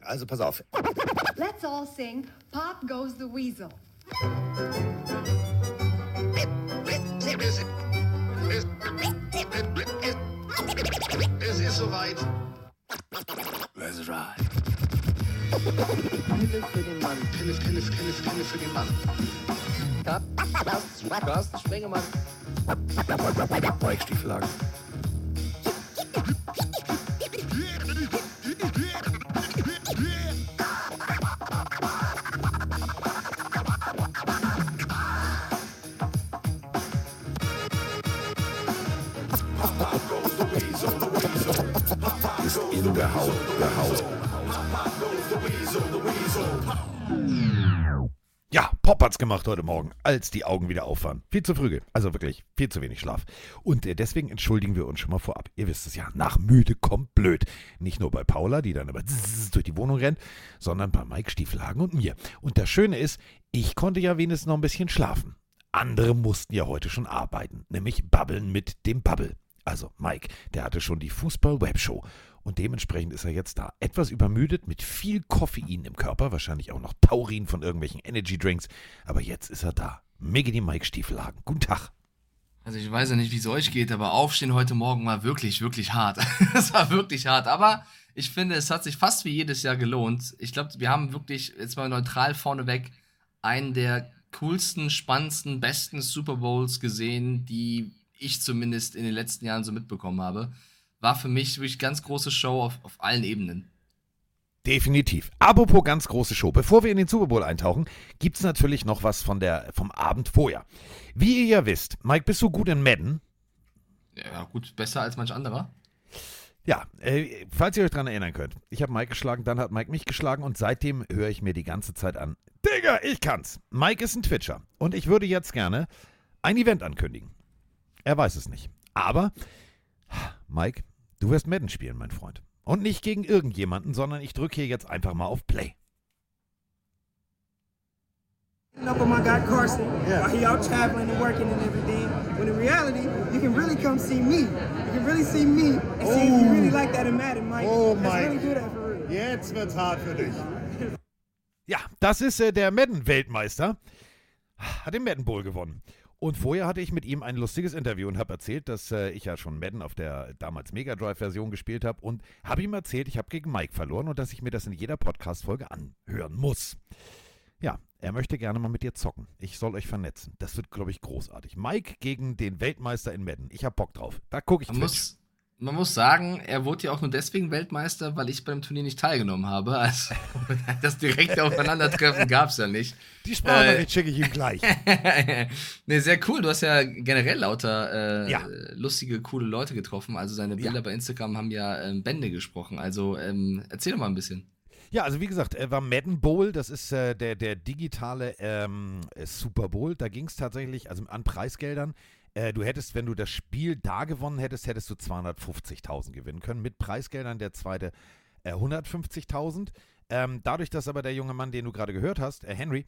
Also pass auf. Let's all sing Pop Goes the Weasel. Es ist soweit. Let's ride. Pille für den Mann. Pille, Pille, Pille, Pille für den Mann. Carsten Spengemann. Bikestiefelhagen. Ist Ja, Pop hat's gemacht heute Morgen, als die Augen wieder auf waren. Viel zu früh, also wirklich viel zu wenig Schlaf. Und äh, deswegen entschuldigen wir uns schon mal vorab. Ihr wisst es ja, nach müde kommt blöd. Nicht nur bei Paula, die dann zzzz durch die Wohnung rennt, sondern bei Mike Stieflagen und mir. Und das Schöne ist, ich konnte ja wenigstens noch ein bisschen schlafen. Andere mussten ja heute schon arbeiten, nämlich babbeln mit dem Bubble. Also Mike, der hatte schon die Fußball-Webshow. Und dementsprechend ist er jetzt da. Etwas übermüdet, mit viel Koffein im Körper, wahrscheinlich auch noch Taurin von irgendwelchen Energy-Drinks. Aber jetzt ist er da. Miggity Mike Stiefelhagen. Guten Tag. Also ich weiß ja nicht, wie es euch geht, aber Aufstehen heute Morgen war wirklich, wirklich hart. Es war wirklich hart. Aber ich finde, es hat sich fast wie jedes Jahr gelohnt. Ich glaube, wir haben wirklich, jetzt mal neutral vorneweg, einen der coolsten, spannendsten, besten Super Bowls gesehen, die ich zumindest in den letzten Jahren so mitbekommen habe. War für mich wirklich ganz große Show auf, auf allen Ebenen. Definitiv. Apropos ganz große Show. Bevor wir in den Super Bowl eintauchen, gibt es natürlich noch was von der, vom Abend vorher. Wie ihr ja wisst, Mike, bist du gut in Madden? Ja, gut, besser als manch anderer. Ja, äh, falls ihr euch dran erinnern könnt. Ich habe Mike geschlagen, dann hat Mike mich geschlagen und seitdem höre ich mir die ganze Zeit an. Digga, ich kann's. Mike ist ein Twitcher und ich würde jetzt gerne ein Event ankündigen. Er weiß es nicht. Aber, Mike, du wirst Madden spielen, mein Freund. Und nicht gegen irgendjemanden, sondern ich drücke hier jetzt einfach mal auf Play. up on my guy Carson while he out traveling and working and everything. When in reality, you can really come see me. You can really see me and see if you really like that in Madden, Mike. Oh, Let's Mike. really do that for real. Jetzt wird's hart für dich. Ja, das ist äh, der Madden-Weltmeister. Hat den Madden Bowl gewonnen. Und vorher hatte ich mit ihm ein lustiges Interview und habe erzählt, dass äh, ich ja schon Madden auf der damals Mega Drive-Version gespielt habe und habe ihm erzählt, ich habe gegen Mike verloren und dass ich mir das in jeder Podcast-Folge anhören muss. Ja, er möchte gerne mal mit dir zocken. Ich soll euch vernetzen. Das wird, glaube ich, großartig. Mike gegen den Weltmeister in Madden. Ich habe Bock drauf. Da gucke ich muss, man muss sagen, er wurde ja auch nur deswegen Weltmeister, weil ich beim Turnier nicht teilgenommen habe. Also das direkte Aufeinandertreffen gab es ja nicht. Die Sprachnachricht schicke ich ihm gleich. nee, sehr cool. Du hast ja generell lauter äh, Ja. lustige, coole Leute getroffen. Also seine Bilder Ja. bei Instagram haben ja ähm, Bände gesprochen. Also ähm, erzähl doch mal ein bisschen. Ja, also wie gesagt, er war Madden Bowl, das ist äh, der, der digitale ähm, äh, Super Bowl. Da ging es tatsächlich, also an Preisgeldern. Äh, du hättest, wenn du das Spiel da gewonnen hättest, hättest du 250.000 gewinnen können. Mit Preisgeldern der zweite äh, 150.000. Ähm, dadurch, dass aber der junge Mann, den du gerade gehört hast, äh, Henry,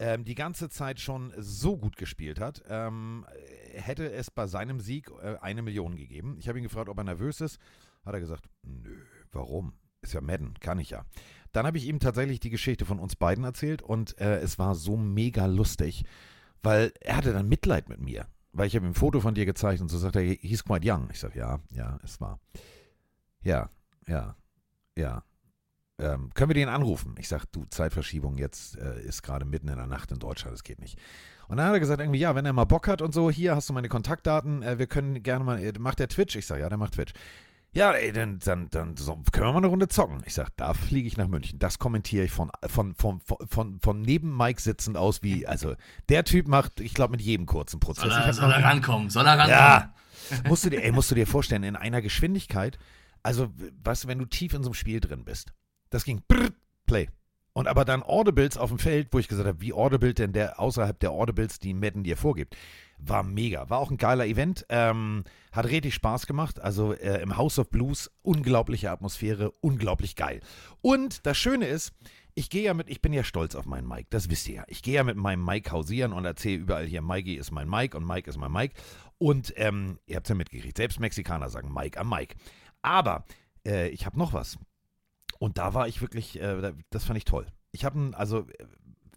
ähm, die ganze Zeit schon so gut gespielt hat, ähm, äh, hätte es bei seinem Sieg äh, eine Million gegeben. Ich habe ihn gefragt, ob er nervös ist. Hat er gesagt, nö, warum? Ist ja Madden, kann ich ja. Dann habe ich ihm tatsächlich die Geschichte von uns beiden erzählt und äh, es war so mega lustig, weil er hatte dann Mitleid mit mir. Weil ich habe ihm ein Foto von dir gezeigt und so sagt er, he's quite young. Ich sage, ja, ja, es war. Ja, ja, ja. Ähm, können wir den anrufen? Ich sage, du, Zeitverschiebung jetzt äh, ist gerade mitten in der Nacht in Deutschland, das geht nicht. Und dann hat er gesagt, irgendwie, ja, wenn er mal Bock hat und so, hier hast du meine Kontaktdaten, äh, wir können gerne mal, äh, macht der Twitch? Ich sage, ja, der macht Twitch. Ja, ey, dann, dann, dann so, können wir mal eine Runde zocken. Ich sage, da fliege ich nach München. Das kommentiere ich von, von, von, von, von, neben Mike sitzend aus, wie, also, der Typ macht, ich glaube, mit jedem kurzen Prozess. Soll er, soll er rankommen? Soll er rankommen? ja. musst du dir, ey, musst du dir vorstellen, in einer Geschwindigkeit, also, du, wenn du tief in so einem Spiel drin bist, das ging brrr, Play. Und aber dann Audibles auf dem Feld, wo ich gesagt habe, wie Audible denn der außerhalb der Audibles, die Madden dir vorgibt, war mega. War auch ein geiler Event. Ähm, hat richtig Spaß gemacht. Also äh, im House of Blues, unglaubliche Atmosphäre, unglaublich geil. Und das Schöne ist, ich gehe ja mit, ich bin ja stolz auf meinen Mike, das wisst ihr ja. Ich gehe ja mit meinem Mike hausieren und erzähle überall hier, Mikey ist mein Mike und Mike ist mein Mike. Und ähm, ihr habt es ja mitgekriegt, selbst Mexikaner sagen Mike am Mike. Aber äh, ich habe noch was. Und da war ich wirklich, äh, da- das fand ich toll. Ich habe also, äh,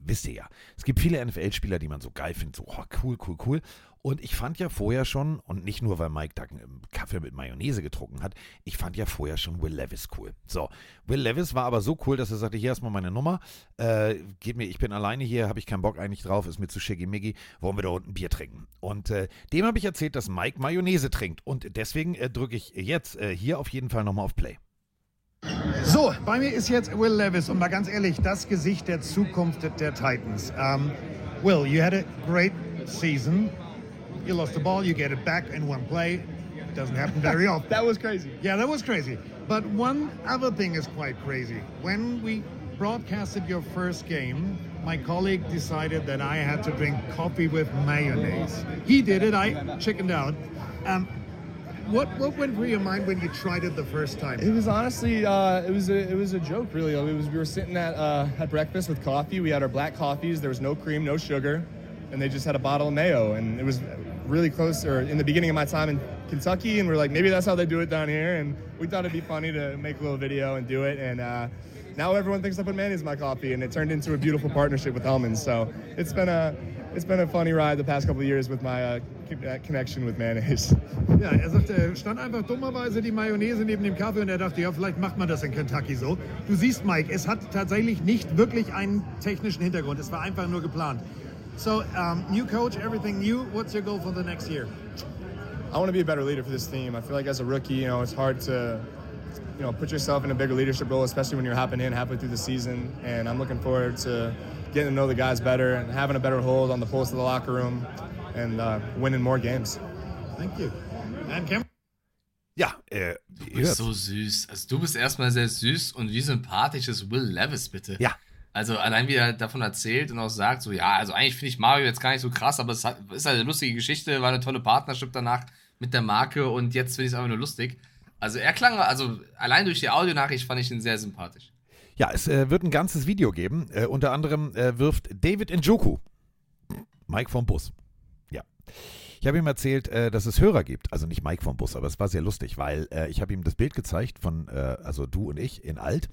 wisst ihr ja, es gibt viele NFL-Spieler, die man so geil findet, so oh, cool, cool, cool. Und ich fand ja vorher schon, und nicht nur, weil Mike einen Kaffee mit Mayonnaise getrunken hat, ich fand ja vorher schon Will Levis cool. So, Will Levis war aber so cool, dass er sagte, hier erstmal meine Nummer, äh, geht mir, ich bin alleine hier, habe ich keinen Bock eigentlich drauf, ist mir zu schickimicki, wollen wir da unten Bier trinken. Und äh, dem habe ich erzählt, dass Mike Mayonnaise trinkt. Und deswegen äh, drücke ich jetzt äh, hier auf jeden Fall nochmal auf Play. So, bei mir ist jetzt Will Levis und mal ganz ehrlich, das Gesicht der Zukunft der Titans. Um, Will, you had a great season. You lost the ball, you get it back in one play. It doesn't happen very often. That was crazy. Yeah, that was crazy. But one other thing is quite crazy. When we broadcasted your first game, my colleague decided that I had to drink coffee with mayonnaise. He did it, I chickened out. Um, what, what went through your mind when you tried it the first time? It was honestly, uh, it was a, it was a joke, really. It was we were sitting at uh, at breakfast with coffee. We had our black coffees. There was no cream, no sugar, and they just had a bottle of mayo. And it was really close, or in the beginning of my time in Kentucky, and we're like, maybe that's how they do it down here. And we thought it'd be funny to make a little video and do it. And uh, now everyone thinks I put mayonnaise in my coffee, and it turned into a beautiful partnership with Hellman's. So it's been a it's been a funny ride the past couple of years with my uh, connection with mayonnaise. Ja, er sagte, er stand einfach dummerweise die Mayonnaise neben dem Kaffee und er dachte, ja, vielleicht macht man das in Kentucky so. Du siehst, Mike, es hat tatsächlich nicht wirklich einen technischen Hintergrund. Es war einfach nur geplant. So, um, new coach, everything new. What's your goal for the next year? I want to be a better leader for this team. I feel like as a rookie, you know, it's hard to, you know, put yourself in a bigger leadership role, especially when you're hopping in halfway through the season. And I'm looking forward to getting to know the guys better and having a better hold on the pulse of the locker room and uh, winning more games. Thank you. And Cam? Ja, äh, Du bist hört's. so süß. Also du bist erstmal sehr süß und wie sympathisch ist Will Levis, bitte. Ja. Also allein wie er davon erzählt und auch sagt, so ja, also eigentlich finde ich Mario jetzt gar nicht so krass, aber es hat, ist halt eine lustige Geschichte, war eine tolle Partnership danach mit der Marke und jetzt finde ich es einfach nur lustig. Also er klang, also allein durch die Audionachricht fand ich ihn sehr sympathisch. Ja, es äh, wird ein ganzes Video geben. Äh, unter anderem äh, wirft David Njoku, Mike vom Bus. Ich habe ihm erzählt, äh, dass es Hörer gibt. Also nicht Mike vom Bus, aber es war sehr lustig, weil äh, ich habe ihm das Bild gezeigt von, äh, also du und ich in alt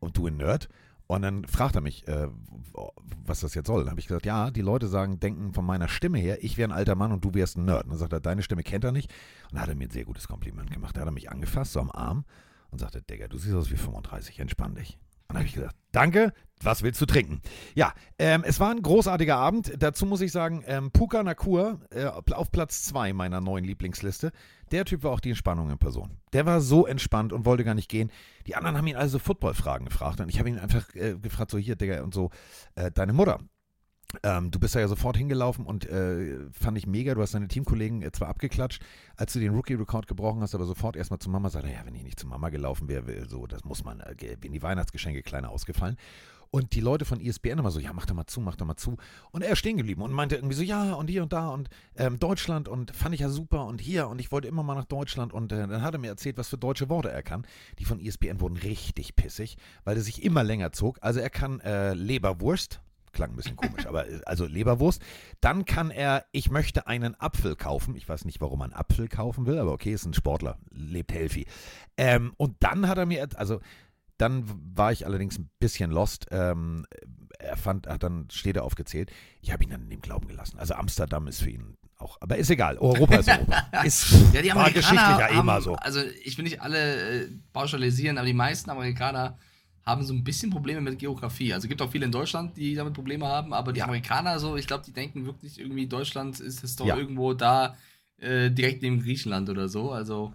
und du in Nerd. Und dann fragt er mich, was das jetzt soll. Dann habe ich gesagt, ja, die Leute sagen, denken von meiner Stimme her, ich wäre ein alter Mann und du wärst ein Nerd. Und dann sagt er, deine Stimme kennt er nicht. Und dann hat er mir ein sehr gutes Kompliment gemacht. Da hat er mich angefasst, so am Arm und sagte, Digga, du siehst aus wie 35, entspann dich. Dann habe ich gesagt, danke, was willst du trinken? Ja, ähm, es war ein großartiger Abend. Dazu muss ich sagen, ähm, Puka Nakur äh, auf Platz 2 meiner neuen Lieblingsliste. Der Typ war auch die Entspannung in Person. Der war so entspannt und wollte gar nicht gehen. Die anderen haben ihn also Football-Fragen gefragt. Und ich habe ihn einfach äh, gefragt, so hier, Digga, und so, äh, deine Mutter. Ähm, du bist da ja sofort hingelaufen und äh, fand ich mega. Du hast deine Teamkollegen äh, zwar abgeklatscht, als du den Rookie-Rekord gebrochen hast, aber sofort erstmal zu Mama sagte, ja, wenn ich nicht zu Mama gelaufen wäre, wär, so, das muss man, äh, wären die Weihnachtsgeschenke kleiner ausgefallen. Und die Leute von ESPN immer so, ja, mach doch mal zu, mach doch mal zu. Und er ist stehen geblieben und meinte irgendwie so, ja, und hier und da und ähm, Deutschland und fand ich ja super und hier und ich wollte immer mal nach Deutschland und äh, dann hat er mir erzählt, was für deutsche Worte er kann. Die von ESPN wurden richtig pissig, weil er sich immer länger zog. Also er kann äh, Leberwurst, klang ein bisschen komisch, aber äh, also Leberwurst. Dann kann er, ich möchte einen Apfel kaufen. Ich weiß nicht, warum man Apfel kaufen will, aber okay, ist ein Sportler, lebt healthy. Ähm, und dann hat er mir, also dann war ich allerdings ein bisschen lost. Ähm, er fand, hat dann Städte aufgezählt. Ich habe ihn dann in dem Glauben gelassen. Also Amsterdam ist für ihn auch, aber ist egal. Europa ist Europa. Ist, Ja, die war Amerikaner geschichtlich ja immer so. Also ich will nicht alle äh, pauschalisieren, aber die meisten Amerikaner haben so ein bisschen Probleme mit Geografie. Also es gibt auch viele in Deutschland, die damit Probleme haben, aber die Ja. Amerikaner so, ich glaube, die denken wirklich irgendwie, Deutschland ist es doch Ja. irgendwo da äh, direkt neben Griechenland oder so. Also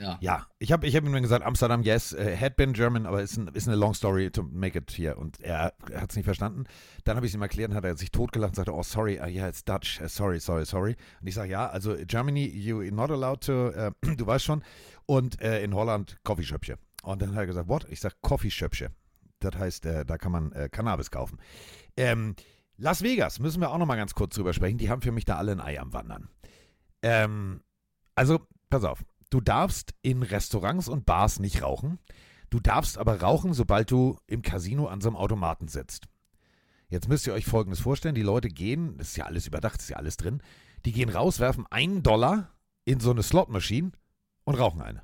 ja. Ja, ich habe ich hab ihm dann gesagt, Amsterdam, yes, äh, had been German, aber ist, ein, ist eine long story to make it here. Und er hat es nicht verstanden. Dann habe ich es ihm erklärt, hat er sich totgelacht und sagte, oh, sorry, uh, yeah, it's Dutch, uh, sorry, sorry, sorry. Und ich sage, ja, also Germany, you're not allowed to, äh, du weißt schon. Und äh, in Holland Coffeeshopje. Und dann hat er gesagt, what? Ich sage Coffeeshopje. Das heißt, äh, da kann man äh, Cannabis kaufen. Ähm, Las Vegas, müssen wir auch noch mal ganz kurz drüber sprechen. Die haben für mich da alle ein Ei am Wandern. Ähm, also, pass auf. Du darfst in Restaurants und Bars nicht rauchen. Du darfst aber rauchen, sobald du im Casino an so einem Automaten sitzt. Jetzt müsst ihr euch Folgendes vorstellen. Die Leute gehen, das ist ja alles überdacht, das ist ja alles drin, die gehen raus, werfen einen Dollar in so eine Slotmaschine und rauchen eine.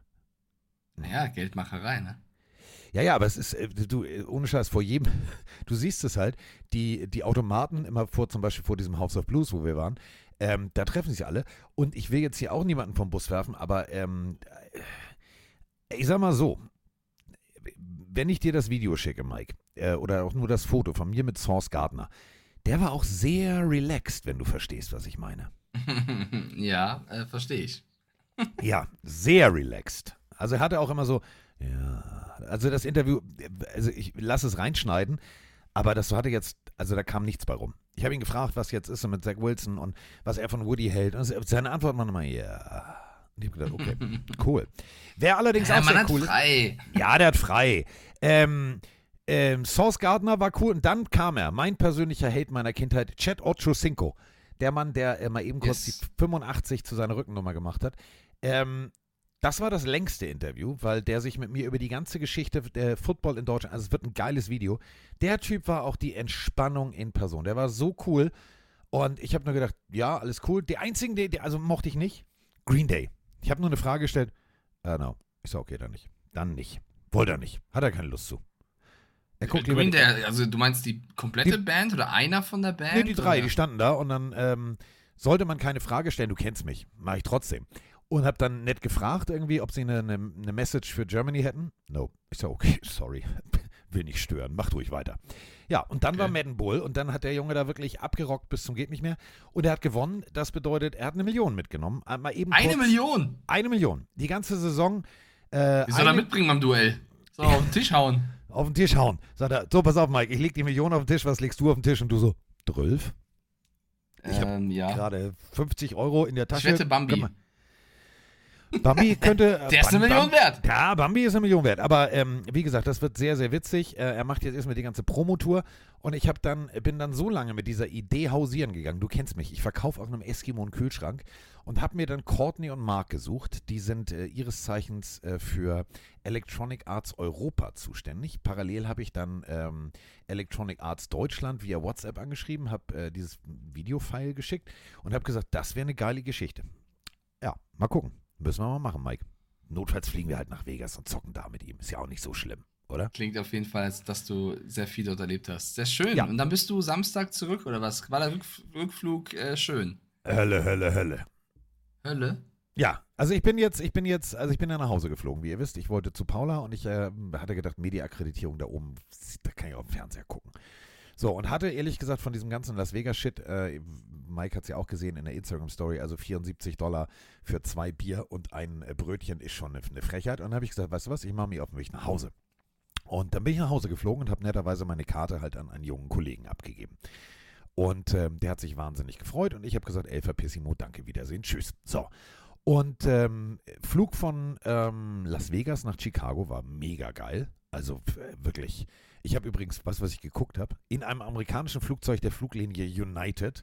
Naja, Geldmacherei, ne? Ja, ja, aber es ist, äh, du, ohne Scheiß, vor jedem, du siehst es halt, die, die Automaten immer vor, zum Beispiel vor diesem House of Blues, wo wir waren, ähm, da treffen sich alle. Und ich will jetzt hier auch niemanden vom Bus werfen, aber ähm, äh, ich sag mal so, wenn ich dir das Video schicke, Mike, äh, oder auch nur das Foto von mir mit Source Gardner, der war auch sehr relaxed, wenn du verstehst, was ich meine. ja, äh, verstehe ich. Ja, sehr relaxed. Also er hatte auch immer so, ja, also das Interview, also ich lasse es reinschneiden, aber das hatte jetzt, also da kam nichts bei rum. Ich habe ihn gefragt, was jetzt ist mit Zach Wilson und was er von Woody hält. Und seine Antwort war nochmal, ja. Und ich habe gedacht, okay, cool. Wer allerdings Ja, auch sehr hat cool ist. frei. Ja, der hat frei. Ähm, ähm, Source Gardner war cool und dann kam er, mein persönlicher Hate meiner Kindheit, Chet Ochocinco. Der Mann, der äh, mal eben kurz Yes. die 85 zu seiner Rückennummer gemacht hat. Ähm, das war das längste Interview, weil der sich mit mir über die ganze Geschichte der Football in Deutschland, also es wird ein geiles Video. Der Typ war auch die Entspannung in Person. Der war so cool. Und ich habe nur gedacht, ja, alles cool. Die einzigen, die, die, also mochte ich nicht, Green Day. Ich habe nur eine Frage gestellt. Äh, no. Ich sag, okay, dann nicht. Dann nicht. Wollte er nicht. Hat er keine Lust zu. Er guckt Green Day, also du meinst die komplette Die- Band oder einer von der Band? Nee, die drei, oder? die standen da und dann ähm, sollte man keine Frage stellen, du kennst mich, mache ich trotzdem. Und habe dann nett gefragt irgendwie, ob sie eine, eine, eine Message für Germany hätten. No. Ich sag, okay, sorry, will nicht stören, macht ruhig weiter. Ja, und dann war Okay. Madden Bull und dann hat der Junge da wirklich abgerockt bis zum geht nicht mehr. Und er hat gewonnen, das bedeutet, er hat eine Million mitgenommen. Einmal eben Eine kurz- Million? Eine Million. Die ganze Saison. Äh, Wie soll er eine- mitbringen beim Duell? So, auf den Tisch hauen. auf den Tisch hauen. Sagt er, so, pass auf, Mike, ich leg die Million auf den Tisch, was legst du auf den Tisch? Und du so, 12? Ich hab Ähm, ja. Gerade 50 Euro in der Ich Tasche. wette Bambi. Bambi könnte. äh, Der ist eine Million wert. Ja, Bambi ist eine Million wert. Aber ähm, wie gesagt, das wird sehr, sehr witzig. Äh, er macht jetzt erstmal die ganze Promotour und ich dann, bin dann so lange mit dieser Idee hausieren gegangen. Du kennst mich. Ich verkaufe auf einem Eskimo einen Kühlschrank und habe mir dann Courtney und Mark gesucht. Die sind äh, ihres Zeichens äh, für Electronic Arts Europa zuständig. Parallel habe ich dann ähm, Electronic Arts Deutschland via WhatsApp angeschrieben, habe äh, dieses Videofile geschickt und habe gesagt, das wäre eine geile Geschichte. Ja, mal gucken. Müssen wir mal machen, Mike. Notfalls fliegen wir halt nach Vegas und zocken da mit ihm. Ist ja auch nicht so schlimm, oder? Klingt auf jeden Fall, als dass du sehr viel dort erlebt hast. Sehr schön. Ja. Und dann bist du Samstag zurück oder was? War der Rückf Rückflug äh, schön? Hölle, Hölle, Hölle. Hölle? Ja, also ich bin jetzt, ich bin jetzt, also ich bin ja nach Hause geflogen, wie ihr wisst. Ich wollte zu Paula und ich äh, hatte gedacht, Media-Akkreditierung da oben, da kann ich auf dem Fernseher gucken. So, und hatte ehrlich gesagt von diesem ganzen Las Vegas-Shit, äh, Mike hat es ja auch gesehen in der Instagram-Story, also 74 Dollar für zwei Bier und ein äh, Brötchen ist schon eine, eine Frechheit. Und dann habe ich gesagt, weißt du was, ich mache mich auf den Weg nach Hause. Und dann bin ich nach Hause geflogen und habe netterweise meine Karte halt an einen jungen Kollegen abgegeben. Und ähm, der hat sich wahnsinnig gefreut und ich habe gesagt, ey, verpissimo, danke, Wiedersehen, tschüss. So. Und ähm, Flug von ähm, Las Vegas nach Chicago war mega geil. Also äh, wirklich. Ich habe übrigens, was, was ich geguckt habe, in einem amerikanischen Flugzeug der Fluglinie United.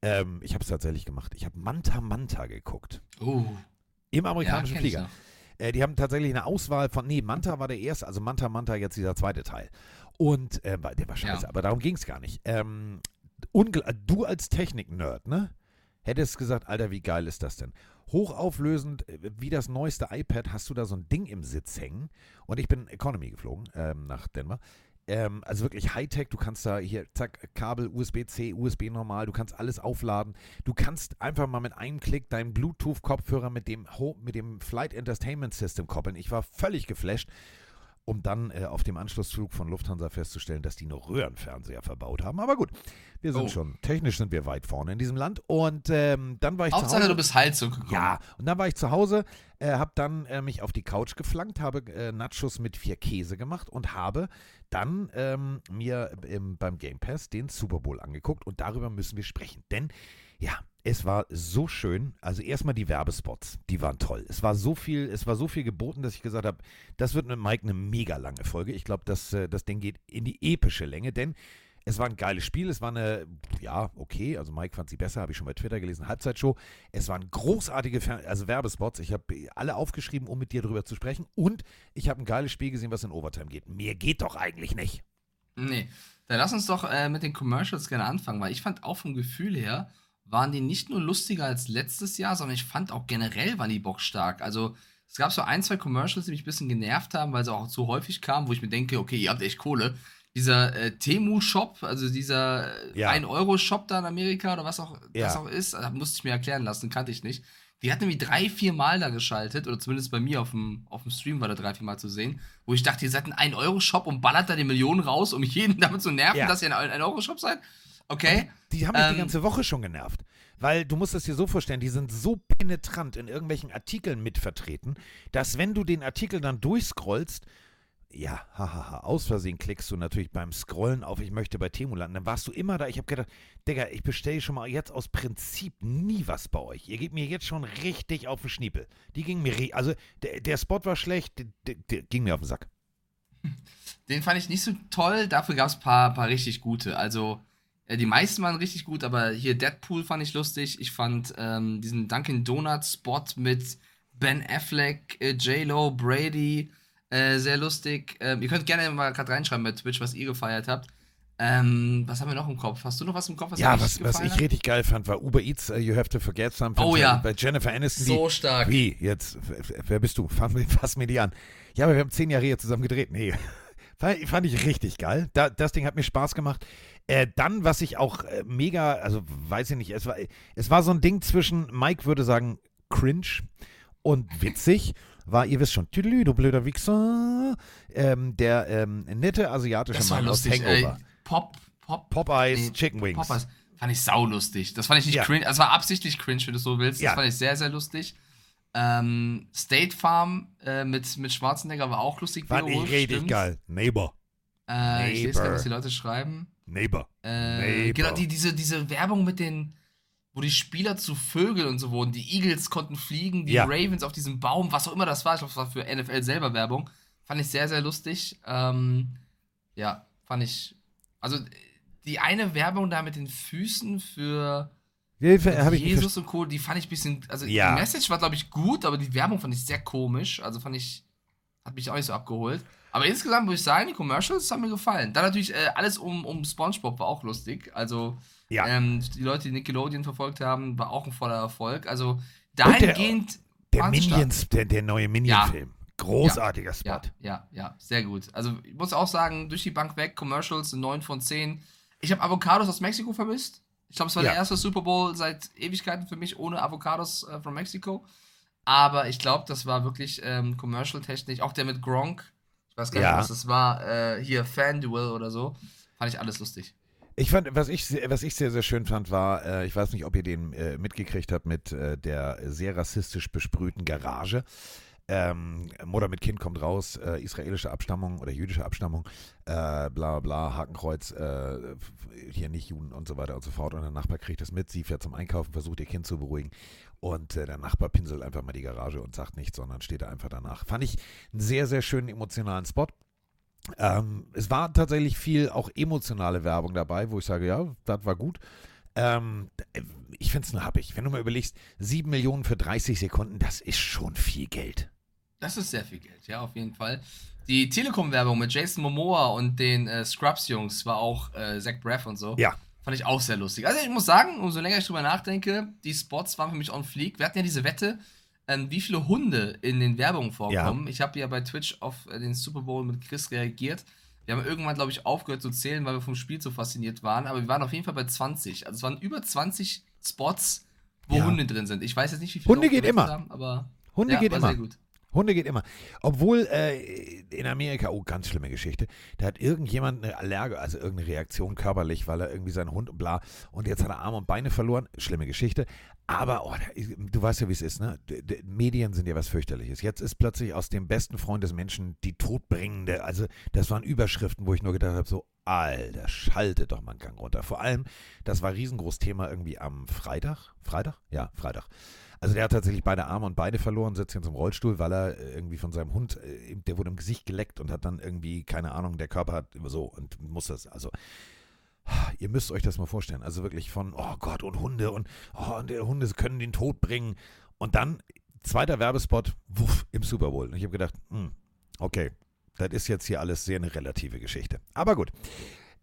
Ähm, ich habe es tatsächlich gemacht. Ich habe Manta Manta geguckt. Oh. Im amerikanischen ich Flieger. Äh, die haben tatsächlich eine Auswahl von, nee, Manta war der erste, also Manta Manta jetzt dieser zweite Teil. Und äh, der war scheiße, Ja. aber darum ging es gar nicht. Ähm, du als Technik-Nerd, ne? Hättest gesagt, Alter, wie geil ist das denn? Hochauflösend, äh, wie das neueste iPad, hast du da so ein Ding im Sitz hängen. Und ich bin Economy geflogen ähm, nach Denver. Ähm, also wirklich Hightech, du kannst da hier, zack, Kabel, USB-C, USB normal, du kannst alles aufladen. Du kannst einfach mal mit einem Klick deinen Bluetooth-Kopfhörer mit dem, mit dem Flight Entertainment System koppeln. Ich war völlig geflasht, um dann äh, auf dem Anschlussflug von Lufthansa festzustellen, dass die nur Röhrenfernseher verbaut haben. Aber gut, wir sind Oh. schon, technisch sind wir weit vorne in diesem Land. Und ähm, dann war ich zu Hauptsache, Hause. du bist heil zurückgekommen. Ja, und dann war ich zu Hause, äh, habe dann äh, mich auf die Couch geflankt, habe äh, Nachos mit vier Käse gemacht und habe dann ähm, mir ähm, beim Game Pass den Super Bowl angeguckt und darüber müssen wir sprechen. Denn ja, es war so schön. Also erstmal die Werbespots, die waren toll. Es war so viel, es war so viel geboten, dass ich gesagt habe, das wird mit Mike eine mega lange Folge. Ich glaube, das, äh, das Ding geht in die epische Länge, denn es war ein geiles Spiel, es war eine, ja, okay, also Mike fand sie besser, habe ich schon bei Twitter gelesen, Halbzeitshow. Es waren großartige Fer also Werbespots. Ich habe alle aufgeschrieben, um mit dir drüber zu sprechen. Und ich habe ein geiles Spiel gesehen, was in Overtime geht. Mehr geht doch eigentlich nicht. Nee. Dann lass uns doch äh, mit den Commercials gerne anfangen, weil ich fand auch vom Gefühl her, waren die nicht nur lustiger als letztes Jahr, sondern ich fand auch generell waren die bockstark. Also Es gab so ein, zwei Commercials, die mich ein bisschen genervt haben, weil sie auch zu häufig kamen, wo ich mir denke, okay, ihr habt echt Kohle. Dieser äh, Temu-Shop, also dieser äh, Ja. 1-Euro-Shop da in Amerika oder was auch Ja. das auch ist, musste ich mir erklären lassen, kannte ich nicht. Die hat nämlich drei, vier Mal da geschaltet, oder zumindest bei mir auf dem, auf dem Stream war da drei, vier Mal zu sehen, wo ich dachte, ihr seid ein 1-Euro-Shop und ballert da die Millionen raus, um jeden damit zu nerven, Ja. dass ihr ein 1-Euro-Shop seid. Okay. Die haben mich die Ähm, ganze Woche schon genervt. Weil du musst es dir so vorstellen, die sind so penetrant in irgendwelchen Artikeln mitvertreten, dass wenn du den Artikel dann durchscrollst, ja, hahaha, aus Versehen klickst du natürlich beim Scrollen auf, ich möchte bei Temu landen. Dann warst du immer da. Ich habe gedacht, Digga, ich bestelle schon mal jetzt aus Prinzip nie was bei euch. Ihr gebt mir jetzt schon richtig auf den Schniepel. Die ging mir, also der, der Spot war schlecht, der, der, der ging mir auf den Sack. Den fand ich nicht so toll, dafür gab es ein paar, paar richtig gute. Also, äh, die meisten waren richtig gut, aber hier Deadpool fand ich lustig. Ich fand ähm, diesen Dunkin' Donuts Spot mit Ben Affleck, äh, J-Lo, Brady äh, sehr lustig. Ähm, ihr könnt gerne mal gerade reinschreiben bei Twitch, was ihr gefeiert habt. Ähm, was haben wir noch im Kopf? Hast du noch was im Kopf, was Ja, was, was ich richtig geil fand, war Uber Eats, uh, You Have to Forget Something. Oh ja. Bei Jennifer Aniston. So die, stark. Wie? Jetzt, wer bist du? Fass, mir- fass mir die an. Ja, aber wir haben zehn Jahre hier zusammen gedreht. Nee. Fand, fand ich richtig geil. Da, das Ding hat mir Spaß gemacht. Äh, dann, was ich auch äh, mega, also weiß ich nicht, es war, es war so ein Ding zwischen, Mike würde sagen, cringe und witzig. War, ihr wisst schon, Tüdelü, du blöder Wichser, ähm, der ähm, nette asiatische Das Mann aus lustig. Hangover. Pop, Pop, Popeyes, nee, Chicken Wings. Popeyes. Fand ich saulustig. Das fand ich nicht Ja. cringe. Das war absichtlich cringe, wenn du so willst. Das Ja. fand ich sehr, sehr lustig. Ähm, State Farm äh, mit, mit Schwarzenegger war auch lustig. Fand ich wiederholt, richtig stimmt. geil. Neighbor. Äh, ich lese gerade, Neighbor. was die Leute schreiben. Neighbor. Äh, Neighbor. genau, die, diese, diese Werbung mit den, wo die Spieler zu Vögeln und so wurden. Die Eagles konnten fliegen, die Ja. Ravens auf diesem Baum, was auch immer das war. Ich glaube, das war für NFL selber Werbung. Fand ich sehr, sehr lustig. Ähm, ja, fand ich. Also, die eine Werbung da mit den Füßen für Jesus und Co., die fand ich ein bisschen. Also, Ja. die Message war, glaube ich, gut, aber die Werbung fand ich sehr komisch. Also, fand ich. Hat mich auch nicht so abgeholt. Aber insgesamt muss ich sagen, die Commercials haben mir gefallen. Dann natürlich äh, alles um, um Spongebob war auch lustig. Also, Ja. ähm, die Leute, die Nickelodeon verfolgt haben, war auch ein voller Erfolg. Also, der- dahingehend. Der stark. Minions, der, der neue Minion-Film. Großartiger Spot. Ja, ja, ja, sehr gut. Also, ich muss auch sagen, durch die Bank weg, Commercials, 9 von 10. Ich habe Avocados aus Mexiko vermisst. Ich glaube, es war Ja. der erste Super Bowl seit Ewigkeiten für mich ohne Avocados äh, von Mexiko. Aber ich glaube, das war wirklich ähm, commercial-technisch. Auch der mit Gronk. Ich weiß gar Ja. nicht, was das war. Äh, hier, Fanduel oder so. Fand ich alles lustig. Ich fand, was ich, sehr- was ich sehr, sehr schön fand, war, äh, ich weiß nicht, ob ihr den äh, mitgekriegt habt mit äh, der sehr rassistisch besprühten Garage. Ähm, Mutter mit Kind kommt raus, äh, israelische Abstammung oder jüdische Abstammung, äh, bla bla, Hakenkreuz, äh, hier nicht Juden und so weiter und so fort. Und der Nachbar kriegt das mit, sie fährt zum Einkaufen, versucht ihr Kind zu beruhigen. Und äh, der Nachbar pinselt einfach mal die Garage und sagt nichts, sondern steht da einfach danach. Fand ich einen sehr, sehr schönen emotionalen Spot. Ähm, es war tatsächlich viel auch emotionale Werbung dabei, wo ich sage, ja, das war gut. Ähm, ich finde es nur happig. Wenn du mal überlegst, 7 Millionen für 30 Sekunden, das ist schon viel Geld. Das ist sehr viel Geld, ja, auf jeden Fall. Die Telekom-Werbung mit Jason Momoa und den äh, Scrubs-Jungs war auch äh, Zach Braff und so. Ja. Fand ich auch sehr lustig. Also ich muss sagen, umso länger ich drüber nachdenke, die Spots waren für mich on fleek. Wir hatten ja diese Wette, ähm, wie viele Hunde in den Werbungen vorkommen. Ich habe ja bei Twitch auf äh, den Super Bowl mit Chris reagiert. Wir haben irgendwann, glaube ich, aufgehört zu zählen, weil wir vom Spiel so fasziniert waren. Aber wir waren auf jeden Fall bei 20. Also es waren über 20 Spots, wo Ja. Hunde drin sind. Ich weiß jetzt nicht, wie viele Hunde geht immer. Haben, aber Hunde ja, geht immer. Sehr gut. Hunde geht immer. Obwohl äh, in Amerika, oh, ganz schlimme Geschichte, da hat irgendjemand eine Allergie, also irgendeine Reaktion körperlich, weil er irgendwie seinen Hund und bla, und jetzt hat er Arme und Beine verloren. Schlimme Geschichte. Aber oh, du weißt ja, wie es ist, ne? D d Medien sind ja was fürchterliches. Jetzt ist plötzlich aus dem besten Freund des Menschen die Todbringende. Also, das waren Überschriften, wo ich nur gedacht habe, so, Alter, schaltet doch mal einen Gang runter. Vor allem, das war riesengroß Thema irgendwie am Freitag. Freitag? Ja, Freitag. Also der hat tatsächlich beide Arme und Beine verloren, sitzt jetzt im Rollstuhl, weil er äh, irgendwie von seinem Hund, äh, der wurde im Gesicht geleckt und hat dann irgendwie, keine Ahnung, der Körper hat so und muss das, also ihr müsst euch das mal vorstellen. Also wirklich von, oh Gott, und Hunde und, oh, und Hunde können den Tod bringen. Und dann, zweiter Werbespot, wuff, im Super Bowl. Und ich habe gedacht, hm, okay, das ist jetzt hier alles sehr eine relative Geschichte. Aber gut.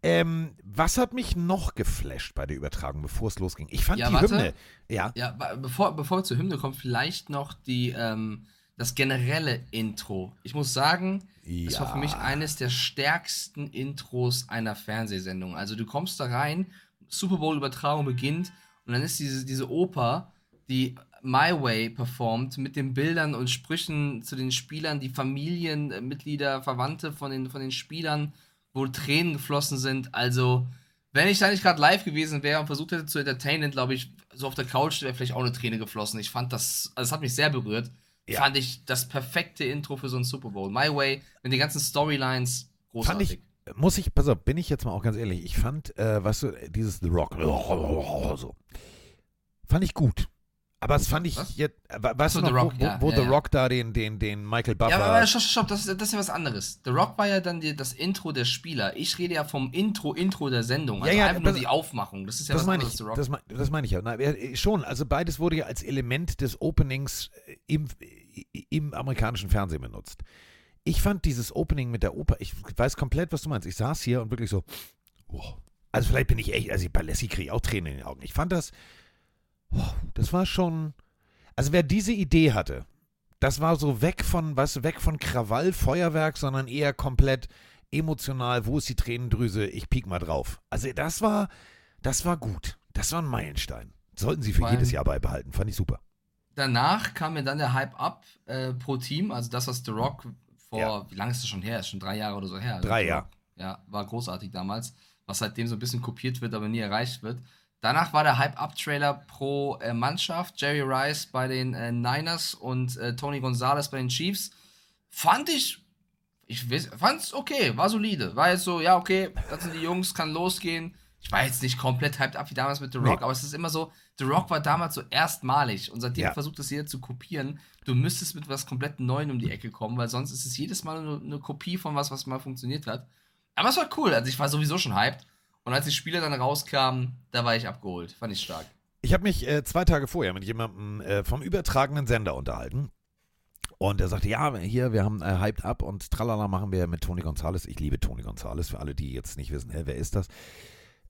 Ähm, was hat mich noch geflasht bei der Übertragung, bevor es losging? Ich fand Ja, die warte. Hymne. Ja. Ja, bevor, bevor wir zur Hymne kommen, vielleicht noch die, ähm, das generelle Intro. Ich muss sagen, das war für mich Ja. eines der stärksten Intros einer Fernsehsendung. Also du kommst da rein, Super Bowl-Übertragung beginnt und dann ist diese, diese Oper, die My Way performt mit den Bildern und Sprüchen zu den Spielern, die Familienmitglieder, Verwandte von den, von den Spielern, wo Tränen geflossen sind. Also, wenn ich da nicht gerade live gewesen wäre und versucht hätte zu entertainen, glaube ich, so auf der Couch wäre vielleicht auch eine Träne geflossen. Ich fand das, also es hat mich sehr berührt. Ja. Fand ich das perfekte Intro für so einen Super Bowl. My Way, mit den ganzen Storylines, großartig. Fand ich, muss ich, pass auf, bin ich jetzt mal auch ganz ehrlich, ich fand, äh, weißt du, dieses The Rock, so, fand ich gut. Aber es fand ich Was? jetzt, äh, weißt So, du noch, The Rock, wo, wo, ja, The ja. Rock da den, den, den Michael Buffer. Ja, aber, aber stopp, stopp, das, ist- das ist ja was anderes. The Rock war ja dann die, das Intro der Spieler. Ich rede ja vom Intro, Intro der Sendung. Also Ja, ja, einfach nur das- die Aufmachung. Das ist ja das was meine anderes, ich, The Rock. das, mein- das meine ich ja. Na, äh, schon, also beides wurde ja als Element des Openings äh, im, im amerikanischen Fernsehen benutzt. Ich fand dieses Opening mit der Oper, ich weiß komplett, was du meinst. Ich saß hier und wirklich so, oh. also vielleicht bin ich echt, also bei Lassie kriege ich auch Tränen in den Augen. Ich fand das, das war schon, also wer diese Idee hatte, das war so weg von, du, weg von Krawall, Feuerwerk, sondern eher komplett emotional, wo ist die Tränendrüse, ich piek mal drauf. Also das war, das war gut. Das war ein Meilenstein. Sollten sie für jedes Jahr beibehalten. Fand ich super. Danach kam mir dann der Hype up äh, pro Team. Also das, was The Rock vor, Ja. wie lange ist das schon her? Ist schon drei Jahre oder so her. Drei The Jahre. Ja, war großartig damals. Was seitdem so ein bisschen kopiert wird, aber nie erreicht wird. Danach war der Hype-Up-Trailer pro äh, Mannschaft. Jerry Rice bei den äh, Niners und äh, Tony Gonzalez bei den Chiefs. Fand ich, ich weiß- fand's okay, war solide. War jetzt so, ja, okay, das sind die Jungs, kann losgehen. Ich war jetzt nicht komplett hyped up wie damals mit The Rock, Nee. aber es ist immer so, The Rock war damals so erstmalig und seitdem Ja. versucht das jeder zu kopieren. Du müsstest mit was komplett Neuem um die Ecke kommen, weil sonst ist es jedes Mal nur eine Kopie von was, was mal funktioniert hat. Aber es war cool, also ich war sowieso schon hyped. Und als die Spiele dann rauskamen, da war ich abgeholt. Fand ich stark. Ich habe mich äh, zwei Tage vorher mit jemandem äh, vom übertragenen Sender unterhalten. Und er sagte, ja, hier, wir haben äh, Hyped Up und Tralala machen wir mit Tony Gonzalez. Ich liebe Tony Gonzalez, für alle, die jetzt nicht wissen, hä, wer ist das?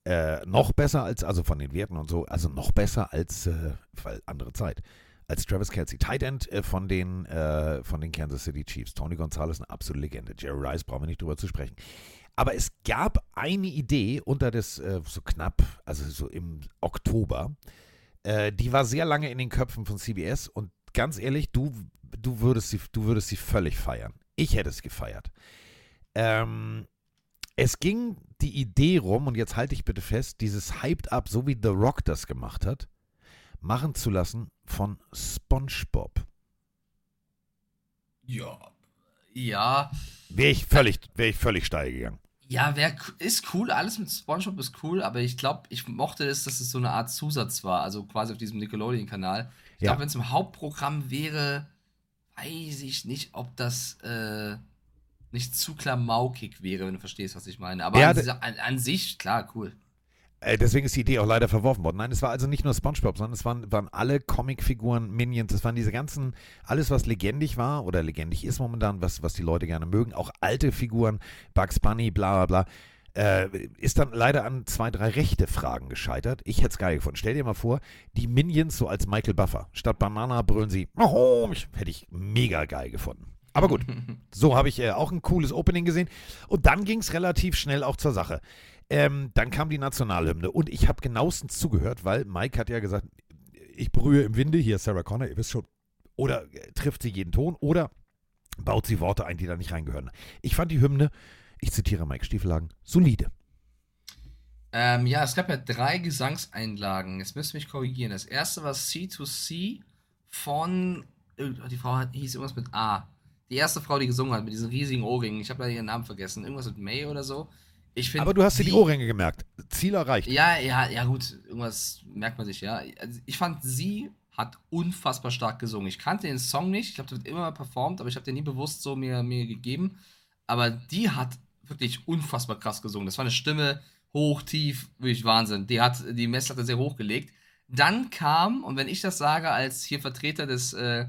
Äh, noch besser als, also von den Werten und so, also noch besser als, äh, weil andere Zeit, als Travis Kelsey. Tight End äh, von, den, äh, von den Kansas City Chiefs. Tony Gonzalez, eine absolute Legende. Jerry Rice, brauchen wir nicht drüber zu sprechen. Aber es gab eine Idee unter das, äh, so knapp, also so im Oktober, äh, die war sehr lange in den Köpfen von CBS und ganz ehrlich, du, du, würdest, sie, du würdest sie völlig feiern. Ich hätte es gefeiert. Ähm, es ging die Idee rum, und jetzt halte ich bitte fest, dieses Hyped Up, so wie The Rock das gemacht hat, machen zu lassen von SpongeBob. Ja. Ja. Wäre ich völlig, wäre ich völlig steil gegangen. Ja, wär, ist cool, alles mit SpongeBob ist cool, aber ich glaube, ich mochte es, dass es so eine Art Zusatz war, also quasi auf diesem Nickelodeon-Kanal. Ich Ja. glaube, wenn es im Hauptprogramm wäre, weiß ich nicht, ob das äh, nicht zu klamaukig wäre, wenn du verstehst, was ich meine. Aber Ja, an, an, an sich, klar, cool. Äh, deswegen ist die Idee auch leider verworfen worden. Nein, es war also nicht nur SpongeBob, sondern es waren, waren alle Comicfiguren, Minions, es waren diese ganzen, alles was legendig war oder legendig ist momentan, was, was die Leute gerne mögen, auch alte Figuren, Bugs Bunny, bla bla bla, äh, ist dann leider an zwei, drei rechte Fragen gescheitert. Ich hätte es geil gefunden. Stell dir mal vor, die Minions so als Michael Buffer. Statt Banana brüllen sie, oh, hätte ich mega geil gefunden. Aber gut, so habe ich äh, auch ein cooles Opening gesehen. Und dann ging es relativ schnell auch zur Sache. Ähm, dann kam die Nationalhymne und ich habe genauestens zugehört, weil Mike hat ja gesagt, ich brühe im Winde, hier Sarah Connor, ihr wisst schon, oder äh, trifft sie jeden Ton oder baut sie Worte ein, die da nicht reingehören. Ich fand die Hymne, ich zitiere Mike Stiefelhagen, solide. Ähm, ja, es gab ja drei Gesangseinlagen. Jetzt müsst ihr mich korrigieren. Das erste war C2C von. äh, Die Frau hat, hieß irgendwas mit A. Die erste Frau, die gesungen hat, mit diesen riesigen Ohrringen. Ich habe da ihren Namen vergessen. Irgendwas mit May oder so. Ich find Aber du hast dir die Ohrringe gemerkt. Ziel erreicht. Ja, ja, ja, gut. Irgendwas merkt man sich, ja. Also ich fand, sie hat unfassbar stark gesungen. Ich kannte den Song nicht. Ich glaube, der wird immer mal performt, aber ich habe den nie bewusst so mir, mir gegeben. Aber die hat wirklich unfassbar krass gesungen. Das war eine Stimme hoch, tief, wirklich Wahnsinn. Die hat die Messlatte sehr hochgelegt. Dann kam, und wenn ich das sage, als hier Vertreter des äh,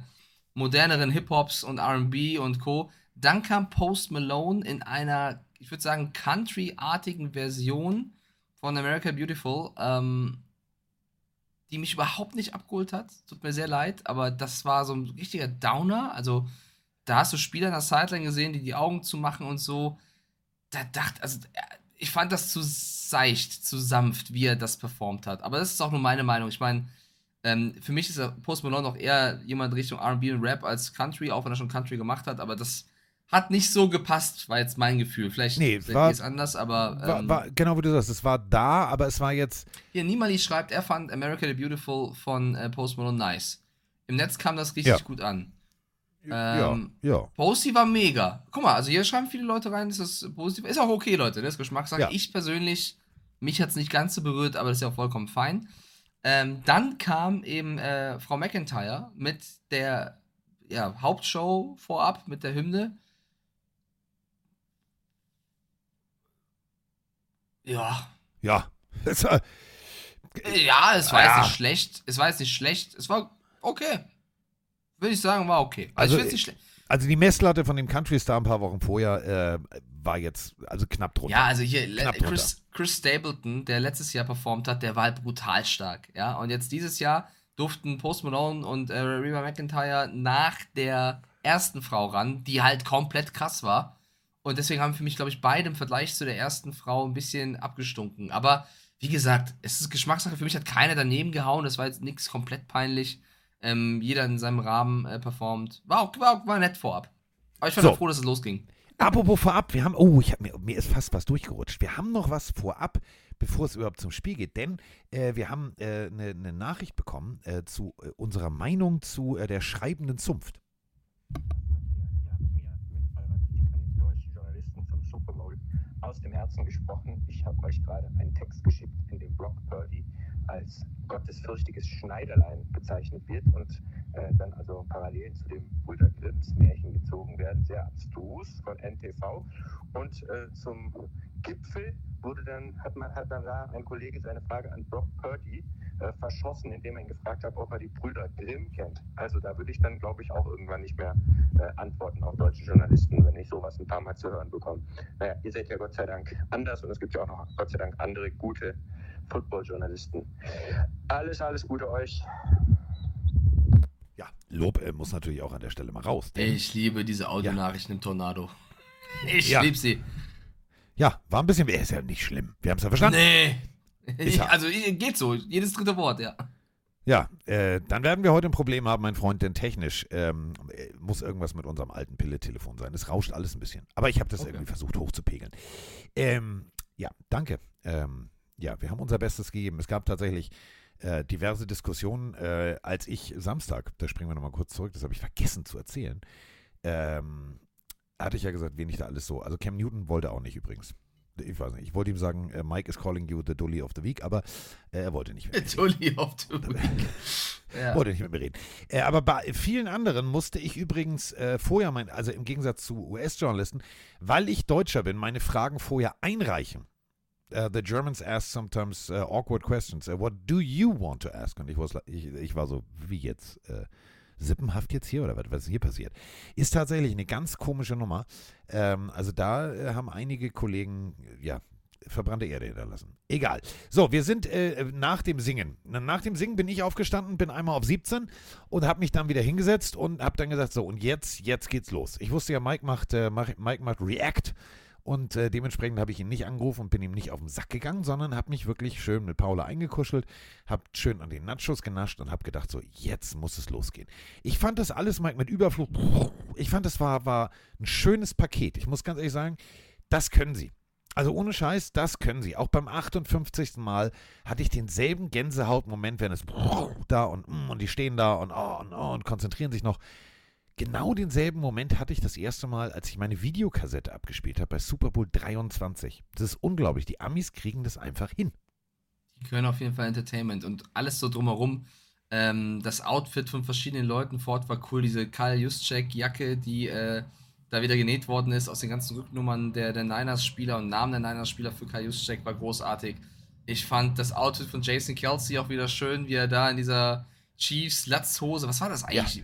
moderneren Hip-Hops und RB und Co., dann kam Post Malone in einer, ich würde sagen, Country-artigen Version von America Beautiful. Ähm, die mich überhaupt nicht abgeholt hat. Tut mir sehr leid, aber das war so ein richtiger Downer. Also, da hast du Spieler in der Sideline gesehen, die die Augen zumachen und so. Da dachte, also, ich fand das zu seicht, zu sanft, wie er das performt hat. Aber das ist auch nur meine Meinung. Ich meine, ähm, für mich ist Post Malone noch eher jemand Richtung RB und Rap als Country, auch wenn er schon Country gemacht hat, aber das hat nicht so gepasst, war jetzt mein Gefühl. Vielleicht Nee, seht war- es anders, aber. War, ähm, war, genau wie du sagst, es war da, aber es war jetzt. Hier, Nimali schreibt, er fand America the Beautiful von äh, Post Malone nice. Im Netz kam das richtig Ja. gut an. ja, Ähm, ja. Posty war mega. Guck mal, also hier schreiben viele Leute rein, ist das positiv. Ist auch okay, Leute, das ist Geschmackssache. Ja. Ich persönlich, mich hat es nicht ganz so berührt, aber das ist ja auch vollkommen fein. Ähm, dann kam eben äh, Frau McIntyre mit der ja, Hauptshow vorab, mit der Hymne. Ja, Ja. Es war- Ja, es war Ja. jetzt nicht schlecht. Es war jetzt nicht schlecht. Es war okay. Würde ich sagen, war okay. Also, Also, ich schlecht. Also die Messlatte von dem Country Star ein paar Wochen vorher äh, war jetzt also knapp drunter. Ja, also hier Knapp Chris, Chris Stapleton, der letztes Jahr performt hat, der war halt brutal stark. Ja, und jetzt dieses Jahr durften Post Malone und äh, Reba McIntyre nach der ersten Frau ran, die halt komplett krass war. Und deswegen haben für mich, glaube ich, beide im Vergleich zu der ersten Frau ein bisschen abgestunken. Aber wie gesagt, es ist Geschmackssache. Für mich hat keiner daneben gehauen. Das war jetzt nichts komplett peinlich. Ähm, jeder in seinem Rahmen äh, performt. War, auch, war, war nett vorab. Aber ich war So. auch froh, dass es losging. Apropos vorab, wir haben, oh, ich hab, mir, mir ist fast was durchgerutscht. Wir haben noch was vorab, bevor es überhaupt zum Spiel geht, denn äh, wir haben eine äh, ne- ne Nachricht bekommen äh, zu äh, unserer Meinung zu äh, der schreibenden Zunft. deutschen Journalisten zum Super Bowl aus dem Herzen gesprochen. Ich habe euch gerade einen Text geschickt, in dem Brock Purdy als gottesfürchtiges Schneiderlein bezeichnet wird und äh, dann also Parallelen zu dem Brüder Grimms Märchen gezogen werden, sehr abstrus von NTV. Und äh, zum Gipfel wurde dann, hat man hat dann da ein Kollege seine Frage an Brock Purdy äh, verschossen, indem er ihn gefragt hat, ob er die Brüder Grimm kennt. Also da würde ich dann, glaube ich, auch irgendwann nicht mehr äh, antworten auf deutsche Journalisten, wenn ich sowas ein paar Mal zu hören bekomme. Naja, ihr seid ja Gott sei Dank anders und es gibt ja auch noch Gott sei Dank andere gute Football-Journalisten. Alles, alles Gute euch. Ja, Lob äh, muss natürlich auch an der Stelle mal raus. Ich liebe diese Audionachrichten im Tornado. Ich Ja. liebe sie. Ja, war ein bisschen, ist ja nicht schlimm. Wir haben es ja verstanden. Nee. Ja. Also geht so, jedes dritte Wort, ja. Ja, äh, dann werden wir heute ein Problem haben, mein Freund, denn technisch ähm, äh, muss irgendwas mit unserem alten Pille-Telefon sein. Es rauscht alles ein bisschen. Aber ich habe das Okay. irgendwie versucht hochzupegeln. Ähm, ja, danke. Ähm, ja, wir haben unser Bestes gegeben. Es gab tatsächlich äh, diverse Diskussionen, äh, als ich Samstag, da springen wir nochmal kurz zurück, das habe ich vergessen zu erzählen, ähm, hatte ich ja gesagt, wen ich da alles so. Also Cam Newton wollte auch nicht übrigens. Ich weiß nicht, ich wollte ihm sagen, äh, Mike is calling you the Dolly of the Week, aber äh, er wollte nicht mehr. Tully auf the Week. Ja. Wollte nicht mit mir reden. Äh, aber bei vielen anderen musste ich übrigens äh, vorher, mein, also im Gegensatz zu US-Journalisten, weil ich Deutscher bin, meine Fragen vorher einreichen. Uh, the Germans ask sometimes uh, awkward questions. Uh, what do you want to ask? Und ich, was, ich, ich war so, wie jetzt? Sippenhaft jetzt hier oder was, was ist hier passiert? Ist tatsächlich eine ganz komische Nummer. Ähm, also da äh, haben einige Kollegen, ja, verbrannte Erde hinterlassen. Egal. So, wir sind äh, nach dem Singen. Nach dem Singen bin ich aufgestanden, bin einmal auf 17 und habe mich dann wieder hingesetzt und habe dann gesagt, so, und jetzt, jetzt geht's los. Ich wusste ja, Mike macht, äh, Mike macht React und äh, dementsprechend habe ich ihn nicht angerufen und bin ihm nicht auf den Sack gegangen, sondern habe mich wirklich schön mit Paula eingekuschelt, habe schön an den Nachos genascht und habe gedacht, so, jetzt muss es losgehen. Ich fand das alles, Mike, mit Überflug, ich fand, das war, war ein schönes Paket. Ich muss ganz ehrlich sagen, das können sie. Also ohne Scheiß, das können sie. Auch beim 58. Mal hatte ich denselben Gänsehautmoment, wenn es da und mm, und die stehen da und oh und oh und konzentrieren sich noch. Genau denselben Moment hatte ich das erste Mal, als ich meine Videokassette abgespielt habe bei Super Bowl 23. Das ist unglaublich. Die Amis kriegen das einfach hin. Die können auf jeden Fall Entertainment und alles so drumherum. Ähm, das Outfit von verschiedenen Leuten fort war cool. Diese Karl Juszczyk-Jacke, die äh, da wieder genäht worden ist aus den ganzen Rücknummern der, der Niners-Spieler und Namen der Niners-Spieler für Karl Juszczyk war großartig. Ich fand das Outfit von Jason Kelsey auch wieder schön, wie er da in dieser Chiefs-Latzhose, was war das eigentlich?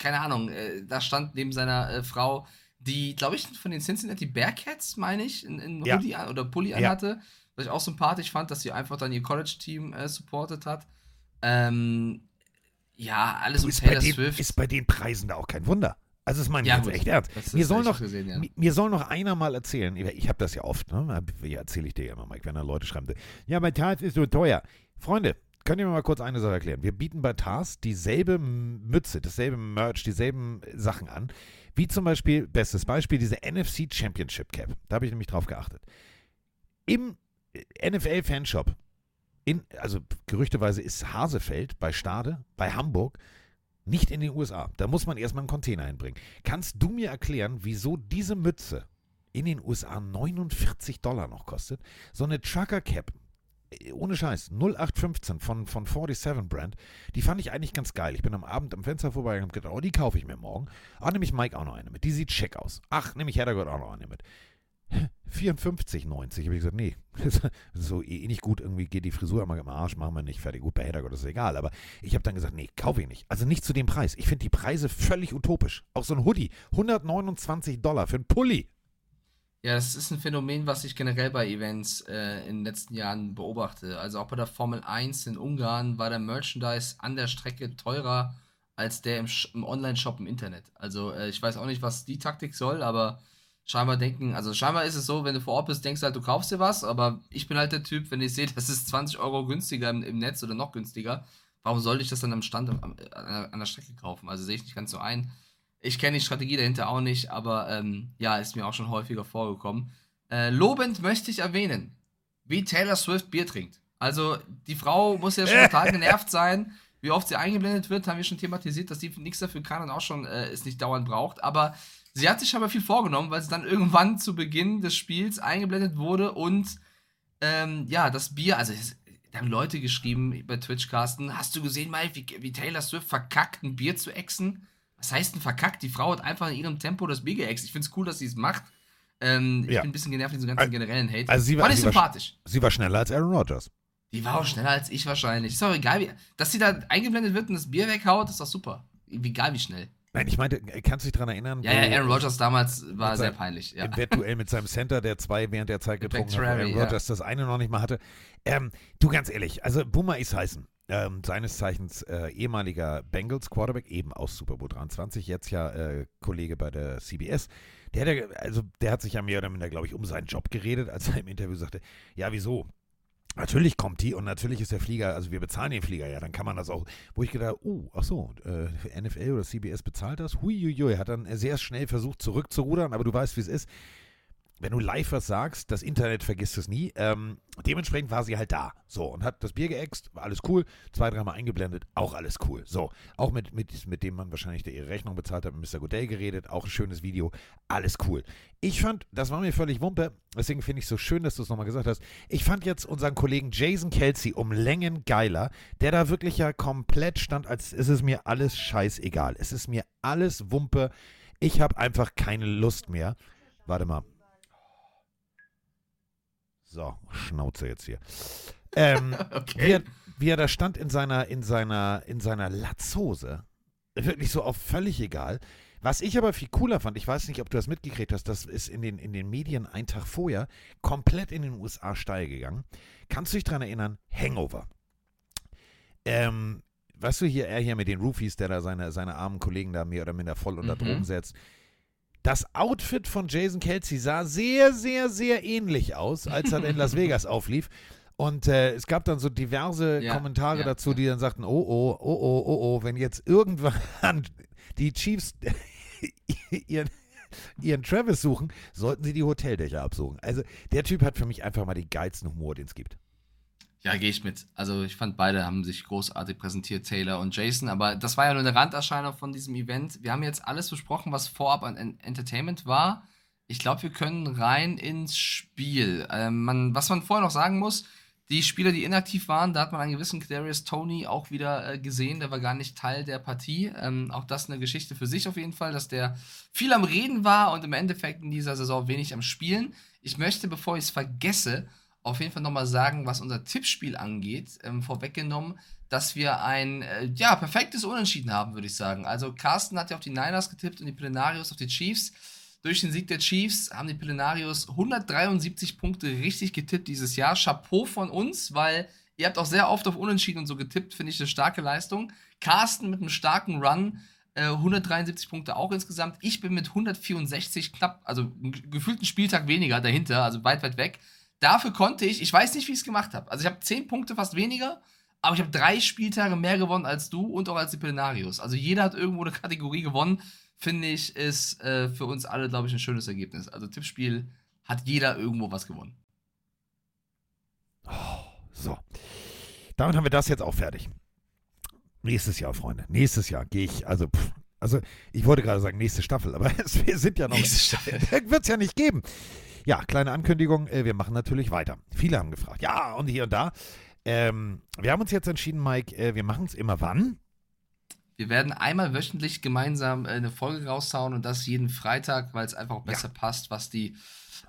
Keine Ahnung, äh, da stand neben seiner äh, Frau, die, glaube ich, von den Cincinnati Bearcats, meine ich, in, in Ja. Hoodie an, oder Pulli Ja. anhatte. Was ich auch sympathisch fand, dass sie einfach dann ihr College-Team äh, supportet hat. Ähm, ja, alles Du, um ist, bei Taylor den, Swift. ist bei den Preisen da auch kein Wunder. Also das meine ich Ja, jetzt gut. echt ernst. Mir ist soll, noch, gesehen, ja. mi- mir soll noch einer mal erzählen, ich habe das ja oft, ne? Wie erzähle ich dir ja immer, Mike, wenn da Leute schreiben, ja, bei Tars ist so teuer. Freunde, könnt ihr mir mal kurz eine Sache erklären? Wir bieten bei Tars dieselbe Mütze, dasselbe Merch, dieselben Sachen an, wie zum Beispiel, bestes Beispiel, diese NFC Championship Cap. Da habe ich nämlich drauf geachtet. Im NFL-Fanshop, in, also gerüchteweise ist Hasefeld bei Stade, bei Hamburg, nicht in den USA. Da muss man erstmal einen Container hinbringen. Kannst du mir erklären, wieso diese Mütze in den USA 49 Dollar noch kostet? So eine Trucker Cap, äh, ohne Scheiß, 0815 von, von 47 Brand, die fand ich eigentlich ganz geil. Ich bin am Abend am Fenster vorbei und habe gedacht, oh, die kaufe ich mir morgen. Ah, nehme ich Mike auch noch eine mit. Die sieht schick aus. Ach, nehme ich Heddergott auch noch eine mit. 54,90. Habe ich gesagt, nee, so eh nicht gut, irgendwie geht die Frisur immer im Arsch, machen wir nicht fertig. Gut, bei Heddergott ist es egal, aber ich habe dann gesagt, nee, kaufe ich nicht. Also nicht zu dem Preis. Ich finde die Preise völlig utopisch. Auch so ein Hoodie, 129 Dollar für einen Pulli. Ja, das ist ein Phänomen, was ich generell bei Events äh, in den letzten Jahren beobachte. Also auch bei der Formel 1 in Ungarn war der Merchandise an der Strecke teurer als der im, im Online-Shop im Internet. Also äh, ich weiß auch nicht, was die Taktik soll, aber scheinbar denken, also scheinbar ist es so, wenn du vor Ort bist, denkst du halt, du kaufst dir was, aber ich bin halt der Typ, wenn ich sehe, das ist 20 Euro günstiger im, im Netz oder noch günstiger, warum sollte ich das dann am Stand äh, an, der- an der Strecke kaufen? Also sehe ich nicht ganz so ein. Ich kenne die Strategie dahinter auch nicht, aber ähm, ja, ist mir auch schon häufiger vorgekommen. Äh, lobend möchte ich erwähnen, wie Taylor Swift Bier trinkt. Also die Frau muss ja schon total genervt sein. Wie oft sie eingeblendet wird, haben wir schon thematisiert, dass die nichts dafür kann und auch schon äh, es nicht dauernd braucht. Aber sie hat sich aber viel vorgenommen, weil sie dann irgendwann zu Beginn des Spiels eingeblendet wurde und ähm, ja, das Bier, also da haben Leute geschrieben bei Twitchcasten, hast du gesehen, Mike, wie, wie Taylor Swift verkackt, ein Bier zu exen? Was heißt denn verkackt? Die Frau hat einfach in ihrem Tempo das Bier geäxt. Ich finde es cool, dass sie es macht. Ähm, Ich Ja. bin ein bisschen genervt von diesem ganzen generellen Hate. Also sie war, Fand ich sie war, sympathisch. sie war schneller als Aaron Rodgers. Die war auch schneller als ich wahrscheinlich. Ist doch egal, wie, dass sie da eingeblendet wird und das Bier weghaut, ist doch super. Egal wie schnell. Nein, ich meinte, kannst du dich daran erinnern? Ja, ja, Aaron Rodgers damals war sehr peinlich. Ja. Im Wettduell mit seinem Center, der zwei während der Zeit getrunken hat, Aaron ja. Rodgers das eine noch nicht mal hatte. Ähm, du, ganz ehrlich, also Boomer Esiason, ähm, seines Zeichens äh, ehemaliger Bengals Quarterback, eben aus Super Bowl 23, jetzt ja äh, Kollege bei der CBS. Der, hat also, der hat sich ja mehr oder minder, glaube ich, um seinen Job geredet, als er im Interview sagte, ja, wieso? Natürlich kommt die und natürlich ist der Flieger, also wir bezahlen den Flieger ja, dann kann man das auch, wo ich gedacht, oh, ach so, äh, NFL oder CBS bezahlt das, huiuiui, hat dann sehr schnell versucht zurückzurudern, aber du weißt, wie es ist. Wenn du live was sagst, das Internet vergisst es nie. Ähm, dementsprechend war sie halt da. So, und hat das Bier geäxt, war alles cool. Zwei, dreimal eingeblendet, auch alles cool. So, auch mit, mit, mit dem man wahrscheinlich der ihre Rechnung bezahlt hat, mit Mr. Godell geredet, auch ein schönes Video, alles cool. Ich fand, das war mir völlig Wumpe, deswegen finde ich es so schön, dass du es nochmal gesagt hast. Ich fand jetzt unseren Kollegen Jason Kelsey um Längen geiler, der da wirklich ja komplett stand, als ist es mir alles scheißegal. Es ist mir alles Wumpe. Ich habe einfach keine Lust mehr. Warte mal. So, Schnauze jetzt hier. Ähm, Okay. wie, er, wie er da stand in seiner, in seiner, in seiner Latzhose. Wirklich so auf völlig egal. Was ich aber viel cooler fand, ich weiß nicht, ob du das mitgekriegt hast, das ist in den, in den Medien einen Tag vorher komplett in den USA steil gegangen. Kannst du dich daran erinnern? Hangover. Ähm, weißt du, hier, er hier mit den Roofies, der da seine, seine armen Kollegen da mehr oder minder voll unter Mhm. Drogen setzt. Das Outfit von Jason Kelsey sah sehr, sehr, sehr ähnlich aus, als er in Las Vegas auflief. Und äh, es gab dann so diverse Ja, Kommentare ja, dazu, die dann sagten, oh, oh, oh, oh, oh, oh, wenn jetzt irgendwann die Chiefs ihren, ihren Travis suchen, sollten sie die Hoteldächer absuchen. Also der Typ hat für mich einfach mal den geilsten Humor, den es gibt. Ja, gehe ich mit. Also ich fand, beide haben sich großartig präsentiert, Taylor und Jason. Aber das war ja nur eine Randerscheinung von diesem Event. Wir haben jetzt alles besprochen, was vorab an En- Entertainment war. Ich glaube, wir können rein ins Spiel. Ähm, man, was man vorher noch sagen muss, die Spieler, die inaktiv waren, da hat man einen gewissen Darius Tony auch wieder äh, gesehen. Der war gar nicht Teil der Partie. Ähm, auch das eine Geschichte für sich auf jeden Fall, dass der viel am Reden war und im Endeffekt in dieser Saison wenig am Spielen. Ich möchte, bevor ich es vergesse, auf jeden Fall nochmal sagen, was unser Tippspiel angeht, ähm, vorweggenommen, dass wir ein äh, ja, perfektes Unentschieden haben, würde ich sagen. Also Carsten hat ja auf die Niners getippt und die Plenarios auf die Chiefs. Durch den Sieg der Chiefs haben die Plenarios 173 Punkte richtig getippt dieses Jahr. Chapeau von uns, weil Ihr habt auch sehr oft auf Unentschieden und so getippt, finde ich eine starke Leistung. Carsten mit einem starken Run, äh, 173 Punkte auch insgesamt. Ich bin mit 164 knapp, also gefühlten Spieltag weniger dahinter, also weit, weit weg. Dafür konnte ich, ich weiß nicht, wie ich es gemacht habe. Also ich habe 10 Punkte fast weniger, aber ich habe drei Spieltage mehr gewonnen als du und auch als die Plenarius. Also jeder hat irgendwo eine Kategorie gewonnen. Finde ich, ist äh, für uns alle, glaube ich, ein schönes Ergebnis. Also Tippspiel hat jeder irgendwo was gewonnen. So. Damit haben wir das jetzt auch fertig. Nächstes Jahr, Freunde. Nächstes Jahr gehe ich, also, pff, also ich wollte gerade sagen, nächste Staffel, aber es, wir sind ja noch. Nächste Staffel. Wird es ja nicht geben. Ja, kleine Ankündigung, äh, wir machen natürlich weiter. Viele haben gefragt. Ja, und hier und da. Ähm, wir haben uns jetzt entschieden, Mike, äh, wir machen es immer wann? Wir werden einmal wöchentlich gemeinsam äh, eine Folge raushauen und das jeden Freitag, weil es einfach besser passt, was die,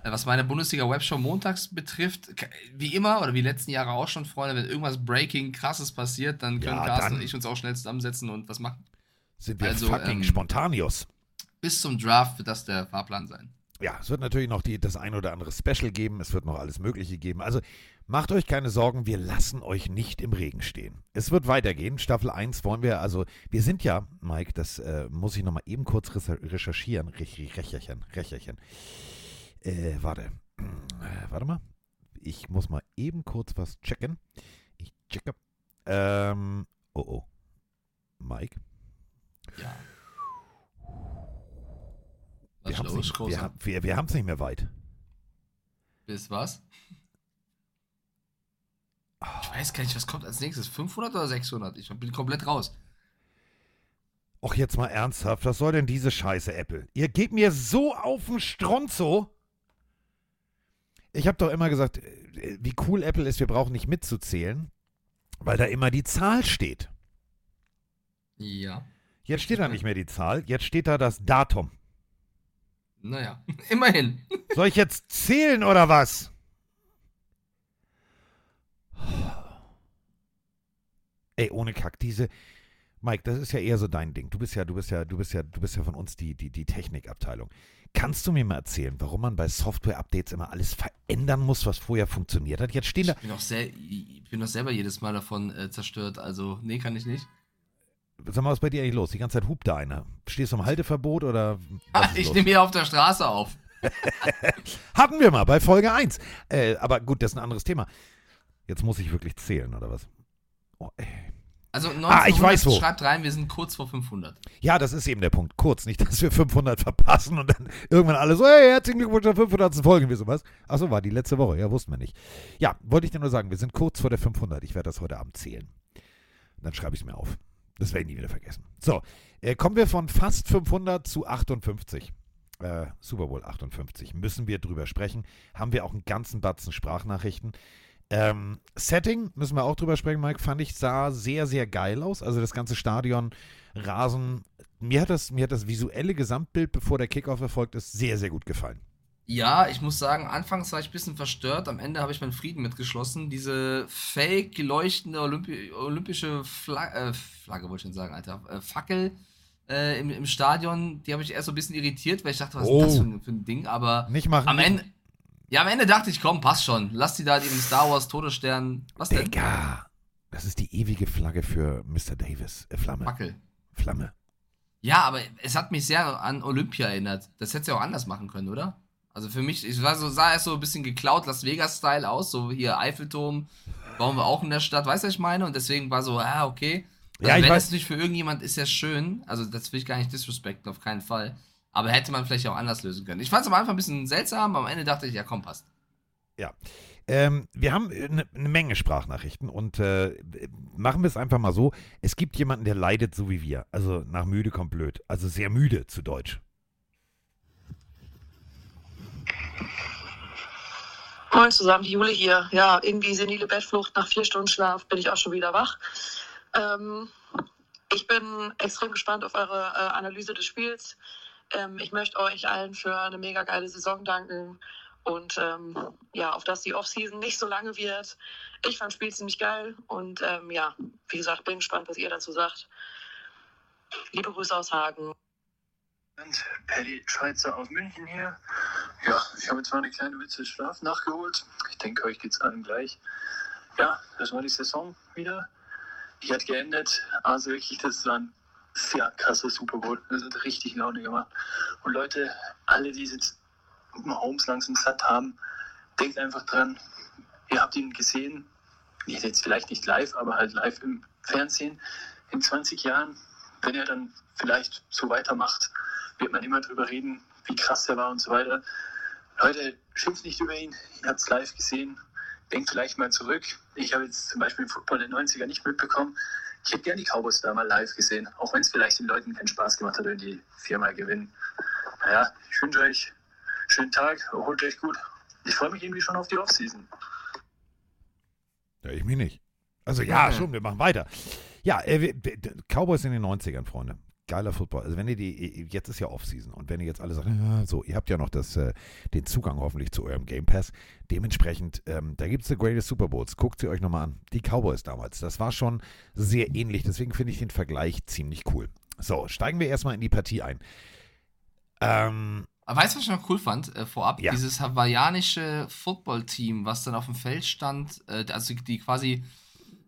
was meine Bundesliga-Webshow montags betrifft. Wie immer oder wie letzten Jahre auch schon, Freunde, wenn irgendwas Breaking, krasses passiert, dann können Ja, Carsten und ich uns auch schnell zusammensetzen und was machen. Sind wir Also, fucking ähm, Spontanius. Bis zum Draft wird das der Fahrplan sein. Ja, es wird natürlich noch die, das ein oder andere Special geben. Es wird noch alles Mögliche geben. Also macht euch keine Sorgen, wir lassen euch nicht im Regen stehen. Es wird weitergehen. Staffel 1 wollen wir, also wir sind ja, Mike, das äh, muss ich nochmal eben kurz recher- recherchieren. Rech- Recherchen, Recherchen. Äh, warte. Äh, warte mal. Ich muss mal eben kurz was checken. Ich checke. Ähm, oh oh. Mike. Ja. Wir haben es nicht, wir, wir, wir nicht mehr weit. Bis was? Ich weiß gar nicht, was kommt als nächstes. 500 oder 600? Ich bin komplett raus. Och, jetzt mal ernsthaft, was soll denn diese Scheiße, Apple? Ihr geht mir so auf den Stronzo. Ich habe doch immer gesagt, äh, wie cool Apple ist, wir brauchen nicht mitzuzählen, weil da immer die Zahl steht. Ja. Jetzt steht da nicht mehr die Zahl, jetzt steht da das Datum. Naja, immerhin. Soll ich jetzt zählen oder was? Ey, ohne Kack, diese. Mike, das ist ja eher so dein Ding. Du bist ja, du bist ja, du bist ja, du bist ja von uns die, die, die Technikabteilung. Kannst du mir mal erzählen, warum man bei Software-Updates immer alles verändern muss, was vorher funktioniert hat? Jetzt stehen da. Ich bin auch, sehr, ich bin auch selber jedes Mal davon äh, zerstört. Also, nee, kann ich nicht. Sag mal, was ist bei dir eigentlich los? Die ganze Zeit hupt da einer. Stehst du im Halteverbot oder. Ah, ich nehme hier auf der Straße auf. Hatten wir mal bei Folge 1. Äh, aber gut, das ist ein anderes Thema. Jetzt muss ich wirklich zählen, oder was? Oh. Also, Ah, ich 1900 weiß wo. schreibt rein, wir sind kurz vor 500. Ja, das ist eben der Punkt. Kurz, nicht, dass wir 500 verpassen und dann irgendwann alle so, hey, herzlichen Glückwunsch zur 500. Folge, wie sowas. Achso, war die letzte Woche, ja, wussten wir nicht. Ja, wollte ich dir nur sagen, wir sind kurz vor der 500. Ich werde das heute Abend zählen. Dann schreibe ich es mir auf. Das werde ich nie wieder vergessen. So, äh, kommen wir von fast 500 zu 58. Äh, Super Bowl 58. Müssen wir drüber sprechen. Haben wir auch einen ganzen Batzen Sprachnachrichten. Ähm, Setting, müssen wir auch drüber sprechen, Mike, fand ich, sah sehr, sehr geil aus. Also das ganze Stadion, Rasen. Mir hat das, mir hat das visuelle Gesamtbild, bevor der Kickoff erfolgt ist, sehr, sehr gut gefallen. Ja, ich muss sagen, anfangs war ich ein bisschen verstört. Am Ende habe ich meinen Frieden mitgeschlossen. Diese fake leuchtende Olympi olympische Fla äh, Flagge, wollte ich schon sagen, Alter. Äh, Fackel äh, im, im Stadion, die habe ich erst so ein bisschen irritiert, weil ich dachte, was Oh. ist das für ein, für ein Ding? Aber Nicht machen. am Ende, ja, am Ende dachte ich, komm, passt schon. Lass die da ihren Star Wars Todesstern. Was denn? Digga, das ist die ewige Flagge für Mr. Davis. Äh, Flamme. Fackel. Flamme. Ja, aber es hat mich sehr an Olympia erinnert. Das hätte sie auch anders machen können, oder? Also für mich, ich war so, sah erst so ein bisschen geklaut, Las Vegas-Style aus, so hier Eiffelturm, bauen wir auch in der Stadt, weißt du, was ich meine? Und deswegen war so, ah, okay. Also Ja, ich wenn weiß- es nicht für irgendjemand ist, ja schön. Also das will ich gar nicht disrespekten, auf keinen Fall. Aber hätte man vielleicht auch anders lösen können. Ich fand es am Anfang ein bisschen seltsam, aber am Ende dachte ich, ja komm, passt. Ja. Ähm, wir haben eine eine Menge Sprachnachrichten und äh, machen wir es einfach mal so. Es gibt jemanden, der leidet so wie wir. Also nach müde kommt blöd. Also sehr müde zu Deutsch. Moin zusammen, die Jule hier. Ja, irgendwie senile Bettflucht. Nach vier Stunden Schlaf bin ich auch schon wieder wach. Ähm, ich bin extrem gespannt auf eure äh, Analyse des Spiels. Ähm, ich möchte euch allen für eine mega geile Saison danken und ähm, ja, auf dass die Offseason nicht so lange wird. Ich fand das Spiel ziemlich geil und ähm, ja, wie gesagt, bin gespannt, was ihr dazu sagt. Liebe Grüße aus Hagen. Und Paddy Schweizer aus München hier. Ja, ich habe zwar eine kleine Witze Schlaf nachgeholt. Ich denke, euch geht's allen gleich. ja, das war die Saison wieder. Die hat geendet. Also wirklich, das war ein sehr krasser Super Bowl. Das hat richtig Laune gemacht. Und Leute, alle, die jetzt Mahomes langsam satt haben, denkt einfach dran, ihr habt ihn gesehen, jetzt vielleicht nicht live, aber halt live im Fernsehen. In 20 Jahren, wenn er dann vielleicht so weitermacht, wird man immer drüber reden, wie krass er war und so weiter. Leute, schimpft nicht über ihn, ihr habt es live gesehen, denkt vielleicht mal zurück. Ich habe jetzt zum Beispiel Football der 90er nicht mitbekommen. Ich hätte gerne die Cowboys da mal live gesehen, auch wenn es vielleicht den Leuten keinen Spaß gemacht hat, wenn die viermal gewinnen. Naja, ich wünsche euch einen schönen Tag, erholt euch gut. Ich freue mich irgendwie schon auf die Offseason. Ja, ich mich nicht. Also ja, schon, wir machen weiter. Ja, äh, Cowboys in den 90ern, Freunde. Geiler Football. Also wenn ihr die, jetzt ist ja Offseason und wenn ihr jetzt alle sagt, ja, so, ihr habt ja noch das, äh, den Zugang hoffentlich zu eurem Game Pass. Dementsprechend, ähm, da gibt es The Greatest Super Bowls. Guckt sie euch nochmal an. Die Cowboys damals, das war schon sehr ähnlich. Deswegen finde ich den Vergleich ziemlich cool. So, steigen wir erstmal in die Partie ein. Ähm, weißt du, was ich noch cool fand? Äh, vorab, Ja. dieses hawaiianische Football-Team, was dann auf dem Feld stand, äh, also die quasi,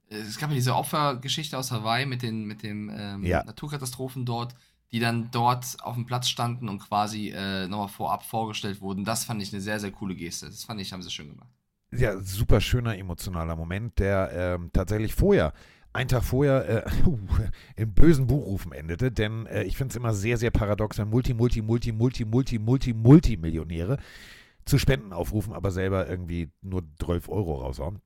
es gab ja diese Opfergeschichte aus Hawaii mit den mit dem ähm, Ja. Naturkatastrophen dort, die dann dort auf dem Platz standen und quasi äh, nochmal vorab vorgestellt wurden. Das fand ich eine sehr, sehr coole Geste. Das fand ich, haben sie schön gemacht. ja, super schöner emotionaler Moment, der ähm, tatsächlich vorher, einen Tag vorher, äh, im bösen Buchrufen endete, denn äh, ich finde es immer sehr, sehr paradox, wenn Multi, Multi, Multi, Multi, Multi, Multi, Multimillionäre zu Spenden aufrufen, aber selber irgendwie nur 12 Euro raushauen.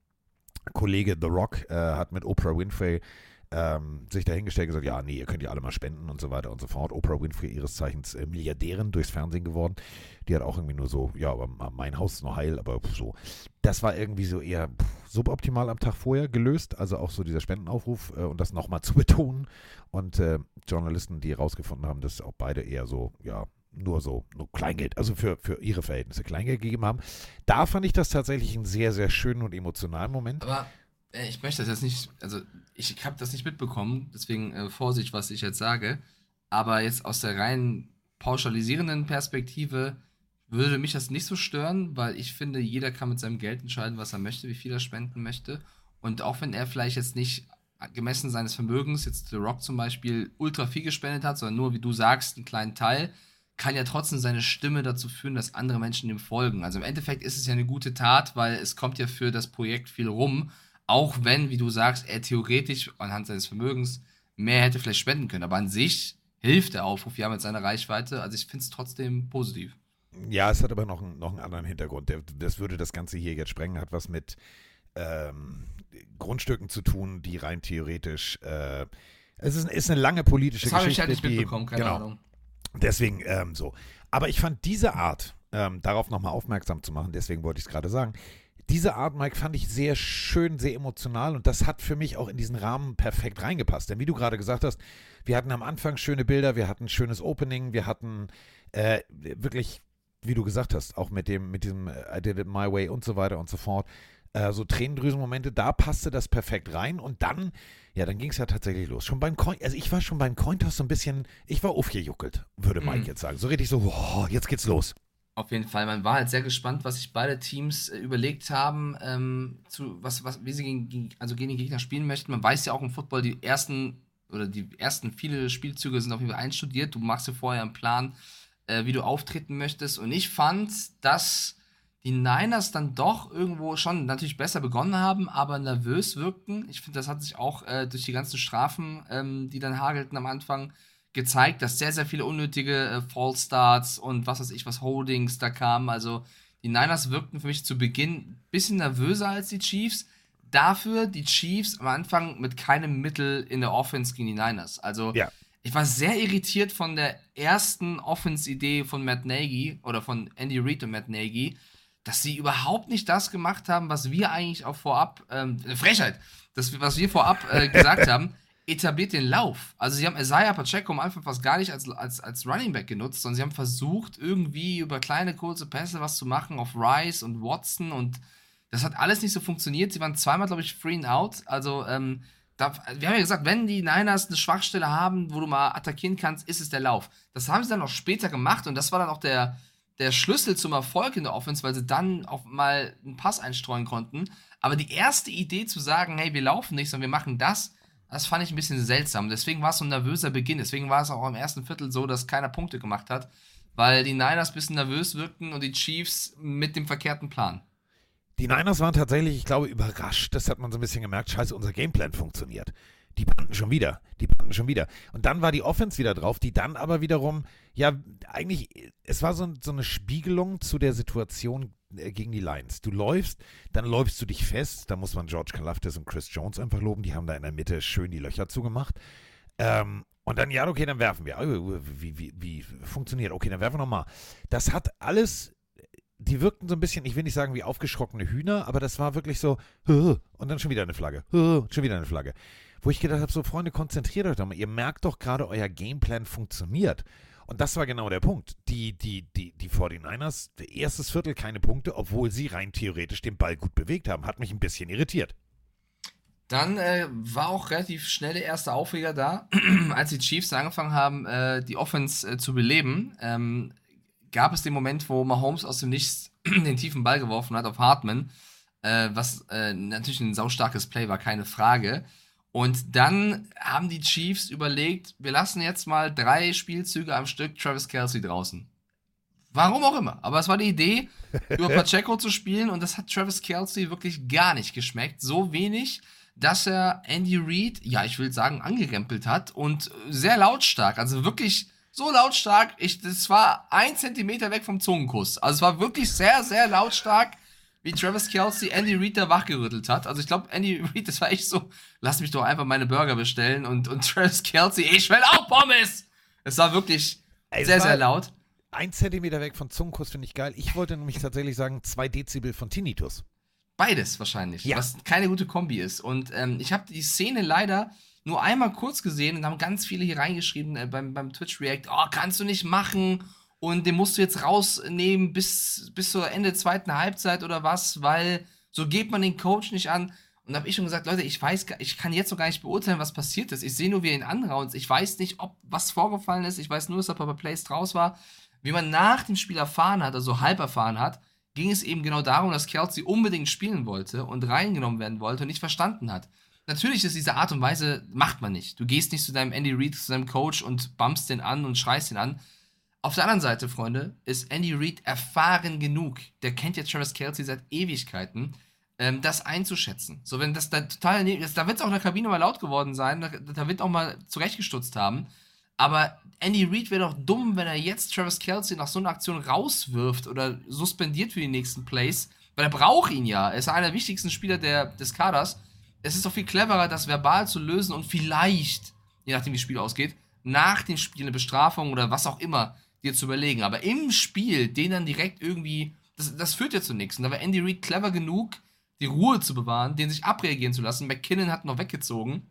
Kollege The Rock äh, hat mit Oprah Winfrey ähm, sich dahingestellt und gesagt, ja, nee, ihr könnt ja alle mal spenden und so weiter und so fort. Oprah Winfrey, ihres Zeichens äh, Milliardärin durchs Fernsehen geworden. Die hat auch irgendwie nur so, ja, aber mein Haus ist noch heil, aber so. Das war irgendwie so eher suboptimal am Tag vorher gelöst, also auch so dieser Spendenaufruf äh, und das nochmal zu betonen. Und äh, Journalisten, die herausgefunden haben, dass auch beide eher so, ja, nur so, nur Kleingeld, also für, für ihre Verhältnisse Kleingeld gegeben haben. Da fand ich das tatsächlich einen sehr, sehr schönen und emotionalen Moment. Aber äh, ich möchte das jetzt nicht, also ich habe das nicht mitbekommen, deswegen äh, Vorsicht, was ich jetzt sage. Aber jetzt aus der rein pauschalisierenden Perspektive würde mich das nicht so stören, weil ich finde, jeder kann mit seinem Geld entscheiden, was er möchte, wie viel er spenden möchte. Und auch wenn er vielleicht jetzt nicht gemessen seines Vermögens, jetzt The Rock zum Beispiel, ultra viel gespendet hat, sondern nur, wie du sagst, einen kleinen Teil, kann ja trotzdem seine Stimme dazu führen, dass andere Menschen ihm folgen. Also im Endeffekt ist es ja eine gute Tat, weil es kommt ja für das Projekt viel rum, auch wenn, wie du sagst, er theoretisch anhand seines Vermögens mehr hätte vielleicht spenden können. Aber an sich hilft der Aufruf ja mit seiner Reichweite. Also ich finde es trotzdem positiv. Ja, es hat aber noch, einen- noch einen anderen Hintergrund. Das würde das Ganze hier jetzt sprengen, hat was mit ähm, Grundstücken zu tun, die rein theoretisch. Äh, es ist, ist eine lange politische Das habe ich Geschichte. halt nicht die, mitbekommen, keine genau, Ahnung. Deswegen ähm, so. Aber ich fand diese Art, ähm, darauf nochmal aufmerksam zu machen, deswegen wollte ich es gerade sagen, diese Art, Mike, fand ich sehr schön, sehr emotional und das hat für mich auch in diesen Rahmen perfekt reingepasst. Denn wie du gerade gesagt hast, wir hatten am Anfang schöne Bilder, wir hatten ein schönes Opening, wir hatten äh, wirklich, wie du gesagt hast, auch mit dem, mit diesem äh, I did it my way und so weiter und so fort, äh, so Tränendrüsenmomente, da passte das perfekt rein und dann, ja, dann ging es ja tatsächlich los. Schon beim Coin, also ich war schon beim Cointoss so ein bisschen, ich war aufgejuckelt, würde Mike Mhm. jetzt sagen. So richtig so, wow, jetzt geht's los. Auf jeden Fall. Man war halt sehr gespannt, was sich beide Teams äh, überlegt haben, ähm, zu, was, was, wie sie gegen, gegen, also gegen den Gegner spielen möchten. Man weiß ja auch im Football, die ersten oder die ersten viele Spielzüge sind auf jeden Fall einstudiert. Du machst dir vorher einen Plan, äh, wie du auftreten möchtest. Und ich fand, dass die Niners dann doch irgendwo schon natürlich besser begonnen haben, aber nervös wirkten. Ich finde, das hat sich auch äh, durch die ganzen Strafen, ähm, die dann hagelten am Anfang, gezeigt, dass sehr, sehr viele unnötige äh, False Starts und was weiß ich, was Holdings da kamen. Also die Niners wirkten für mich zu Beginn ein bisschen nervöser als die Chiefs. Dafür die Chiefs am Anfang mit keinem Mittel in der Offense gegen die Niners. Also Ja. ich war sehr irritiert von der ersten Offense-Idee von Matt Nagy oder von Andy Reid und Matt Nagy, dass sie überhaupt nicht das gemacht haben, was wir eigentlich auch vorab, ähm, eine Frechheit, das, was wir vorab äh, gesagt haben, etabliert den Lauf. Also sie haben Isaiah Pacheco am Anfang fast gar nicht als, als, als Running Back genutzt, sondern sie haben versucht, irgendwie über kleine, kurze Pässe was zu machen auf Rice und Watson und das hat alles nicht so funktioniert. Sie waren zweimal, glaube ich, free and out. Also, ähm, da, wir haben ja gesagt, wenn die Niners eine Schwachstelle haben, wo du mal attackieren kannst, ist es der Lauf. Das haben sie dann auch später gemacht und das war dann auch der, der Schlüssel zum Erfolg in der Offense, weil sie dann auch mal einen Pass einstreuen konnten. Aber die erste Idee zu sagen, hey, wir laufen nicht, sondern wir machen das, das fand ich ein bisschen seltsam. Deswegen war es so ein nervöser Beginn. Deswegen war es auch im ersten Viertel so, dass keiner Punkte gemacht hat, weil die Niners ein bisschen nervös wirkten und die Chiefs mit dem verkehrten Plan. Die Niners waren tatsächlich, ich glaube, überrascht. Das hat man so ein bisschen gemerkt. Scheiße, unser Gameplan funktioniert. Die panten schon wieder. Die panten schon wieder. Und dann war die Offense wieder drauf, die dann aber wiederum, ja, eigentlich, es war so, so eine Spiegelung zu der Situation äh, gegen die Lions. Du läufst, dann läufst du dich fest. Da muss man George Kalafdis und Chris Jones einfach loben. Die haben da in der Mitte schön die Löcher zugemacht. Ähm, und dann, ja, okay, dann werfen wir. Wie, wie, wie funktioniert? Okay, dann werfen wir nochmal. Das hat alles die wirkten so ein bisschen, ich will nicht sagen wie aufgeschrockene Hühner, aber das war wirklich so, und dann schon wieder eine Flagge, schon wieder eine Flagge. Wo ich gedacht habe, so Freunde, konzentriert euch doch mal, ihr merkt doch gerade, euer Gameplan funktioniert. Und das war genau der Punkt. Die, die, die, die 49ers, erstes Viertel keine Punkte, obwohl sie rein theoretisch den Ball gut bewegt haben. Hat mich ein bisschen irritiert. Dann äh, war auch relativ schnell der erste Aufreger da, als die Chiefs angefangen haben, äh, die Offense äh, zu beleben. Ähm, gab es den Moment, wo Mahomes aus dem Nichts den tiefen Ball geworfen hat auf Hartman, äh, was äh, natürlich ein saustarkes Play war, keine Frage. Und dann haben die Chiefs überlegt, wir lassen jetzt mal drei Spielzüge am Stück Travis Kelsey draußen. Warum auch immer. Aber es war die Idee, über Pacheco zu spielen und das hat Travis Kelsey wirklich gar nicht geschmeckt. So wenig, dass er Andy Reid, ja, ich will sagen, angerempelt hat und sehr lautstark, also wirklich so lautstark, ich, das war ein Zentimeter weg vom Zungenkuss. Also es war wirklich sehr, sehr lautstark, wie Travis Kelsey Andy Reid da wachgerüttelt hat. Also ich glaube, Andy Reid, das war echt so, lass mich doch einfach meine Burger bestellen und, und Travis Kelsey, ich will auch Pommes! Es war wirklich Ey, sehr, war sehr laut. Ein Zentimeter weg von Zungenkuss finde ich geil. Ich wollte nämlich tatsächlich sagen, zwei Dezibel von Tinnitus. Beides wahrscheinlich, ja. was keine gute Kombi ist. Und ähm, ich habe die Szene leider nur einmal kurz gesehen und haben ganz viele hier reingeschrieben äh, beim, beim Twitch React, oh, kannst du nicht machen und den musst du jetzt rausnehmen bis, bis zur Ende zweiten Halbzeit oder was, weil so geht man den Coach nicht an. Und da habe ich schon gesagt, Leute, ich weiß, ich kann jetzt noch gar nicht beurteilen, was passiert ist. Ich sehe nur, wie er ihn anraunzt. Ich weiß nicht, ob was vorgefallen ist. Ich weiß nur, dass er Papa Plays draus war. Wie man nach dem Spiel erfahren hat, also halb erfahren hat, ging es eben genau darum, dass Kelsey unbedingt spielen wollte und reingenommen werden wollte und nicht verstanden hat natürlich ist diese Art und Weise, macht man nicht. Du gehst nicht zu deinem Andy Reid, zu deinem Coach und bumpst den an und schreist ihn an. Auf der anderen Seite, Freunde, ist Andy Reid erfahren genug. Der kennt jetzt Travis Kelsey seit Ewigkeiten, ähm, das einzuschätzen. So, wenn das da total, da wird es auch in der Kabine mal laut geworden sein, da, da wird auch mal zurechtgestutzt haben. Aber Andy Reid wäre doch dumm, wenn er jetzt Travis Kelsey nach so einer Aktion rauswirft oder suspendiert für die nächsten Plays, weil er braucht ihn ja. Er ist einer der wichtigsten Spieler der, des Kaders es ist doch viel cleverer, das verbal zu lösen und vielleicht, je nachdem wie das Spiel ausgeht, nach dem Spiel eine Bestrafung oder was auch immer dir zu überlegen. Aber im Spiel den dann direkt irgendwie, das, das führt ja zu nichts. Und da war Andy Reid clever genug, die Ruhe zu bewahren, den sich abreagieren zu lassen. McKinnon hat noch weggezogen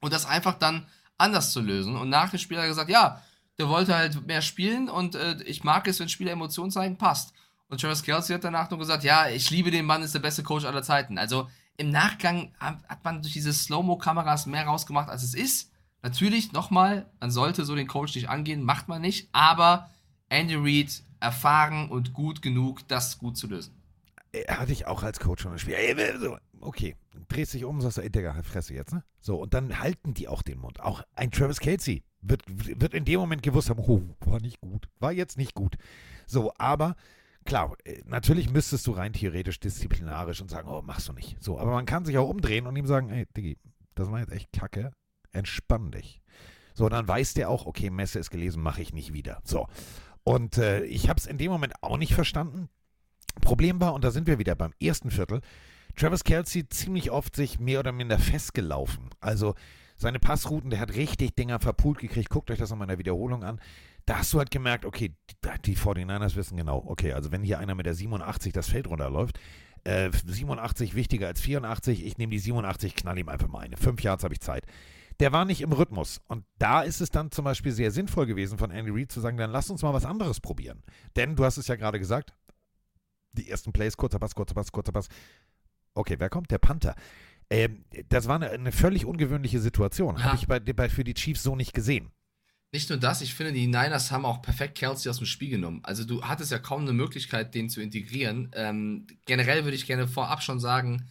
und das einfach dann anders zu lösen. Und nach dem Spiel hat er gesagt, ja, der wollte halt mehr spielen und äh, ich mag es, wenn Spieler Emotionen zeigen, passt. Und Travis Kelsey hat danach nur gesagt, ja, ich liebe den Mann, ist der beste Coach aller Zeiten. Also im Nachgang hat man durch diese Slow-Mo-Kameras mehr rausgemacht, als es ist. Natürlich, nochmal, man sollte so den Coach nicht angehen, macht man nicht, aber Andy Reid erfahren und gut genug, das gut zu lösen. Hatte ich auch als Coach schon ein Spiel. Okay, drehst dich um, sagst du, ey, Digga, halt Fresse jetzt, ne? So, und dann halten die auch den Mund. Auch ein Travis Casey wird, wird in dem Moment gewusst haben, oh, war nicht gut, war jetzt nicht gut. So, aber klar, äh, natürlich müsstest du rein theoretisch disziplinarisch und sagen, oh, machst du nicht. So, aber man kann sich auch umdrehen und ihm sagen, ey, Diggi, das war jetzt echt kacke, entspann dich. So, dann weiß der auch, okay, Messe ist gelesen, mache ich nicht wieder. So. Und äh, ich habe es in dem Moment auch nicht verstanden. Problem war, und da sind wir wieder beim ersten Viertel, Travis Kelsey ziemlich oft sich mehr oder minder festgelaufen. Also seine Passrouten, der hat richtig Dinger verpult gekriegt. Guckt euch das nochmal in der Wiederholung an da hast du halt gemerkt, okay, die 49ers wissen genau, okay, also wenn hier einer mit der 87 das Feld runterläuft, äh, 87 wichtiger als 84, ich nehme die 87, knall ihm einfach mal eine. Fünf Yards habe ich Zeit. Der war nicht im Rhythmus. Und da ist es dann zum Beispiel sehr sinnvoll gewesen von Andy Reid zu sagen, dann lass uns mal was anderes probieren. Denn du hast es ja gerade gesagt, die ersten Plays, kurzer Pass, kurzer Pass, kurzer Pass. Okay, wer kommt? Der Panther. Ähm, das war eine, eine, völlig ungewöhnliche Situation. Habe ich bei, bei, für die Chiefs so nicht gesehen. Nicht nur das, ich finde, die Niners haben auch perfekt Kelsey aus dem Spiel genommen. Also du hattest ja kaum eine Möglichkeit, den zu integrieren. Ähm, generell würde ich gerne vorab schon sagen,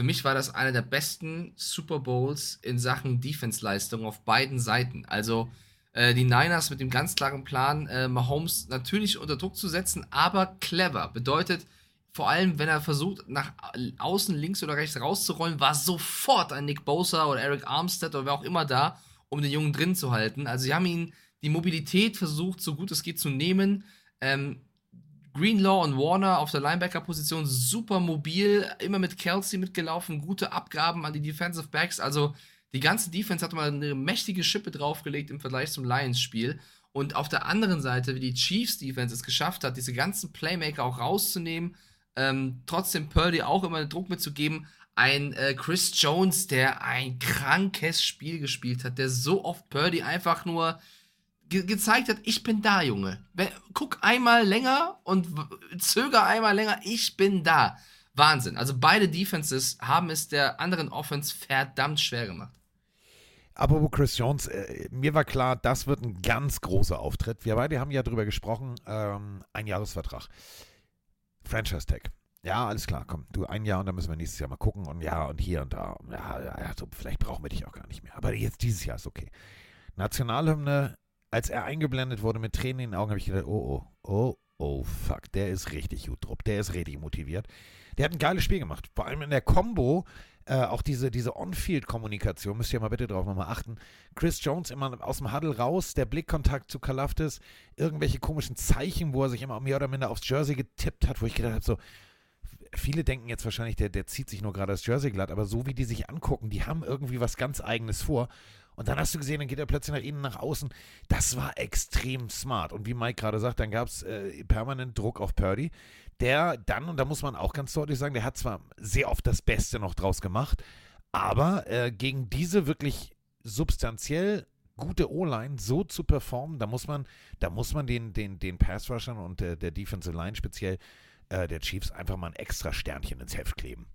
für mich war das einer der besten Super Bowls in Sachen Defense-Leistung auf beiden Seiten. Also äh, die Niners mit dem ganz klaren Plan, äh, Mahomes natürlich unter Druck zu setzen, aber clever. Bedeutet, vor allem, wenn er versucht, nach außen links oder rechts rauszurollen, war sofort ein Nick Bosa oder Eric Armstead oder wer auch immer da um den Jungen drin zu halten. Also sie haben ihn die Mobilität versucht, so gut es geht zu nehmen. Ähm, Greenlaw und Warner auf der Linebacker-Position super mobil, immer mit Kelsey mitgelaufen, gute Abgaben an die Defensive Backs. Also die ganze Defense hat mal eine mächtige Schippe draufgelegt im Vergleich zum Lions-Spiel. Und auf der anderen Seite, wie die Chiefs-Defense es geschafft hat, diese ganzen Playmaker auch rauszunehmen, ähm, trotzdem Purdy auch immer Druck mitzugeben, ein äh, Chris Jones, der ein krankes Spiel gespielt hat, der so oft Purdy einfach nur ge gezeigt hat, ich bin da, Junge. Guck einmal länger und zöger einmal länger, ich bin da. Wahnsinn. Also beide Defenses haben es der anderen Offense verdammt schwer gemacht. Apropos Chris Jones, äh, mir war klar, das wird ein ganz großer Auftritt. Wir beide haben ja darüber gesprochen, ähm, ein Jahresvertrag. Franchise Tag. Ja, alles klar, komm, du ein Jahr und dann müssen wir nächstes Jahr mal gucken und ja und hier und da. Ja also vielleicht brauchen wir dich auch gar nicht mehr. Aber jetzt dieses Jahr ist okay. Nationalhymne, als er eingeblendet wurde mit Tränen in den Augen, habe ich gedacht, oh, oh, oh, oh, fuck, der ist richtig gut drauf, der ist richtig motiviert. Der hat ein geiles Spiel gemacht. Vor allem in der Combo, äh, auch diese, diese On-Field-Kommunikation, müsst ihr mal bitte drauf nochmal achten. Chris Jones immer aus dem Huddle raus, der Blickkontakt zu Kalaftis, irgendwelche komischen Zeichen, wo er sich immer mehr oder minder aufs Jersey getippt hat, wo ich gedacht habe, so, viele denken jetzt wahrscheinlich, der, der zieht sich nur gerade das Jersey glatt, aber so wie die sich angucken, die haben irgendwie was ganz Eigenes vor. Und dann hast du gesehen, dann geht er plötzlich nach innen, nach außen. Das war extrem smart. Und wie Mike gerade sagt, dann gab es äh, permanent Druck auf Purdy, der dann, und da muss man auch ganz deutlich sagen, der hat zwar sehr oft das Beste noch draus gemacht, aber äh, gegen diese wirklich substanziell gute O-Line so zu performen, da muss man, da muss man den, den, den Pass-Rushern und der, der Defensive Line speziell äh, der Chiefs einfach mal ein extra Sternchen ins Heft kleben.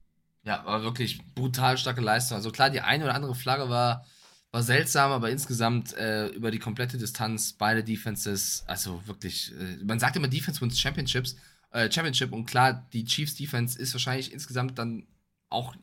Ja, war wirklich brutal starke Leistung. Also klar, die eine oder andere Flagge war, war seltsam, aber insgesamt äh, über die komplette Distanz beide Defenses, also wirklich, äh, man sagt immer Defense wins Championships, äh, Championship und klar, die Chiefs Defense ist wahrscheinlich insgesamt dann auch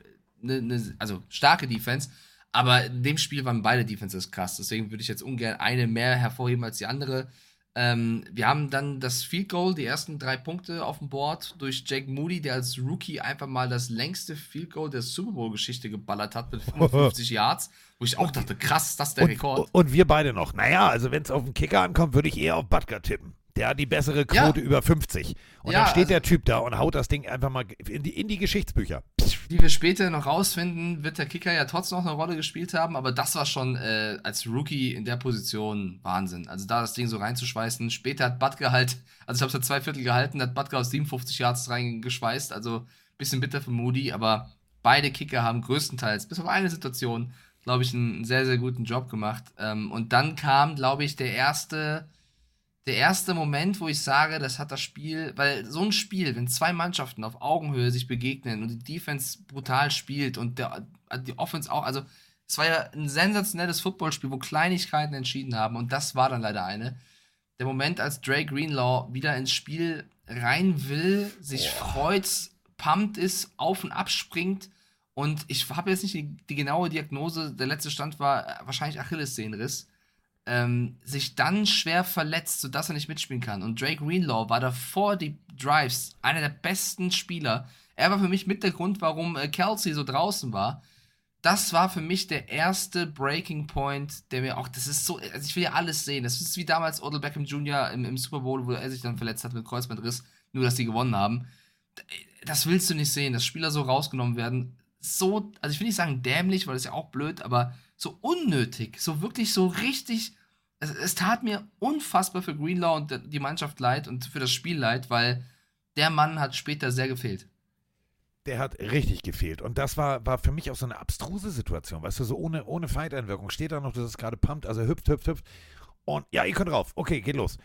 eine, ne, also starke Defense, aber in dem Spiel waren beide Defenses krass, deswegen würde ich jetzt ungern eine mehr hervorheben als die andere. Ähm, wir haben dann das Field Goal, die ersten drei Punkte auf dem Board durch Jake Moody, der als Rookie einfach mal das längste Field Goal der Super Bowl-Geschichte geballert hat mit 55 Yards, wo ich auch dachte, krass, ist das der und, Rekord. Und wir beide noch. Naja, also wenn es auf den Kicker ankommt, würde ich eher auf Butker tippen. Der hat die bessere Quote ja. über 50. Und ja, dann steht also, der Typ da und haut das Ding einfach mal in die, in die Geschichtsbücher. Wie wir später noch rausfinden, wird der Kicker ja trotzdem noch eine Rolle gespielt haben, aber das war schon äh, als Rookie in der Position Wahnsinn. Also da das Ding so reinzuschweißen. Später hat Butker halt, also ich habe es ja zwei Viertel gehalten, hat Butker aus 57 Yards reingeschweißt. Also bisschen bitter für Moody, aber beide Kicker haben größtenteils, bis auf eine Situation, glaube ich, einen sehr, sehr guten Job gemacht. Ähm, und dann kam, glaube ich, der erste der erste Moment, wo ich sage, das hat das Spiel, weil so ein Spiel, wenn zwei Mannschaften auf Augenhöhe sich begegnen und die Defense brutal spielt und der, die Offense auch, also es war ja ein sensationelles Footballspiel, wo Kleinigkeiten entschieden haben und das war dann leider eine. Der Moment, als Dre Greenlaw wieder ins Spiel rein will, sich Boah. freut, pumpt ist, auf und ab springt und ich habe jetzt nicht die, die genaue Diagnose, der letzte Stand war wahrscheinlich Achillessehnenriss ähm, sich dann schwer verletzt, sodass er nicht mitspielen kann. Und Drake Greenlaw war davor die Drives einer der besten Spieler. Er war für mich mit der Grund, warum äh, Kelsey so draußen war. Das war für mich der erste Breaking Point, der mir auch, das ist so, also ich will ja alles sehen. Das ist wie damals Odell Beckham Jr. im, im Super Bowl, wo er sich dann verletzt hat mit Kreuzbandriss, nur dass sie gewonnen haben. Das willst du nicht sehen, dass Spieler so rausgenommen werden. So, also ich will nicht sagen dämlich, weil das ist ja auch blöd, aber so unnötig, so wirklich so richtig. Es, es tat mir unfassbar für Greenlaw und die Mannschaft leid und für das Spiel leid, weil der Mann hat später sehr gefehlt. Der hat richtig gefehlt. Und das war, war für mich auch so eine abstruse Situation. Weißt du, so ohne, ohne Fight-Einwirkung. Steht da noch, dass es gerade pumpt, also hüpft, hüpft, hüpft. Und ja, ihr könnt rauf. Okay, geht los.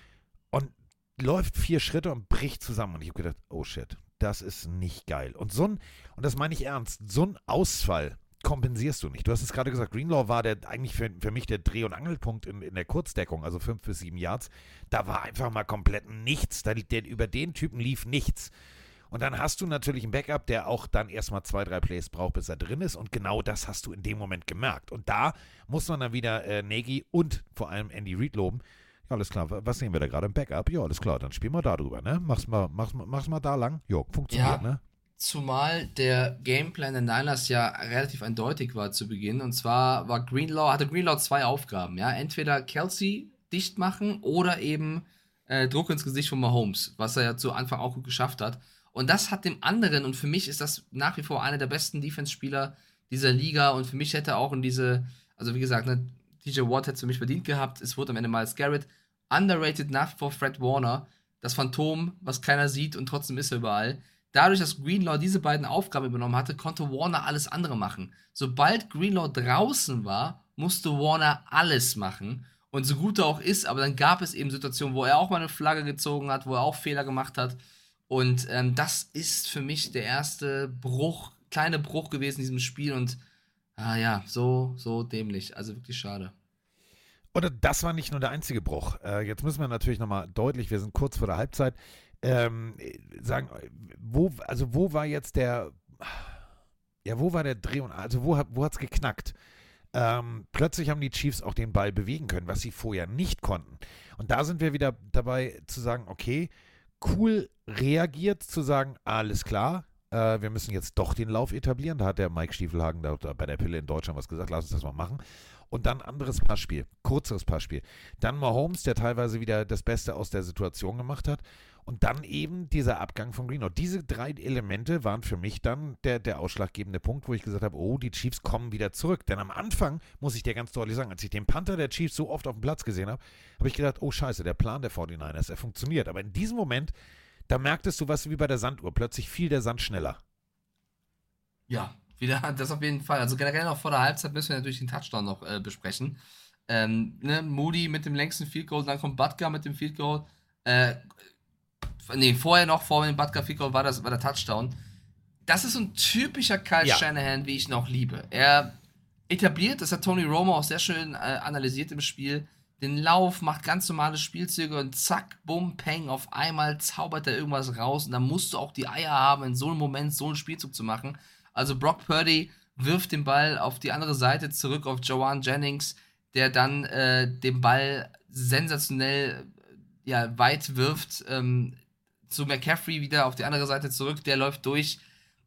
Und läuft vier Schritte und bricht zusammen. Und ich habe gedacht, oh shit, das ist nicht geil. Und so ein, und das meine ich ernst, so ein Ausfall kompensierst du nicht. Du hast es gerade gesagt, Greenlaw war der eigentlich für, für mich der Dreh- und Angelpunkt in, in der Kurzdeckung, also fünf bis sieben Yards. Da war einfach mal komplett nichts. Da, der, über den Typen lief nichts. Und dann hast du natürlich einen Backup, der auch dann erstmal zwei, drei Plays braucht, bis er drin ist. Und genau das hast du in dem Moment gemerkt. Und da muss man dann wieder äh, Nagy und vor allem Andy Reid loben. Ja, alles klar. Was sehen wir da gerade im Backup? Ja, alles klar. Dann spielen wir da drüber, ne? Mach's mal, mach's, mach's mal da lang. Jo, funktioniert, Ja. ne? Zumal der Gameplan der Niners ja relativ eindeutig war zu Beginn. Und zwar war Greenlaw, hatte Greenlaw zwei Aufgaben, ja. Entweder Kelsey dicht machen oder eben äh, Druck ins Gesicht von Mahomes, was er ja zu Anfang auch gut geschafft hat. Und das hat dem anderen, und für mich ist das nach wie vor einer der besten Defense-Spieler dieser Liga. Und für mich hätte er auch in diese, also wie gesagt, ne, TJ Watt hätte es für mich verdient gehabt. Es wurde am Ende Miles Garrett. Underrated nach vor Fred Warner. Das Phantom, was keiner sieht und trotzdem ist er überall. Dadurch, dass Greenlaw diese beiden Aufgaben übernommen hatte, konnte Warner alles andere machen. Sobald Greenlaw draußen war, musste Warner alles machen. Und so gut er auch ist, aber dann gab es eben Situationen, wo er auch mal eine Flagge gezogen hat, wo er auch Fehler gemacht hat. Und ähm, das ist für mich der erste Bruch, kleine Bruch gewesen in diesem Spiel. Und ah ja, so, so dämlich. Also wirklich schade. Oder das war nicht nur der einzige Bruch. Äh, jetzt müssen wir natürlich nochmal deutlich, wir sind kurz vor der Halbzeit, ähm, sagen, wo, also wo war jetzt der, ja, wo war der Dreh und, also wo, hat- wo hat es geknackt? Ähm, plötzlich haben die Chiefs auch den Ball bewegen können, was sie vorher nicht konnten. Und da sind wir wieder dabei zu sagen, okay, cool reagiert, zu sagen, alles klar, äh, wir müssen jetzt doch den Lauf etablieren. Da hat der Mike Stiefelhagen da, da bei der Pille in Deutschland was gesagt, lass uns das mal machen. Und dann anderes Passspiel, kürzeres Passspiel. Dann Mahomes, der teilweise wieder das Beste aus der Situation gemacht hat. Und dann eben dieser Abgang von Greenlaw. Diese drei Elemente waren für mich dann der, der ausschlaggebende Punkt, wo ich gesagt habe, oh, die Chiefs kommen wieder zurück. Denn am Anfang, muss ich dir ganz deutlich sagen, als ich den Panther der Chiefs so oft auf dem Platz gesehen habe, habe ich gedacht, oh scheiße, der Plan der 49ers, er funktioniert. Aber in diesem Moment, da merktest du was wie bei der Sanduhr. Plötzlich fiel der Sand schneller. Ja, wieder, das auf jeden Fall. Also generell noch vor der Halbzeit müssen wir natürlich den Touchdown noch äh, besprechen. Ähm, ne, Moody mit dem längsten Field Goal, dann kommt Butker mit dem Field Goal. Äh, nee, vorher noch, vor dem Butker Field Goal war, das, war der Touchdown. Das ist so ein typischer Kyle Ja. Shanahan, wie ich ihn auch liebe. Er etabliert, das hat Tony Romo auch sehr schön äh, analysiert im Spiel, den Lauf, macht ganz normale Spielzüge und zack, bumm, peng, auf einmal zaubert er irgendwas raus und dann musst du auch die Eier haben, in so einem Moment so einen Spielzug zu machen. Also Brock Purdy wirft den Ball auf die andere Seite zurück auf Joanne Jennings, der dann äh, den Ball sensationell äh, ja, weit wirft ähm, zu McCaffrey wieder auf die andere Seite zurück, der läuft durch.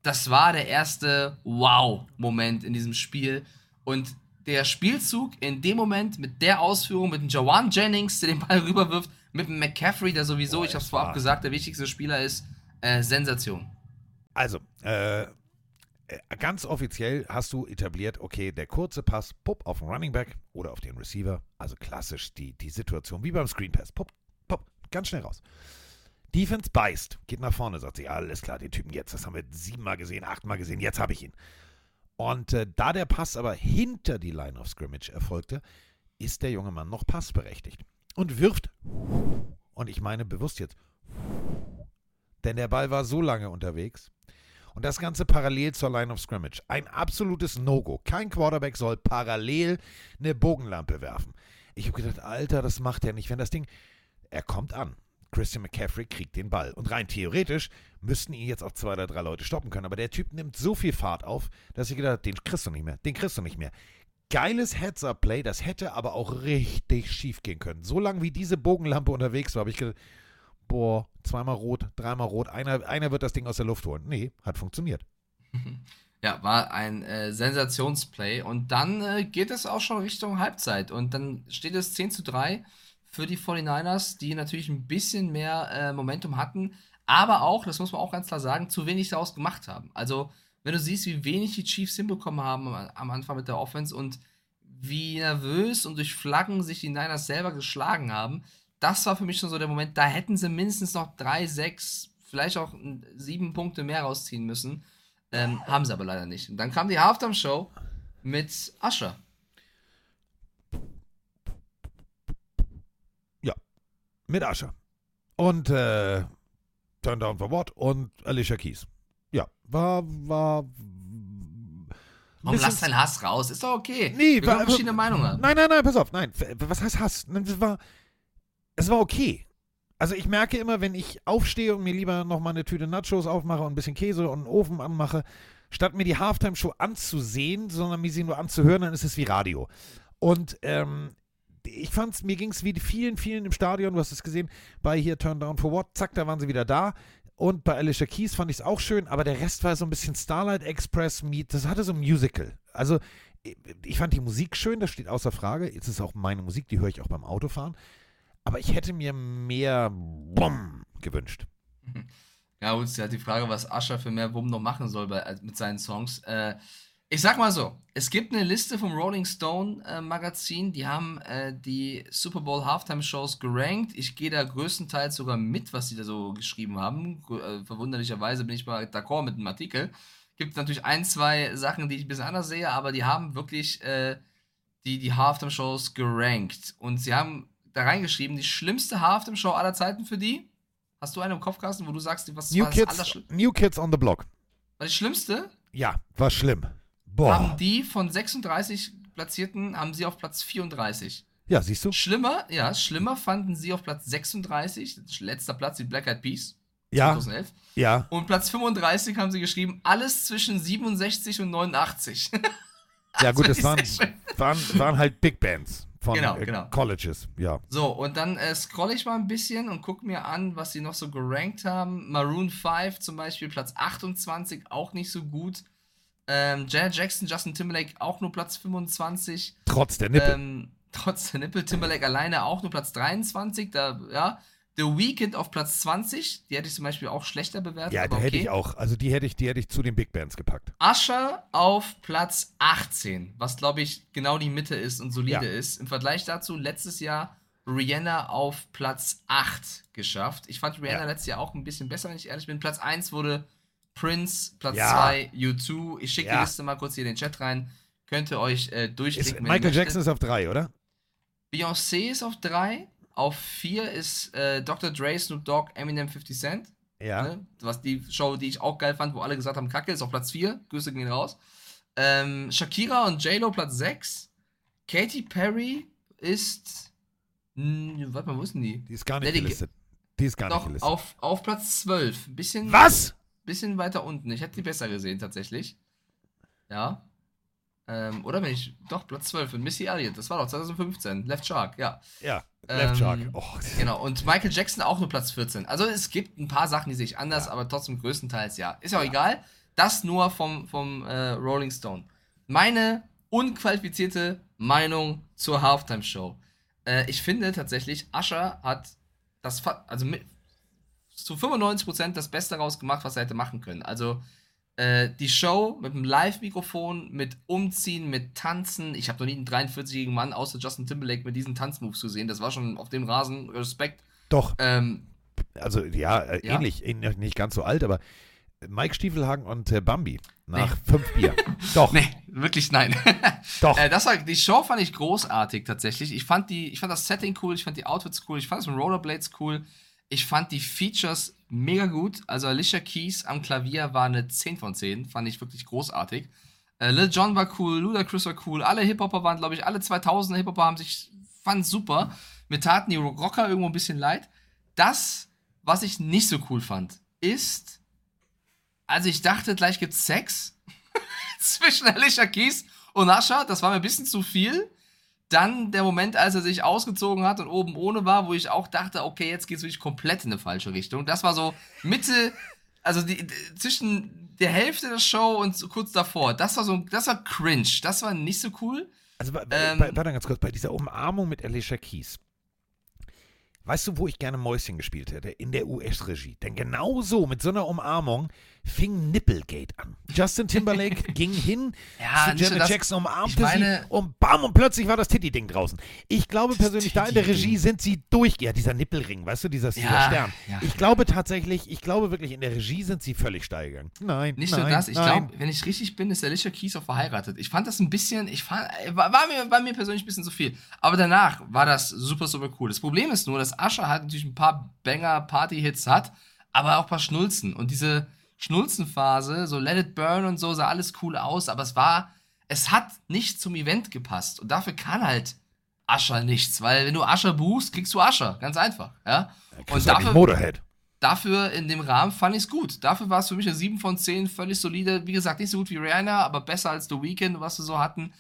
Das war der erste Wow-Moment in diesem Spiel. Und der Spielzug in dem Moment mit der Ausführung, mit dem Jawan Jennings, der den Ball rüberwirft, mit dem McCaffrey, der sowieso, ich habe es vorab gesagt, der wichtigste Spieler ist, äh, Sensation. Also, äh, äh, ganz offiziell hast du etabliert, okay, der kurze Pass, pupp, auf den Running Back oder auf den Receiver. Also klassisch die, die Situation, wie beim Screen Pass. Pupp, pupp, ganz schnell raus. Defense beißt, geht nach vorne, sagt sie, alles klar, den Typen jetzt, das haben wir siebenmal gesehen, achtmal gesehen, jetzt habe ich ihn. Und äh, da der Pass aber hinter die Line of Scrimmage erfolgte, ist der junge Mann noch passberechtigt und wirft, und ich meine bewusst jetzt, denn der Ball war so lange unterwegs. Und das Ganze parallel zur Line of Scrimmage. Ein absolutes No-Go. Kein Quarterback soll parallel eine Bogenlampe werfen. Ich habe gedacht, Alter, das macht er nicht. Wenn das Ding. Er kommt an. Christian McCaffrey kriegt den Ball. Und rein theoretisch müssten ihn jetzt auch zwei oder drei Leute stoppen können. Aber der Typ nimmt so viel Fahrt auf, dass ich gedacht habe, den kriegst du nicht mehr. Den kriegst du nicht mehr. Geiles Heads-Up-Play, das hätte aber auch richtig schief gehen können. So lange wie diese Bogenlampe unterwegs war, habe ich gedacht, boah, zweimal rot, dreimal rot, einer, einer wird das Ding aus der Luft holen. Nee, hat funktioniert. Ja, war ein äh, Sensationsplay. Und dann äh, geht es auch schon Richtung Halbzeit. Und dann steht es 10 zu 3 für die 49ers, die natürlich ein bisschen mehr äh, Momentum hatten, aber auch, das muss man auch ganz klar sagen, zu wenig daraus gemacht haben. Also, wenn du siehst, wie wenig die Chiefs hinbekommen haben am, Anfang mit der Offense und wie nervös und durch Flaggen sich die Niners selber geschlagen haben, das war für mich schon so der Moment, da hätten sie mindestens noch drei, sechs, vielleicht auch sieben Punkte mehr rausziehen müssen. Ähm, haben sie aber leider nicht. Und dann kam die Halftime-Show mit Usher. Mit Ascher. Und äh, Turn Down for What und Alicia Keys. Ja, war, war Warum lass deinen Hass raus? Ist doch okay. Nee, Wir war- verschiedene Meinungen. Nein, nein, nein, pass auf, nein. Was heißt Hass? Es war, es war okay. Also ich merke immer, wenn ich aufstehe und mir lieber noch mal eine Tüte Nachos aufmache und ein bisschen Käse und einen Ofen anmache, statt mir die Halftime-Show anzusehen, sondern mir sie nur anzuhören, dann ist es wie Radio. Und ähm, ich fand's, mir ging's wie vielen, vielen im Stadion, du hast es gesehen, bei hier Turn Down for What, zack, da waren sie wieder da. Und bei Alicia Keys fand ich es auch schön, aber der Rest war so ein bisschen Starlight Express das hatte so ein Musical. Also ich- fand die Musik schön, das steht außer Frage. Jetzt ist auch meine Musik, die höre ich auch beim Autofahren. Aber ich hätte mir mehr Bumm gewünscht. Ja, gut, ist ja die Frage, was Ascher für mehr Wumm noch machen soll bei, mit seinen Songs. Äh, ich sag mal so, es gibt eine Liste vom Rolling Stone äh, Magazin, die haben äh, die Super Bowl Halftime Shows gerankt. Ich gehe da größtenteils sogar mit, was sie da so geschrieben haben. Äh, verwunderlicherweise bin ich mal d'accord mit dem Artikel. Gibt natürlich ein, zwei Sachen, die ich ein bisschen anders sehe, aber die haben wirklich äh, die, die Halftime Shows gerankt. Und sie haben da reingeschrieben, die schlimmste Halftime Show aller Zeiten für die. Hast du eine im Kopf, Carsten, wo du sagst, was New war Kids? New Kids on the Block. War die schlimmste? Ja, war schlimm. Boah. Haben die von 36 Platzierten, haben sie auf Platz 34. Ja, siehst du? Schlimmer, ja, schlimmer fanden sie auf Platz 36, letzter Platz, die Black Eyed Peas. Ja. 2011. Ja. Und Platz 35 haben sie geschrieben, alles zwischen 67 und 89. Ja, gut, Also, das waren, sehr schön. waren, waren halt Big Bands von Genau, äh, genau. Colleges. Ja. So, und dann äh, scroll ich mal ein bisschen und guck mir an, was sie noch so gerankt haben. Maroon 5 zum Beispiel, Platz 28, auch nicht so gut. Ähm, Janet Jackson, Justin Timberlake auch nur Platz 25. Trotz der Nippel. Ähm, trotz der Nippel. Timberlake alleine auch nur Platz 23. Da, ja. The Weeknd auf Platz 20. Die hätte ich zum Beispiel auch schlechter bewertet. Ja, die hätte okay. ich auch. Also die hätte ich, die hätte ich zu den Big Bands gepackt. Usher auf Platz 18, was glaube ich genau die Mitte ist und solide Ja. ist. Im Vergleich dazu letztes Jahr Rihanna auf Platz 8 geschafft. Ich fand Rihanna Ja. letztes Jahr auch ein bisschen besser, wenn ich ehrlich bin. Platz 1 wurde Prince, Platz Ja. 2 U2. Ich schicke Ja. die Liste mal kurz hier in den Chat rein. Könnt ihr euch äh, Ist, durchklicken. wenn ihr Michael. Jackson ist auf drei, oder? Beyoncé ist auf 3. Auf 4 ist äh, Dr. Dre, Snoop Dogg, Eminem, 50 Cent. Ja. Ne? Was die Show, die ich auch geil fand, wo alle gesagt haben, Kacke, ist auf Platz 4. Grüße gehen raus. Ähm, Shakira und J-Lo Platz 6. Katy Perry ist. Mh, warte mal, wo ist denn die? Die ist gar nicht die- gelistet. Die ist gar nicht Doch, gelistet. auf, auf Platz 12. Ein bisschen. Was? Bisschen weiter unten. Ich hätte die besser gesehen, tatsächlich. Ja. Ähm, oder wenn ich. Doch, Platz 12. Und Missy Elliott. Das war doch 2015. Left Shark, ja. Ja, Left Shark. Ähm, Oh. Genau, und Michael Jackson auch nur Platz 14. Also es gibt ein paar Sachen, die sehe ich anders, aber trotzdem größtenteils ja. Ist ja auch egal. Das nur vom, vom äh, Rolling Stone. Meine unqualifizierte Meinung zur Halftime Show. Äh, ich finde tatsächlich, Usher hat das, also mit, zu 95% das Beste rausgemacht, was er hätte machen können. Also äh, die Show mit dem Live-Mikrofon, mit Umziehen, mit Tanzen. Ich habe noch nie einen 43-jährigen Mann außer Justin Timberlake mit diesen Tanzmoves gesehen. Das war schon auf dem Rasen Respekt. Doch. Ähm, Also ja, äh, Ja? ähnlich, ähnlich, nicht ganz so alt, aber Mike Stiefelhagen und äh, Bambi nach fünf Bier. Doch. Nee, wirklich nein. Doch. Äh, das war, die Show fand ich großartig tatsächlich. Ich fand, die, ich fand das Setting cool, ich fand die Outfits cool, ich fand das mit Rollerblades cool. Ich fand die Features mega gut. Also Alicia Keys am Klavier war eine 10 von 10, fand ich wirklich großartig. Äh, Lil Jon war cool, Ludacris war cool, alle Hip-Hopper waren, glaube ich, alle 2000er Hip-Hopper haben sich, fanden super. Mir taten die Rocker irgendwo ein bisschen leid. Das, was ich nicht so cool fand, ist, also ich dachte, gleich gibt's Sex zwischen Alicia Keys und Ascha. Das war mir ein bisschen zu viel. Dann der Moment, als er sich ausgezogen hat und oben ohne war, wo ich auch dachte, okay, jetzt geht's wirklich komplett in eine falsche Richtung. Das war so Mitte, also die, die, zwischen der Hälfte der Show und so kurz davor. Das war so, das war cringe. Das war nicht so cool. Also bei, Ähm, bei, warte ganz kurz, bei dieser Umarmung mit Alicia Keys. Weißt du, wo ich gerne Mäuschen gespielt hätte? In der US-Regie. Denn genau so, mit so einer Umarmung, fing Nipplegate an. Justin Timberlake ging hin Ja, zu Janet Jackson, umarmte meine- sie und bam, und plötzlich war das Titty-Ding draußen. Ich glaube persönlich, da in der Regie sind sie durch. Ja, dieser Nippelring, weißt du, dieser, dieser Ja, Stern. ja. Ich glaube tatsächlich, ich glaube wirklich, in der Regie sind sie völlig steil gegangen. Nein, Nicht nein, nur das, ich glaube, wenn ich richtig bin, ist Alicia Keys auch verheiratet. Ich fand das ein bisschen, ich fand, äh, war, war, mir, war mir persönlich ein bisschen zu viel. Aber danach war das super, super cool. Das Problem ist nur, dass Asher halt natürlich ein paar Banger-Party-Hits hat, aber auch ein paar Schnulzen. Und diese Schnulzenphase, so Let It Burn und so, sah alles cool aus, aber es war, es hat nicht zum Event gepasst. Und dafür kann halt Ascher nichts, weil wenn du Ascher buchst, kriegst du Ascher. Ganz einfach. Ja? Und Und dafür, Motorhead. dafür in dem Rahmen fand ich es gut. Dafür war es für mich eine 7 von 10, völlig solide. Wie gesagt, nicht so gut wie Rihanna, aber besser als The Weeknd, was wir so hatten.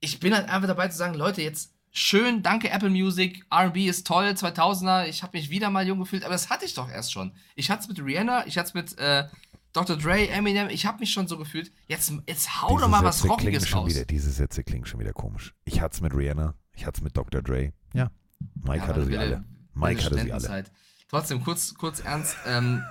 Ich bin halt einfach dabei zu sagen, Leute, jetzt schön, danke Apple Music, R&B ist toll, 2000er, ich habe mich wieder mal jung gefühlt, aber das hatte ich doch erst schon. Ich hatte es mit Rihanna, ich hatte es mit äh, Dr. Dre, Eminem, ich habe mich schon so gefühlt. Jetzt, jetzt hau doch Diese mal was Sätze klingen Rockiges schon raus. Wieder, diese Sätze klingen schon wieder komisch. Ich hatte es mit Rihanna, ich hatte es mit Dr. Dre. Ja, Mike Ja, hatte sie alle. Mike hatte sie alle. Trotzdem, kurz, kurz ernst. Ähm,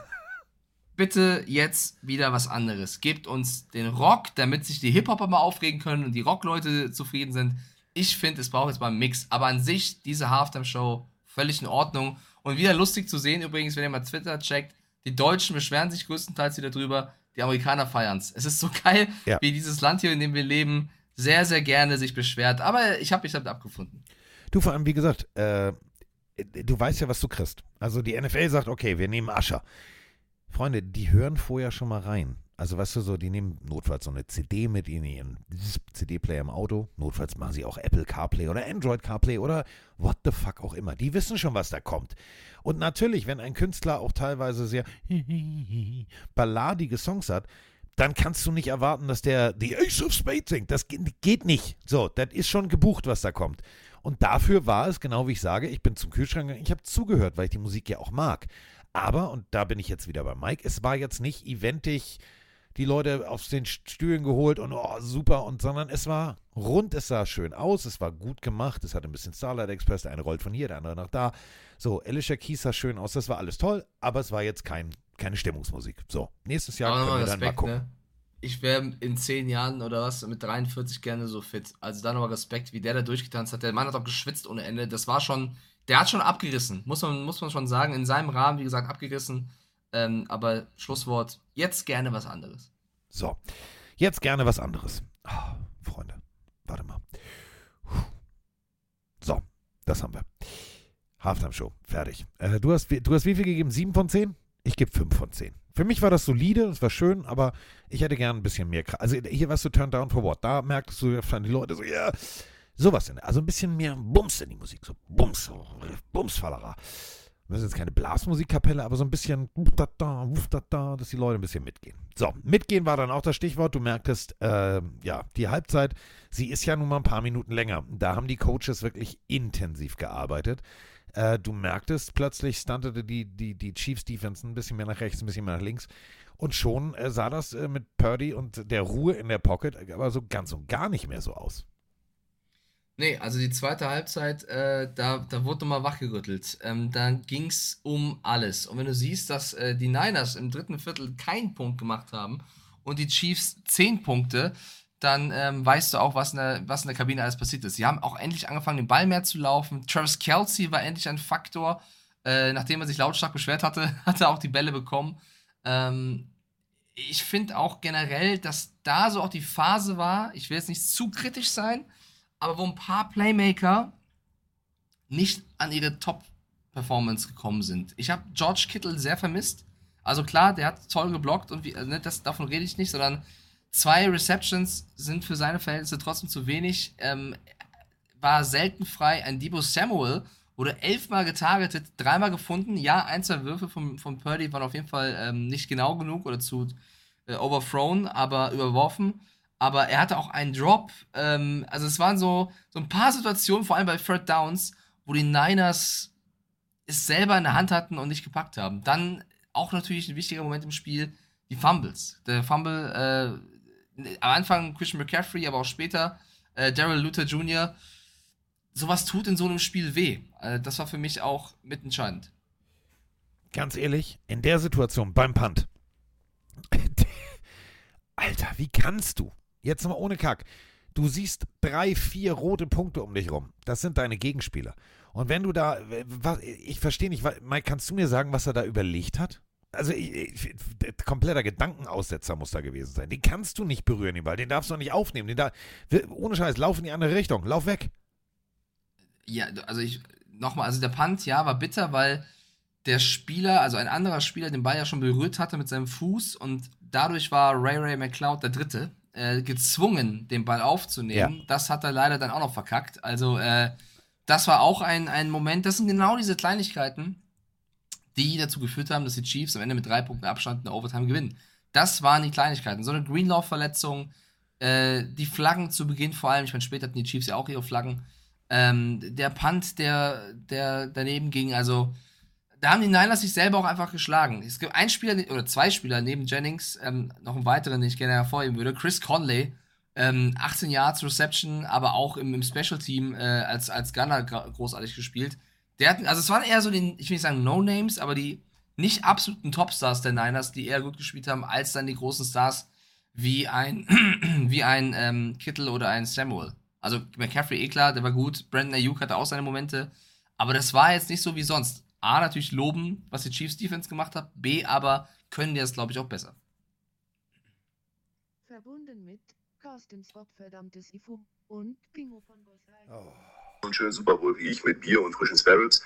bitte jetzt wieder was anderes. Gebt uns den Rock, damit sich die Hip-Hopper mal aufregen können und die Rockleute zufrieden sind. Ich finde, es braucht jetzt mal einen Mix. Aber an sich, diese Halftime-Show, völlig in Ordnung. Und wieder lustig zu sehen, übrigens, wenn ihr mal Twitter checkt, die Deutschen beschweren sich größtenteils wieder drüber, die Amerikaner feiern es. Es ist so geil, Ja. wie dieses Land hier, in dem wir leben, sehr, sehr gerne sich beschwert. Aber ich habe mich damit abgefunden. Du, vor allem, wie gesagt, äh, du weißt ja, was du kriegst. Also die NFL sagt, okay, wir nehmen Ascher. Freunde, die hören vorher schon mal rein. Also weißt du so, die nehmen notfalls so eine CD mit in ihren CD-Player im Auto. Notfalls machen sie auch Apple CarPlay oder Android CarPlay oder what the fuck auch immer. Die wissen schon, was da kommt. Und natürlich, wenn ein Künstler auch teilweise sehr balladige Songs hat, dann kannst du nicht erwarten, dass der die Ace of Spades singt. Das ge- geht nicht. So, das ist schon gebucht, was da kommt. Und dafür war es, genau wie ich sage, ich bin zum Kühlschrank gegangen, ich habe zugehört, weil ich die Musik ja auch mag. Aber, und da bin ich jetzt wieder bei Mike, es war jetzt nicht eventig, die Leute auf den Stühlen geholt und oh, super, und sondern es war rund, es sah schön aus, es war gut gemacht, es hatte ein bisschen Starlight Express, der eine rollt von hier, der andere nach da. So, Alicia Keys sah schön aus, das war alles toll, aber es war jetzt kein, keine Stimmungsmusik. So, nächstes Jahr Aber können wir dann mal Respekt, gucken. ne? Ich wäre in zehn Jahren oder was mit 43 gerne so fit. Also da nochmal Respekt, wie der da durchgetanzt hat. Der Mann hat auch geschwitzt ohne Ende. Das war schon, der hat schon abgerissen, muss man, muss man schon sagen. In seinem Rahmen, wie gesagt, abgerissen. Ähm, aber Schlusswort, jetzt gerne was anderes. So, jetzt gerne was anderes. Ah, Freunde, warte mal. So, das haben wir. Halftime Show, fertig. Äh, du, hast, wie- du hast wie viel gegeben? Sieben von zehn? Ich gebe fünf von zehn. Für mich war das solide, es war schön, aber ich hätte gern ein bisschen mehr. Also hier warst du Turn Down for What. Da merktest du, die Leute so, ja, sowas. In, also ein bisschen mehr Bums in die Musik. So Bums, so Das ist jetzt keine Blasmusikkapelle, aber so ein bisschen, dass die Leute ein bisschen mitgehen. So, mitgehen war dann auch das Stichwort. Du merktest, äh, ja, die Halbzeit, sie ist ja nun mal ein paar Minuten länger. Da haben die Coaches wirklich intensiv gearbeitet. Äh, du merktest, plötzlich stuntete die, die, die Chiefs Defense ein bisschen mehr nach rechts, ein bisschen mehr nach links. Und schon äh, sah das äh, mit Purdy und der Ruhe in der Pocket aber so ganz und gar nicht mehr so aus. Nee, also die zweite Halbzeit, äh, da, da wurde nochmal wachgerüttelt. Ähm, da ging es um alles. Und wenn du siehst, dass äh, die Niners im dritten Viertel keinen Punkt gemacht haben und die Chiefs zehn Punkte, dann ähm, weißt du auch, was in, der, was in der Kabine alles passiert ist. Sie haben auch endlich angefangen, den Ball mehr zu laufen. Travis Kelsey war endlich ein Faktor. Äh, nachdem er sich lautstark beschwert hatte, hat er auch die Bälle bekommen. Ähm, ich finde auch generell, dass da so auch die Phase war, ich will jetzt nicht zu kritisch sein, aber wo ein paar Playmaker nicht an ihre Top-Performance gekommen sind. Ich habe George Kittle sehr vermisst. Also klar, der hat toll geblockt und wie, äh, ne, das, davon rede ich nicht, sondern zwei Receptions sind für seine Verhältnisse trotzdem zu wenig. Ähm, war selten frei. Ein Debo Samuel wurde elfmal getargetet, dreimal gefunden. Ja, ein, zwei Würfe von, von Purdy waren auf jeden Fall ähm, nicht genau genug oder zu äh, overthrown, aber überworfen. Aber er hatte auch einen Drop. Ähm, also es waren so, so ein paar Situationen, vor allem bei Third Downs, wo die Niners es selber in der Hand hatten und nicht gepackt haben. Dann auch natürlich ein wichtiger Moment im Spiel, die Fumbles. Der Fumble, äh, am Anfang Christian McCaffrey, aber auch später äh, Daryl Luther Jr., sowas tut in so einem Spiel weh. Äh, das war für mich auch mitentscheidend. Ganz ehrlich, in der Situation beim Punt. Alter, wie kannst du? Jetzt mal ohne Kack. Du siehst drei, vier rote Punkte um dich rum. Das sind deine Gegenspieler. Und wenn du da, ich verstehe nicht, Mike, kannst du mir sagen, was er da überlegt hat? Also, ich, ich, kompletter Gedankenaussetzer muss da gewesen sein. Den kannst du nicht berühren, den Ball. Den darfst du auch nicht aufnehmen. Den da, ohne Scheiß, lauf in die andere Richtung. Lauf weg. Ja, also ich, nochmal, also der Punt, ja, war bitter, weil der Spieler, also ein anderer Spieler, den Ball ja schon berührt hatte mit seinem Fuß und dadurch war Ray Ray McLeod der Dritte äh, gezwungen, den Ball aufzunehmen. Ja. Das hat er leider dann auch noch verkackt. Also, äh, das war auch ein, ein Moment, das sind genau diese Kleinigkeiten, die dazu geführt haben, dass die Chiefs am Ende mit drei Punkten Abstand in der Overtime gewinnen. Das waren die Kleinigkeiten. So eine Greenlaw-Verletzung, äh, die Flaggen zu Beginn vor allem, ich meine, später hatten die Chiefs ja auch ihre Flaggen. Ähm, der Punt, der, der daneben ging, also da haben die Niners sich selber auch einfach geschlagen. Es gibt einen Spieler oder zwei Spieler neben Jennings, ähm, noch einen weiteren, den ich gerne hervorheben würde, Chris Conley. Ähm, 18 Yards Reception, aber auch im, im Special Team äh, als, als Gunner großartig gespielt. Der hat, also es waren eher so die, ich will nicht sagen No-Names, aber die nicht absoluten Topstars der Niners, die eher gut gespielt haben, als dann die großen Stars wie ein, wie ein ähm, Kittle oder ein Samuel. Also McCaffrey eh klar, der war gut. Brandon Ayuk hatte auch seine Momente. Aber das war jetzt nicht so wie sonst. A, natürlich loben, was die Chiefs Defense gemacht hat. B, aber können die das, glaube ich, auch besser. Verbunden mit Carstens Gottverdammtes Ifo und Bingo von Boss einen schönen Super Bowl wie ich mit Bier und frischen Sparrows.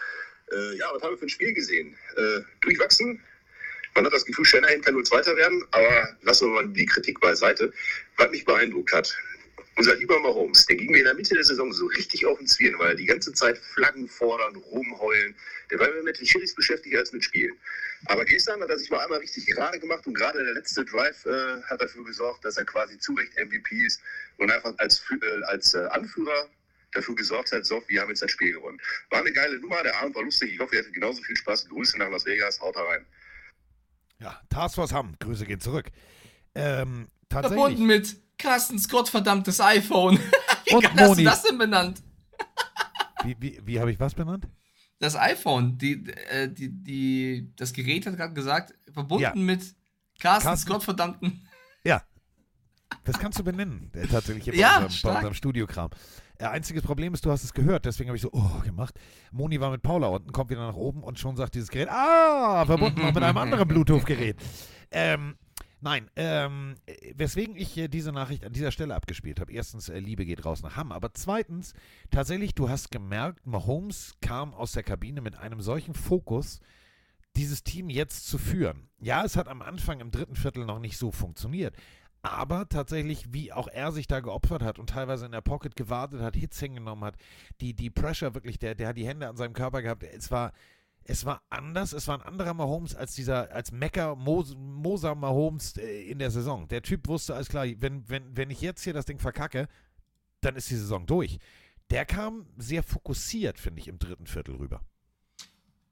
Äh, ja, was haben wir für ein Spiel gesehen? Äh, durchwachsen. Man hat das Gefühl, Shanahan kann nur Zweiter werden, aber lassen wir mal die Kritik beiseite. Was mich beeindruckt hat, unser lieber Mahomes, der ging mir in der Mitte der Saison so richtig auf den Zwirn, weil er die ganze Zeit Flaggen fordern, rumheulen. Der war mehr mit den Chilis beschäftigt als mit Spielen. Aber gestern hat er sich mal einmal richtig gerade gemacht und gerade der letzte Drive äh, hat dafür gesorgt, dass er quasi zu Recht MVP ist und einfach als, äh, als äh, Anführer dafür gesorgt hat, so, wir haben jetzt das Spiel gewonnen. War eine geile Nummer, der Abend war lustig. Ich hoffe, ihr hattet genauso viel Spaß. Grüße nach Las Vegas, haut da rein. Ja, Taskforce Hamm, Grüße gehen zurück. Ähm, tatsächlich. Verbunden mit Carstens Gottverdammtes iPhone. wie Und hast du das denn benannt? Wie, wie, wie habe ich was benannt? Das iPhone, die, äh, die, die, das Gerät hat gerade gesagt, verbunden Ja. mit Carstens Carsten- Gottverdammten. Ja. Das kannst du benennen, tatsächlich hier bei, Ja, unserem, bei unserem Studiokram. Äh, einziges Problem ist, du hast es gehört, deswegen habe ich so, oh, gemacht. Moni war mit Paula unten, kommt wieder nach oben und schon sagt dieses Gerät, ah, verbunden noch mit einem anderen Bluetooth-Gerät. Ähm, nein, ähm, äh, weswegen ich äh, diese Nachricht an dieser Stelle abgespielt habe. Erstens, äh, Liebe geht raus nach Hamm, aber zweitens, tatsächlich, du hast gemerkt, Mahomes kam aus der Kabine mit einem solchen Fokus, dieses Team jetzt zu führen. Ja, es hat am Anfang im dritten Viertel noch nicht so funktioniert. Aber tatsächlich, wie auch er sich da geopfert hat und teilweise in der Pocket gewartet hat, Hits hingenommen hat, die, die Pressure wirklich, der, der hat die Hände an seinem Körper gehabt. Es war, es war anders, es war ein anderer Mahomes als dieser, als Mecker Mos, Moser Mahomes äh, in der Saison. Der Typ wusste, alles klar, wenn, wenn, wenn ich jetzt hier das Ding verkacke, dann ist die Saison durch. Der kam sehr fokussiert, finde ich, im dritten Viertel rüber.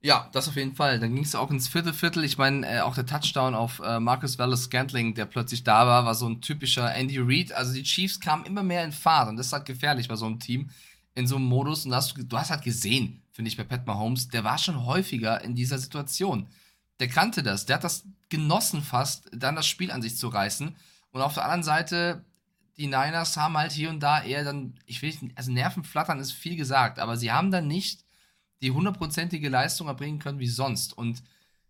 Ja, das auf jeden Fall. Dann ging es auch ins vierte Viertel. Ich meine, äh, auch der Touchdown auf äh, Marcus Wallace Scantling, der plötzlich da war, war so ein typischer Andy Reid. Also die Chiefs kamen immer mehr in Fahrt und das ist halt gefährlich bei so einem Team in so einem Modus. Und hast, du hast halt gesehen, finde ich, bei Pat Mahomes, der war schon häufiger in dieser Situation. Der kannte das, der hat das genossen fast, dann das Spiel an sich zu reißen. Und auf der anderen Seite, die Niners haben halt hier und da eher dann, ich will nicht, also Nervenflattern ist viel gesagt, aber sie haben dann nicht die hundertprozentige Leistung erbringen können wie sonst. Und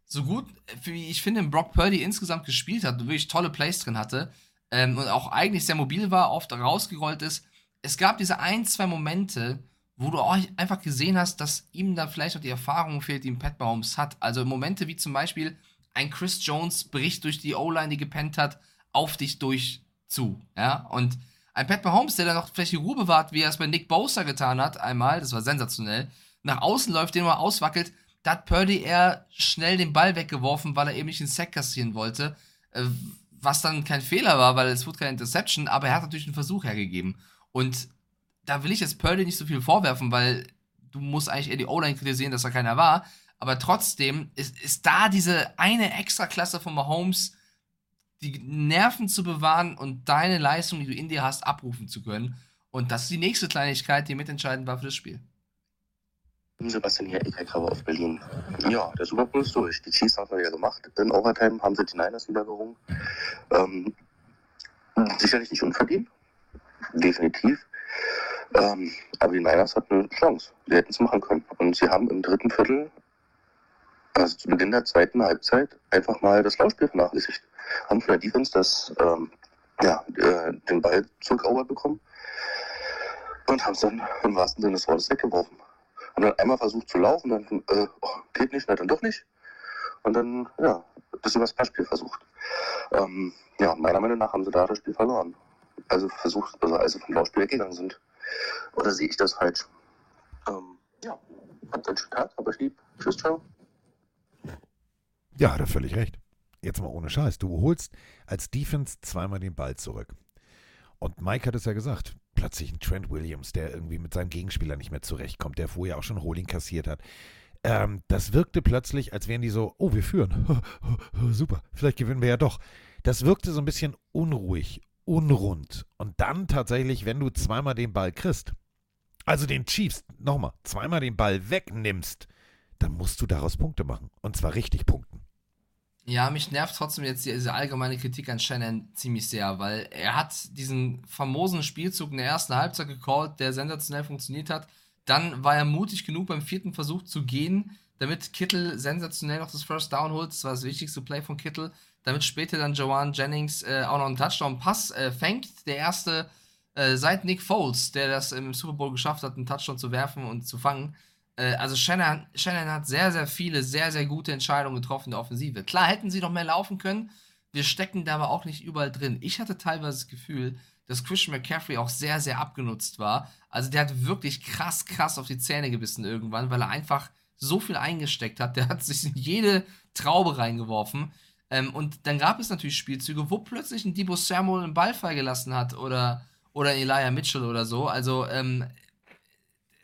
so gut, wie ich finde, Brock Purdy insgesamt gespielt hat, wirklich tolle Plays drin hatte ähm, und auch eigentlich sehr mobil war, oft rausgerollt ist, es gab diese ein, zwei Momente, wo du auch einfach gesehen hast, dass ihm da vielleicht auch die Erfahrung fehlt, die ein Pat Mahomes hat. Also Momente wie zum Beispiel ein Chris Jones bricht durch die O-Line, die gepennt hat, auf dich durch zu. Ja, und ein Pat Mahomes, der dann noch vielleicht die Ruhe bewahrt, wie er es bei Nick Bosa getan hat, einmal, das war sensationell, nach außen läuft, den mal auswackelt, da hat Purdy eher schnell den Ball weggeworfen, weil er eben nicht den Sack kassieren wollte, äh, was dann kein Fehler war, weil es wurde keine Interception, aber er hat natürlich einen Versuch hergegeben. Und da will ich jetzt Purdy nicht so viel vorwerfen, weil du musst eigentlich eher die O-Line kritisieren, dass da keiner war. Aber trotzdem ist, ist da diese eine Extraklasse von Mahomes, die Nerven zu bewahren und deine Leistung, die du in dir hast, abrufen zu können. Und das ist die nächste Kleinigkeit, die mitentscheidend war für das Spiel. Sebastian hier, EK-Cover aus Berlin. Ja, der Super Bowl ist durch. Die Chiefs haben wir ja gemacht. In Overtime haben sie die Niners wieder. Ähm, sicherlich nicht unverdient. Definitiv. Ähm, aber die Niners hatten eine Chance. Sie hätten es machen können. Und sie haben im dritten Viertel, also zu Beginn der zweiten Halbzeit, einfach mal das Laufspiel vernachlässigt. Haben von der Defense das, ähm, ja, äh, den Ball zurückerobert bekommen und haben es dann im wahrsten Sinne des Wortes weggeworfen. Haben dann einmal versucht zu laufen, dann äh, oh, geht nicht, dann doch nicht. Und dann, ja, über das Passspiel versucht. Ähm, ja, meiner Meinung nach haben sie da das Spiel verloren. also versucht, also, also vom Laufspiel weggegangen sind. Oder sehe ich das falsch? Ähm, ja, habt einen schönen Tag, aber lieb. Tschüss, ciao. Ja, hat er völlig recht. Jetzt mal ohne Scheiß. Du holst als Defense zweimal den Ball zurück. Und Mike hat es ja gesagt. Plötzlich ein Trent Williams, der irgendwie mit seinem Gegenspieler nicht mehr zurechtkommt, der vorher auch schon Holding kassiert hat. Ähm, das wirkte plötzlich, als wären die so, oh, wir führen. Super, vielleicht gewinnen wir ja doch. Das wirkte so ein bisschen unruhig, unrund. Und dann tatsächlich, wenn du zweimal den Ball kriegst, also den Chiefs, nochmal, zweimal den Ball wegnimmst, dann musst du daraus Punkte machen. Und zwar richtig punkten. Ja, mich nervt trotzdem jetzt diese allgemeine Kritik an Shannon ziemlich sehr, weil er hat diesen famosen Spielzug in der ersten Halbzeit gecallt, der sensationell funktioniert hat. Dann war er mutig genug beim vierten Versuch zu gehen, damit Kittel sensationell noch das First Down holt. Das war das wichtigste Play von Kittel. Damit später dann Joanne Jennings äh, auch noch einen Touchdown-Pass äh, fängt. Der erste äh, seit Nick Foles, der das im Super Bowl geschafft hat, einen Touchdown zu werfen und zu fangen. Äh, also Shannon, Shannon hat sehr, sehr viele, sehr, sehr gute Entscheidungen getroffen in der Offensive. Klar hätten sie noch mehr laufen können. Wir stecken da aber auch nicht überall drin. Ich hatte teilweise das Gefühl, dass Christian McCaffrey auch sehr, sehr abgenutzt war. Also der hat wirklich krass, krass auf die Zähne gebissen irgendwann, weil er einfach so viel eingesteckt hat. Der hat sich in jede Traube reingeworfen. Ähm, und dann gab es natürlich Spielzüge, wo plötzlich ein Debo Samuel einen Ball freigelassen hat oder, oder Elijah Mitchell oder so. Also ähm,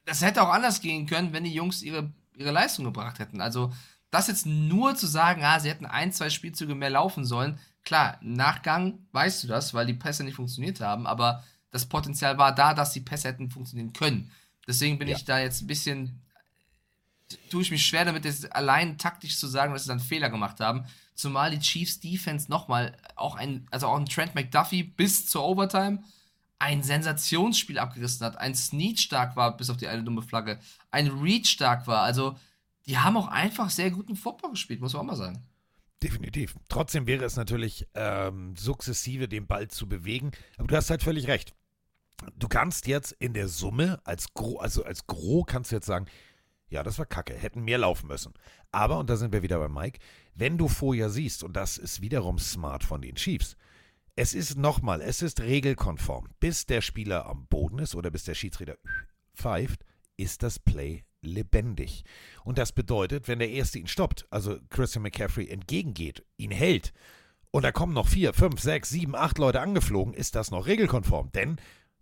das hätte auch anders gehen können, wenn die Jungs ihre, ihre Leistung gebracht hätten. Also, das jetzt nur zu sagen, ah, sie hätten ein, zwei Spielzüge mehr laufen sollen, klar, im Nachgang weißt du das, weil die Pässe nicht funktioniert haben, aber das Potenzial war da, dass die Pässe hätten funktionieren können. Deswegen bin ja. ich da jetzt ein bisschen, tue ich mich schwer damit, jetzt allein taktisch zu sagen, dass sie dann Fehler gemacht haben. Zumal die Chiefs Defense nochmal, auch ein, also auch ein Trent McDuffie bis zur Overtime ein Sensationsspiel abgerissen hat, ein Snead stark war, bis auf die eine dumme Flagge, ein Reach stark war. Also, die haben auch einfach sehr guten Football gespielt, muss man auch mal sagen. Definitiv. Trotzdem wäre es natürlich ähm, sukzessive, den Ball zu bewegen. Aber du hast halt völlig recht. Du kannst jetzt in der Summe als Gro, also als Gro kannst du jetzt sagen, ja, das war kacke, hätten mehr laufen müssen. Aber, und da sind wir wieder bei Mike, wenn du vorher siehst, und das ist wiederum smart von den Chiefs, es ist nochmal, es ist regelkonform. Bis der Spieler am Boden ist oder bis der Schiedsrichter pfeift, ist das Play lebendig. Und das bedeutet, wenn der Erste ihn stoppt, also Christian McCaffrey entgegengeht, ihn hält, und da kommen noch vier, fünf, sechs, sieben, acht Leute angeflogen, ist das noch regelkonform. Denn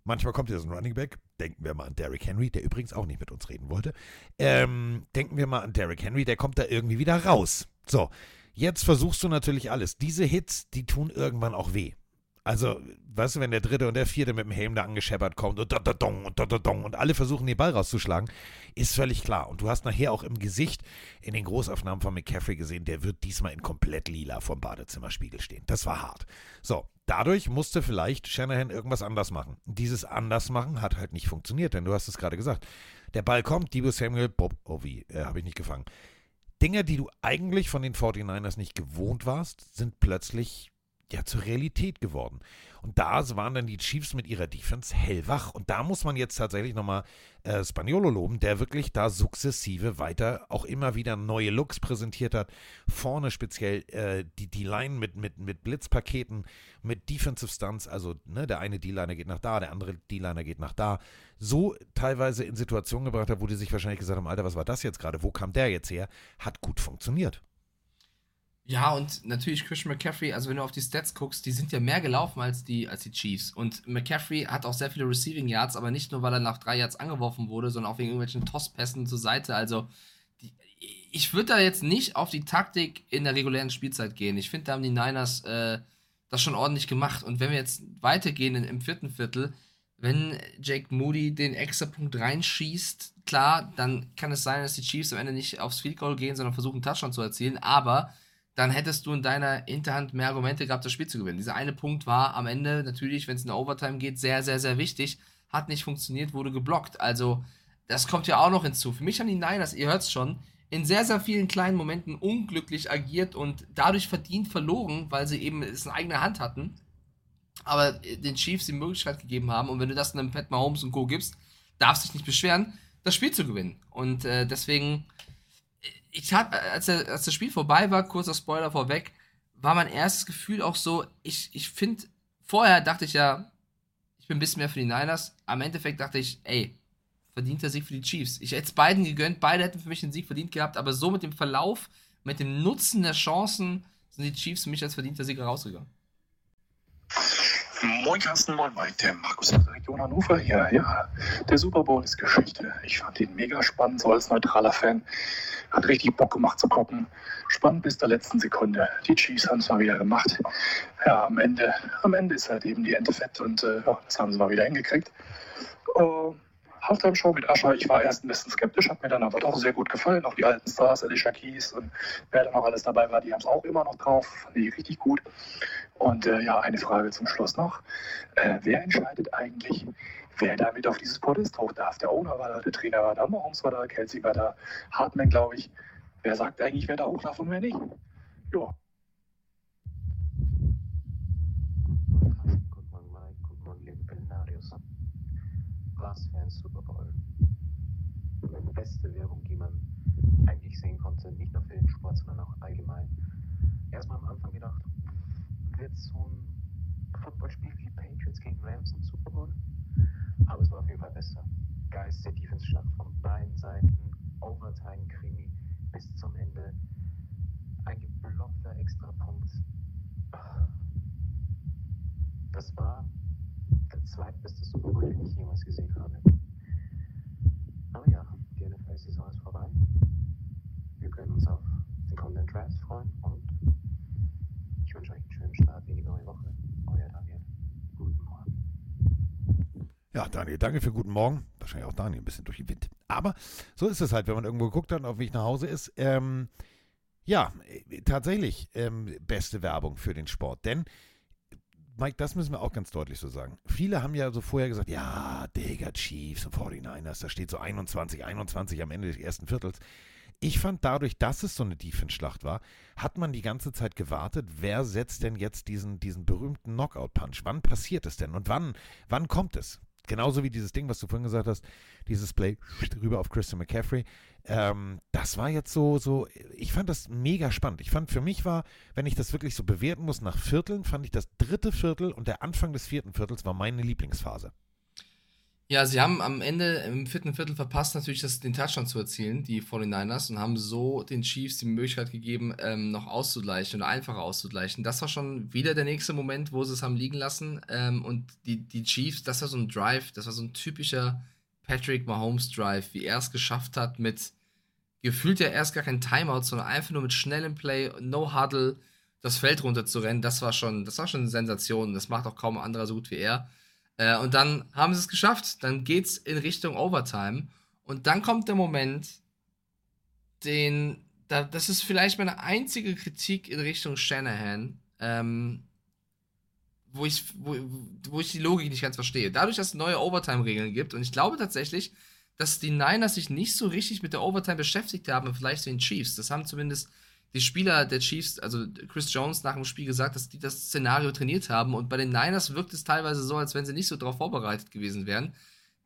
manchmal kommt hier so ein Running Back, denken wir mal an Derrick Henry, der übrigens auch nicht mit uns reden wollte. Ähm, denken wir mal an Derrick Henry, der kommt da irgendwie wieder raus. So, jetzt versuchst du natürlich alles. Diese Hits, die tun irgendwann auch weh. Also, weißt du, wenn der dritte und der vierte mit dem Helm da angescheppert kommt und da da dong und da da dong und alle versuchen den Ball rauszuschlagen, ist völlig klar. Und du hast nachher auch im Gesicht in den Großaufnahmen von McCaffrey gesehen, der wird diesmal in komplett lila vom Badezimmerspiegel stehen. Das war hart. So, dadurch musste vielleicht Shanahan irgendwas anders machen. Dieses Andersmachen hat halt nicht funktioniert, denn du hast es gerade gesagt. Der Ball kommt, Debo Samuel, Bob, oh wie, äh, habe ich nicht gefangen. Dinge, die du eigentlich von den 49ers nicht gewohnt warst, sind plötzlich ja zur Realität geworden. Und da waren dann die Chiefs mit ihrer Defense hellwach. Und da muss man jetzt tatsächlich nochmal äh, Spaniolo loben, der wirklich da sukzessive weiter auch immer wieder neue Looks präsentiert hat. Vorne speziell äh, die D-Line mit, mit, mit Blitzpaketen, mit Defensive Stunts. Also ne, der eine D-Liner geht nach da, der andere D-Liner geht nach da. So teilweise in Situationen gebracht hat, wo die sich wahrscheinlich gesagt haben, Alter, was war das jetzt gerade? Wo kam der jetzt her? Hat gut funktioniert. Ja, und natürlich Christian McCaffrey, also wenn du auf die Stats guckst, die sind ja mehr gelaufen als die, als die Chiefs. Und McCaffrey hat auch sehr viele Receiving Yards, aber nicht nur, weil er nach drei Yards angeworfen wurde, sondern auch wegen irgendwelchen Tosspässen zur Seite. Also, die, ich würde da jetzt nicht auf die Taktik in der regulären Spielzeit gehen. Ich finde, da haben die Niners äh, das schon ordentlich gemacht. Und wenn wir jetzt weitergehen im vierten Viertel, wenn Jake Moody den extra Punkt reinschießt, klar, dann kann es sein, dass die Chiefs am Ende nicht aufs Field Goal gehen, sondern versuchen, Touchdown zu erzielen. Aber dann hättest du in deiner Hinterhand mehr Argumente gehabt, das Spiel zu gewinnen. Dieser eine Punkt war am Ende natürlich, wenn es in der Overtime geht, sehr, sehr, sehr wichtig. Hat nicht funktioniert, wurde geblockt. Also, das kommt ja auch noch hinzu. Für mich haben die Niners, ihr hört es schon, in sehr, sehr vielen kleinen Momenten unglücklich agiert und dadurch verdient verloren, weil sie eben es in eigener Hand hatten. Aber den Chiefs die Möglichkeit gegeben haben. Und wenn du das einem Pat Mahomes und Co. gibst, darfst du dich nicht beschweren, das Spiel zu gewinnen. Und äh, deswegen ich hatte, als, als das Spiel vorbei war, kurzer Spoiler vorweg, war mein erstes Gefühl auch so, ich, ich finde, vorher dachte ich ja, Ich bin ein bisschen mehr für die Niners. Am Endeffekt dachte ich, ey, verdienter Sieg für die Chiefs. Ich hätte es beiden gegönnt, beide hätten für mich den Sieg verdient gehabt, aber so mit dem Verlauf, mit dem Nutzen der Chancen sind die Chiefs für mich als verdienter Sieger rausgegangen. Moin Carsten, moin Mike, der Markus aus der Region Hannover hier. Ja, der Super Bowl ist Geschichte. Ich fand ihn mega spannend, so als neutraler Fan. Hat richtig Bock gemacht zu gucken. Spannend bis zur letzten Sekunde. Die Chiefs haben es mal wieder gemacht. Ja, am Ende, am Ende ist halt eben die Ente fett und äh, das haben sie mal wieder hingekriegt. Uh, Halftime-Show mit Ascher, ich war erst ein bisschen skeptisch, hat mir dann aber doch sehr gut gefallen. Auch die alten Stars, Alicia Keys und wer da noch alles dabei war, die haben es auch immer noch drauf. Fand ich richtig gut. Und äh, ja, eine Frage zum Schluss noch. Äh, wer entscheidet eigentlich, wer damit auf dieses Podest hoch darf? Der Owner war da, der Trainer war da, Mahomes war da, Kelsey war da, Hartman, glaube ich. Wer sagt eigentlich, wer da hoch darf und wer nicht? Ja. Guten Morgen, Mike. Guten Morgen, liebe Belinarius. Was für ein Super Bowl. Die beste Werbung, die man eigentlich sehen konnte, nicht nur für den Sport, sondern auch allgemein. Erstmal am Anfang gedacht, wird so ein Footballspiel wie Patriots gegen Rams im Super Bowl? Aber es war auf jeden Fall besser. Geilste Defense-Schlacht von beiden Seiten, Overtime-Krimi bis zum Ende. Ein geblockter Extrapunkt. Das war der zweitbeste Super Bowl, den ich jemals gesehen habe. Aber ja, die NFL-Saison ist vorbei. Wir können uns auf den kommenden Draft freuen und ich wünsche euch einen schönen Start in die neue Woche. Euer Daniel. Ja, Daniel, danke für guten Morgen. Wahrscheinlich auch Daniel ein bisschen durch den Wind. Aber so ist es halt, wenn man irgendwo geguckt hat und auf Weg nach Hause ist. Ähm, ja, äh, tatsächlich ähm, beste Werbung für den Sport. Denn, Mike, das müssen wir auch ganz deutlich so sagen. Viele haben ja so vorher gesagt, ja, Digga, Chiefs und 49ers, da steht so 21, 21 am Ende des ersten Viertels. Ich fand dadurch, dass es so eine Defense-Schlacht war, hat man die ganze Zeit gewartet, wer setzt denn jetzt diesen, diesen berühmten Knockout-Punch? Wann passiert es denn? Und wann, wann kommt es? Genauso wie dieses Ding, was du vorhin gesagt hast, dieses Play rüber auf Christian McCaffrey. Ähm, das war jetzt so, so, ich fand das mega spannend. Ich fand, für mich war, wenn ich das wirklich so bewerten muss nach Vierteln, fand ich das dritte Viertel und der Anfang des vierten Viertels war meine Lieblingsphase. Ja, sie haben am Ende im vierten Viertel verpasst, natürlich das, den Touchdown zu erzielen, die 49ers, und haben so den Chiefs die Möglichkeit gegeben, ähm, noch auszugleichen oder einfacher auszugleichen. Das war schon wieder der nächste Moment, wo sie es haben liegen lassen. Ähm, und die, die Chiefs, das war so ein Drive, das war so ein typischer Patrick Mahomes Drive, wie er es geschafft hat, mit gefühlt ja erst gar kein Timeout, sondern einfach nur mit schnellem Play, no Huddle, das Feld runter zu rennen. Das war schon, das war schon eine Sensation. Das macht auch kaum ein anderer so gut wie er. Äh, und dann haben sie es geschafft. Dann geht's in Richtung Overtime. Und dann kommt der Moment, den, da, das ist vielleicht meine einzige Kritik in Richtung Shanahan, ähm, wo ich, wo, wo ich die Logik nicht ganz verstehe. Dadurch, dass es neue Overtime-Regeln gibt, und ich glaube tatsächlich, dass die Niners sich nicht so richtig mit der Overtime beschäftigt haben, vielleicht den Chiefs. Das haben zumindest die Spieler der Chiefs, also Chris Jones nach dem Spiel gesagt, dass die das Szenario trainiert haben. Und bei den Niners wirkt es teilweise so, als wenn sie nicht so darauf vorbereitet gewesen wären.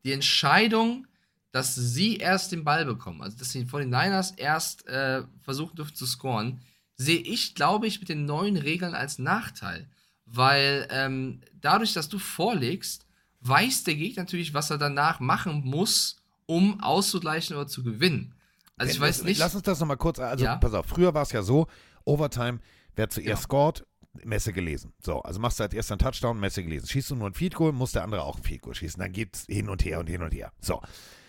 Die Entscheidung, dass sie erst den Ball bekommen, also dass sie vor den Niners erst äh, versuchen dürfen zu scoren, sehe ich, glaube ich, mit den neuen Regeln als Nachteil. Weil ähm, dadurch, dass du vorlegst, weiß der Gegner natürlich, was er danach machen muss, um auszugleichen oder zu gewinnen. Also ich weiß nicht. Lass uns das nochmal kurz, also Ja. pass auf, früher war es ja so, Overtime, wer zuerst scored, Messe gelesen. So, also machst du als erster einen Touchdown, Messe gelesen. Schießt du nur ein Field Goal, muss der andere auch ein Field Goal schießen. Dann geht's hin und her und hin und her. So.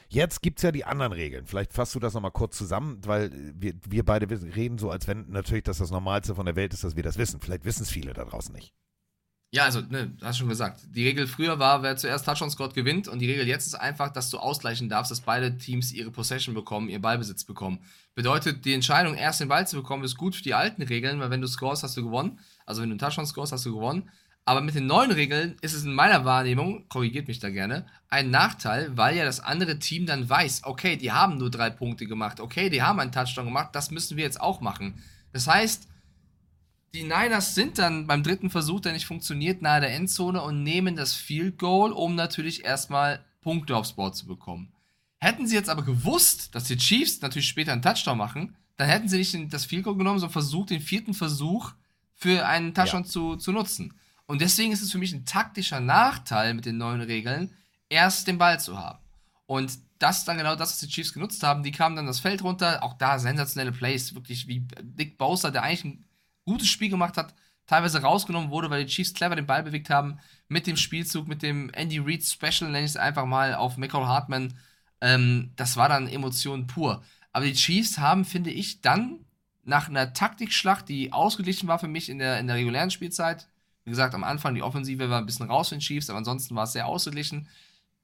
Jetzt gibt es ja die anderen Regeln. Vielleicht fasst du das nochmal kurz zusammen, weil wir, wir beide reden so, als wenn natürlich das das Normalste von der Welt ist, dass wir das wissen. Vielleicht wissen es viele da draußen nicht. Ja, also, ne, hast schon gesagt. Die Regel früher war, wer zuerst Touchdown scored, gewinnt. Und die Regel jetzt ist einfach, dass du ausgleichen darfst, dass beide Teams ihre Possession bekommen, ihr Ballbesitz bekommen. Bedeutet, die Entscheidung, erst den Ball zu bekommen, ist gut für die alten Regeln, weil wenn du scorest, hast du gewonnen. Also wenn du einen Touchdown scorest, hast du gewonnen. Aber mit den neuen Regeln ist es in meiner Wahrnehmung, korrigiert mich da gerne, ein Nachteil, weil ja das andere Team dann weiß, okay, die haben nur drei Punkte gemacht, okay, die haben einen Touchdown gemacht, das müssen wir jetzt auch machen. Das heißt, die Niners sind dann beim dritten Versuch, der nicht funktioniert, nahe der Endzone und nehmen das Field Goal, um natürlich erstmal Punkte aufs Board zu bekommen. Hätten sie jetzt aber gewusst, dass die Chiefs natürlich später einen Touchdown machen, dann hätten sie nicht das Field Goal genommen, sondern versucht, den vierten Versuch für einen Touchdown zu, zu nutzen. Und deswegen ist es für mich ein taktischer Nachteil mit den neuen Regeln, erst den Ball zu haben. Und das ist dann genau das, was die Chiefs genutzt haben. Die kamen dann das Feld runter, auch da sensationelle Plays, wirklich wie Nick Bowser, der eigentlich ein gutes Spiel gemacht hat, teilweise rausgenommen wurde, weil die Chiefs clever den Ball bewegt haben, mit dem Spielzug, mit dem Andy Reid Special, nenne ich es einfach mal, auf Michael Hartman. Ähm, das war dann Emotion pur. Aber die Chiefs haben, finde ich, dann nach einer Taktikschlacht, die ausgeglichen war für mich in der, in der regulären Spielzeit, wie gesagt, am Anfang die Offensive war ein bisschen raus für den Chiefs, aber ansonsten war es sehr ausgeglichen.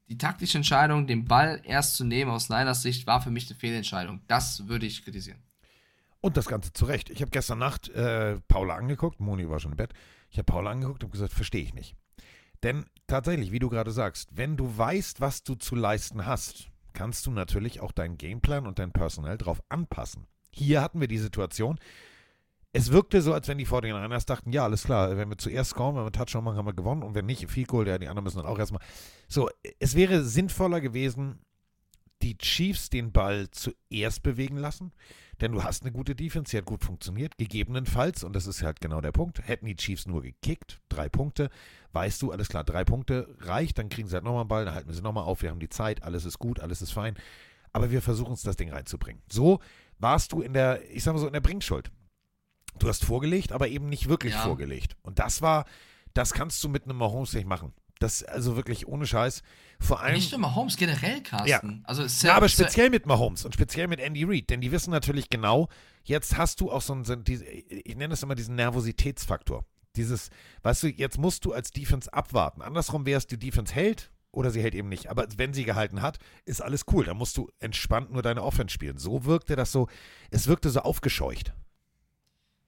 Die taktische Entscheidung, den Ball erst zu nehmen aus Niners Sicht, war für mich eine Fehlentscheidung. Das würde ich kritisieren. Und das Ganze zu Recht. Ich habe gestern Nacht äh, Paula angeguckt, Moni war schon im Bett. Ich habe Paula angeguckt und gesagt, verstehe ich nicht. Denn tatsächlich, wie du gerade sagst, wenn du weißt, was du zu leisten hast, kannst du natürlich auch deinen Gameplan und dein Personal darauf anpassen. Hier hatten wir die Situation, es wirkte so, als wenn die 49ers dachten, ja, alles klar, wenn wir zuerst scoren, wenn wir Touchdown machen, haben wir gewonnen und wenn nicht, viel Goal, ja, die anderen müssen dann auch erstmal. So, es wäre sinnvoller gewesen, die Chiefs den Ball zuerst bewegen lassen, denn du hast eine gute Defense, die hat gut funktioniert, gegebenenfalls, und das ist halt genau der Punkt, hätten die Chiefs nur gekickt, drei Punkte, weißt du, alles klar, drei Punkte reicht, dann kriegen sie halt nochmal einen Ball, dann halten wir sie nochmal auf, wir haben die Zeit, alles ist gut, alles ist fein, aber wir versuchen es, das Ding reinzubringen. So warst du in der, ich sag mal so, in der Bringschuld. Du hast vorgelegt, aber eben nicht wirklich Ja. vorgelegt. Und das war, das kannst du mit einem Mahomes nicht machen. Das, also wirklich ohne Scheiß. Vor allem. Nicht nur Mahomes, generell, Carsten. Ja. Also, ja, aber speziell mit Mahomes und speziell mit Andy Reid, denn die wissen natürlich genau, jetzt hast du auch so einen, ich nenne es immer diesen Nervositätsfaktor. Dieses, weißt du, jetzt musst du als Defense abwarten. Andersrum wäre es, die Defense hält oder sie hält eben nicht. Aber wenn sie gehalten hat, ist alles cool. Dann musst du entspannt nur deine Offense spielen. So wirkte das so, es wirkte so aufgescheucht.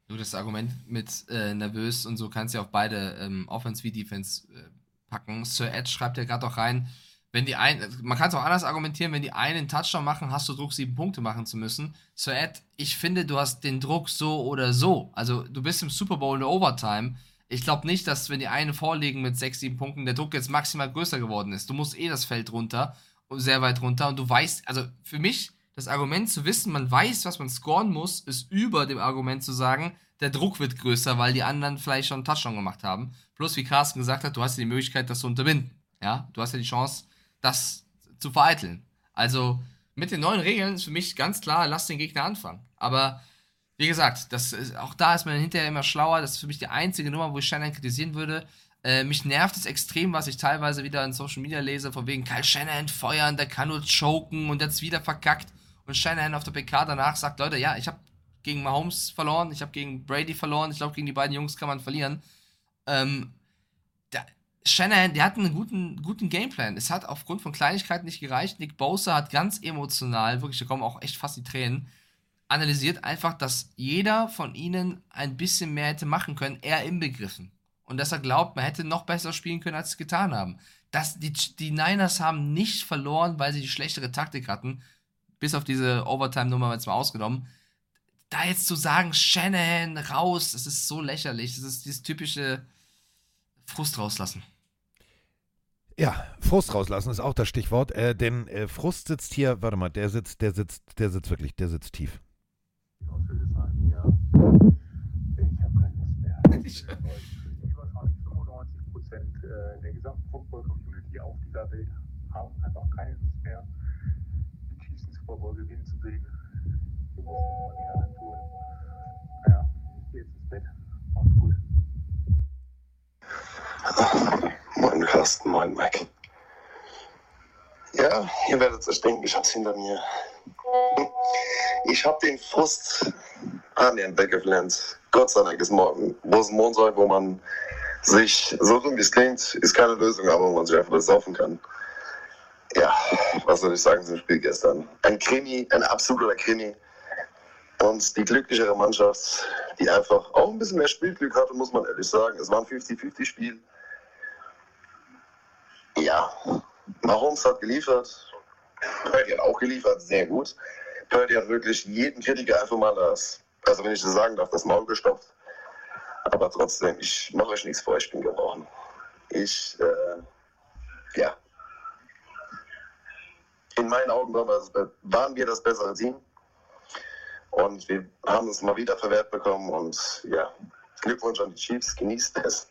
Du, das Argument mit äh, nervös und so kannst du ja auf beide ähm, Offense wie Defense äh, packen. Sir Ed schreibt ja gerade auch rein, wenn die einen, man kann es auch anders argumentieren, wenn die einen einen Touchdown machen, hast du Druck, sieben Punkte machen zu müssen. Sir Ed, ich finde, du hast den Druck so oder so. Also du bist im Super Bowl in der Overtime. Ich glaube nicht, dass wenn die einen vorliegen mit sechs, sieben Punkten, der Druck jetzt maximal größer geworden ist. Du musst eh das Feld runter, sehr weit runter und du weißt, also für mich das Argument zu wissen, man weiß, was man scoren muss, ist über dem Argument zu sagen, der Druck wird größer, weil die anderen vielleicht schon einen Touchdown gemacht haben. Plus, wie Carsten gesagt hat, du hast ja die Möglichkeit, das zu unterbinden. Ja, du hast ja die Chance, das zu vereiteln. Also mit den neuen Regeln ist für mich ganz klar, lass den Gegner anfangen. Aber wie gesagt, das ist, auch da ist man hinterher immer schlauer. Das ist für mich die einzige Nummer, wo ich Shannon kritisieren würde. Äh, mich nervt es extrem, was ich teilweise wieder in Social Media lese, von wegen Kyle Shannon feuern, der kann nur choken und jetzt wieder verkackt. Und Shannon auf der PK danach sagt, Leute, ja, ich habe gegen Mahomes verloren, ich habe gegen Brady verloren, ich glaube, gegen die beiden Jungs kann man verlieren. Ähm, da, Shanahan, der hat einen guten, guten Gameplan. Es hat aufgrund von Kleinigkeiten nicht gereicht. Nick Bosa hat ganz emotional, wirklich, da kommen auch echt fast die Tränen, analysiert einfach, dass jeder von ihnen ein bisschen mehr hätte machen können, er inbegriffen. Und dass er glaubt, man hätte noch besser spielen können, als sie getan haben. Das, die, die Niners haben nicht verloren, weil sie die schlechtere Taktik hatten. Bis auf diese Overtime-Nummer jetzt mal ausgenommen. Da jetzt zu sagen, Shanahan raus, das ist so lächerlich. Das ist dieses typische Frust rauslassen. Ja, Frust rauslassen ist auch das Stichwort, äh, denn äh, Frust sitzt hier, warte mal, der sitzt, der sitzt, der sitzt wirklich, der sitzt tief. Ich wahrscheinlich 95 Prozent äh, der gesamten Football-Community auf dieser Welt haben einfach keine Lust mehr, den Chiefs den Super Bowl gewinnen zu sehen. Wir müssen mal die anderen tun. Naja, ich gehe jetzt ins Bett. Mach's gut. Moin Carsten, moin Mike. Ja, ihr werdet es denken, ich hab's hinter mir. Ich hab den Frust an den Back of Land. Gott sei Dank ist morgen Rosenmontag, wo man sich, so dumm wie es klingt, ist keine Lösung, aber wo man sich einfach besaufen kann. Ja, was soll ich sagen zum Spiel gestern? Ein Krimi, ein absoluter Krimi. Und die glücklichere Mannschaft, die einfach auch ein bisschen mehr Spielglück hatte, muss man ehrlich sagen. Es war ein 50-50-Spiel. Ja, Mahomes hat geliefert. Purdy hat auch geliefert, sehr gut. Purdy hat wirklich jeden Kritiker einfach mal das, also wenn ich das sagen darf, das Maul gestopft. Aber trotzdem, ich mache euch nichts vor, ich bin gebrochen. Ich, äh, ja. In meinen Augen waren wir, das, waren wir das bessere Team. Und wir haben es mal wieder verwehrt bekommen. Und ja, Glückwunsch an die Chiefs, genießt es.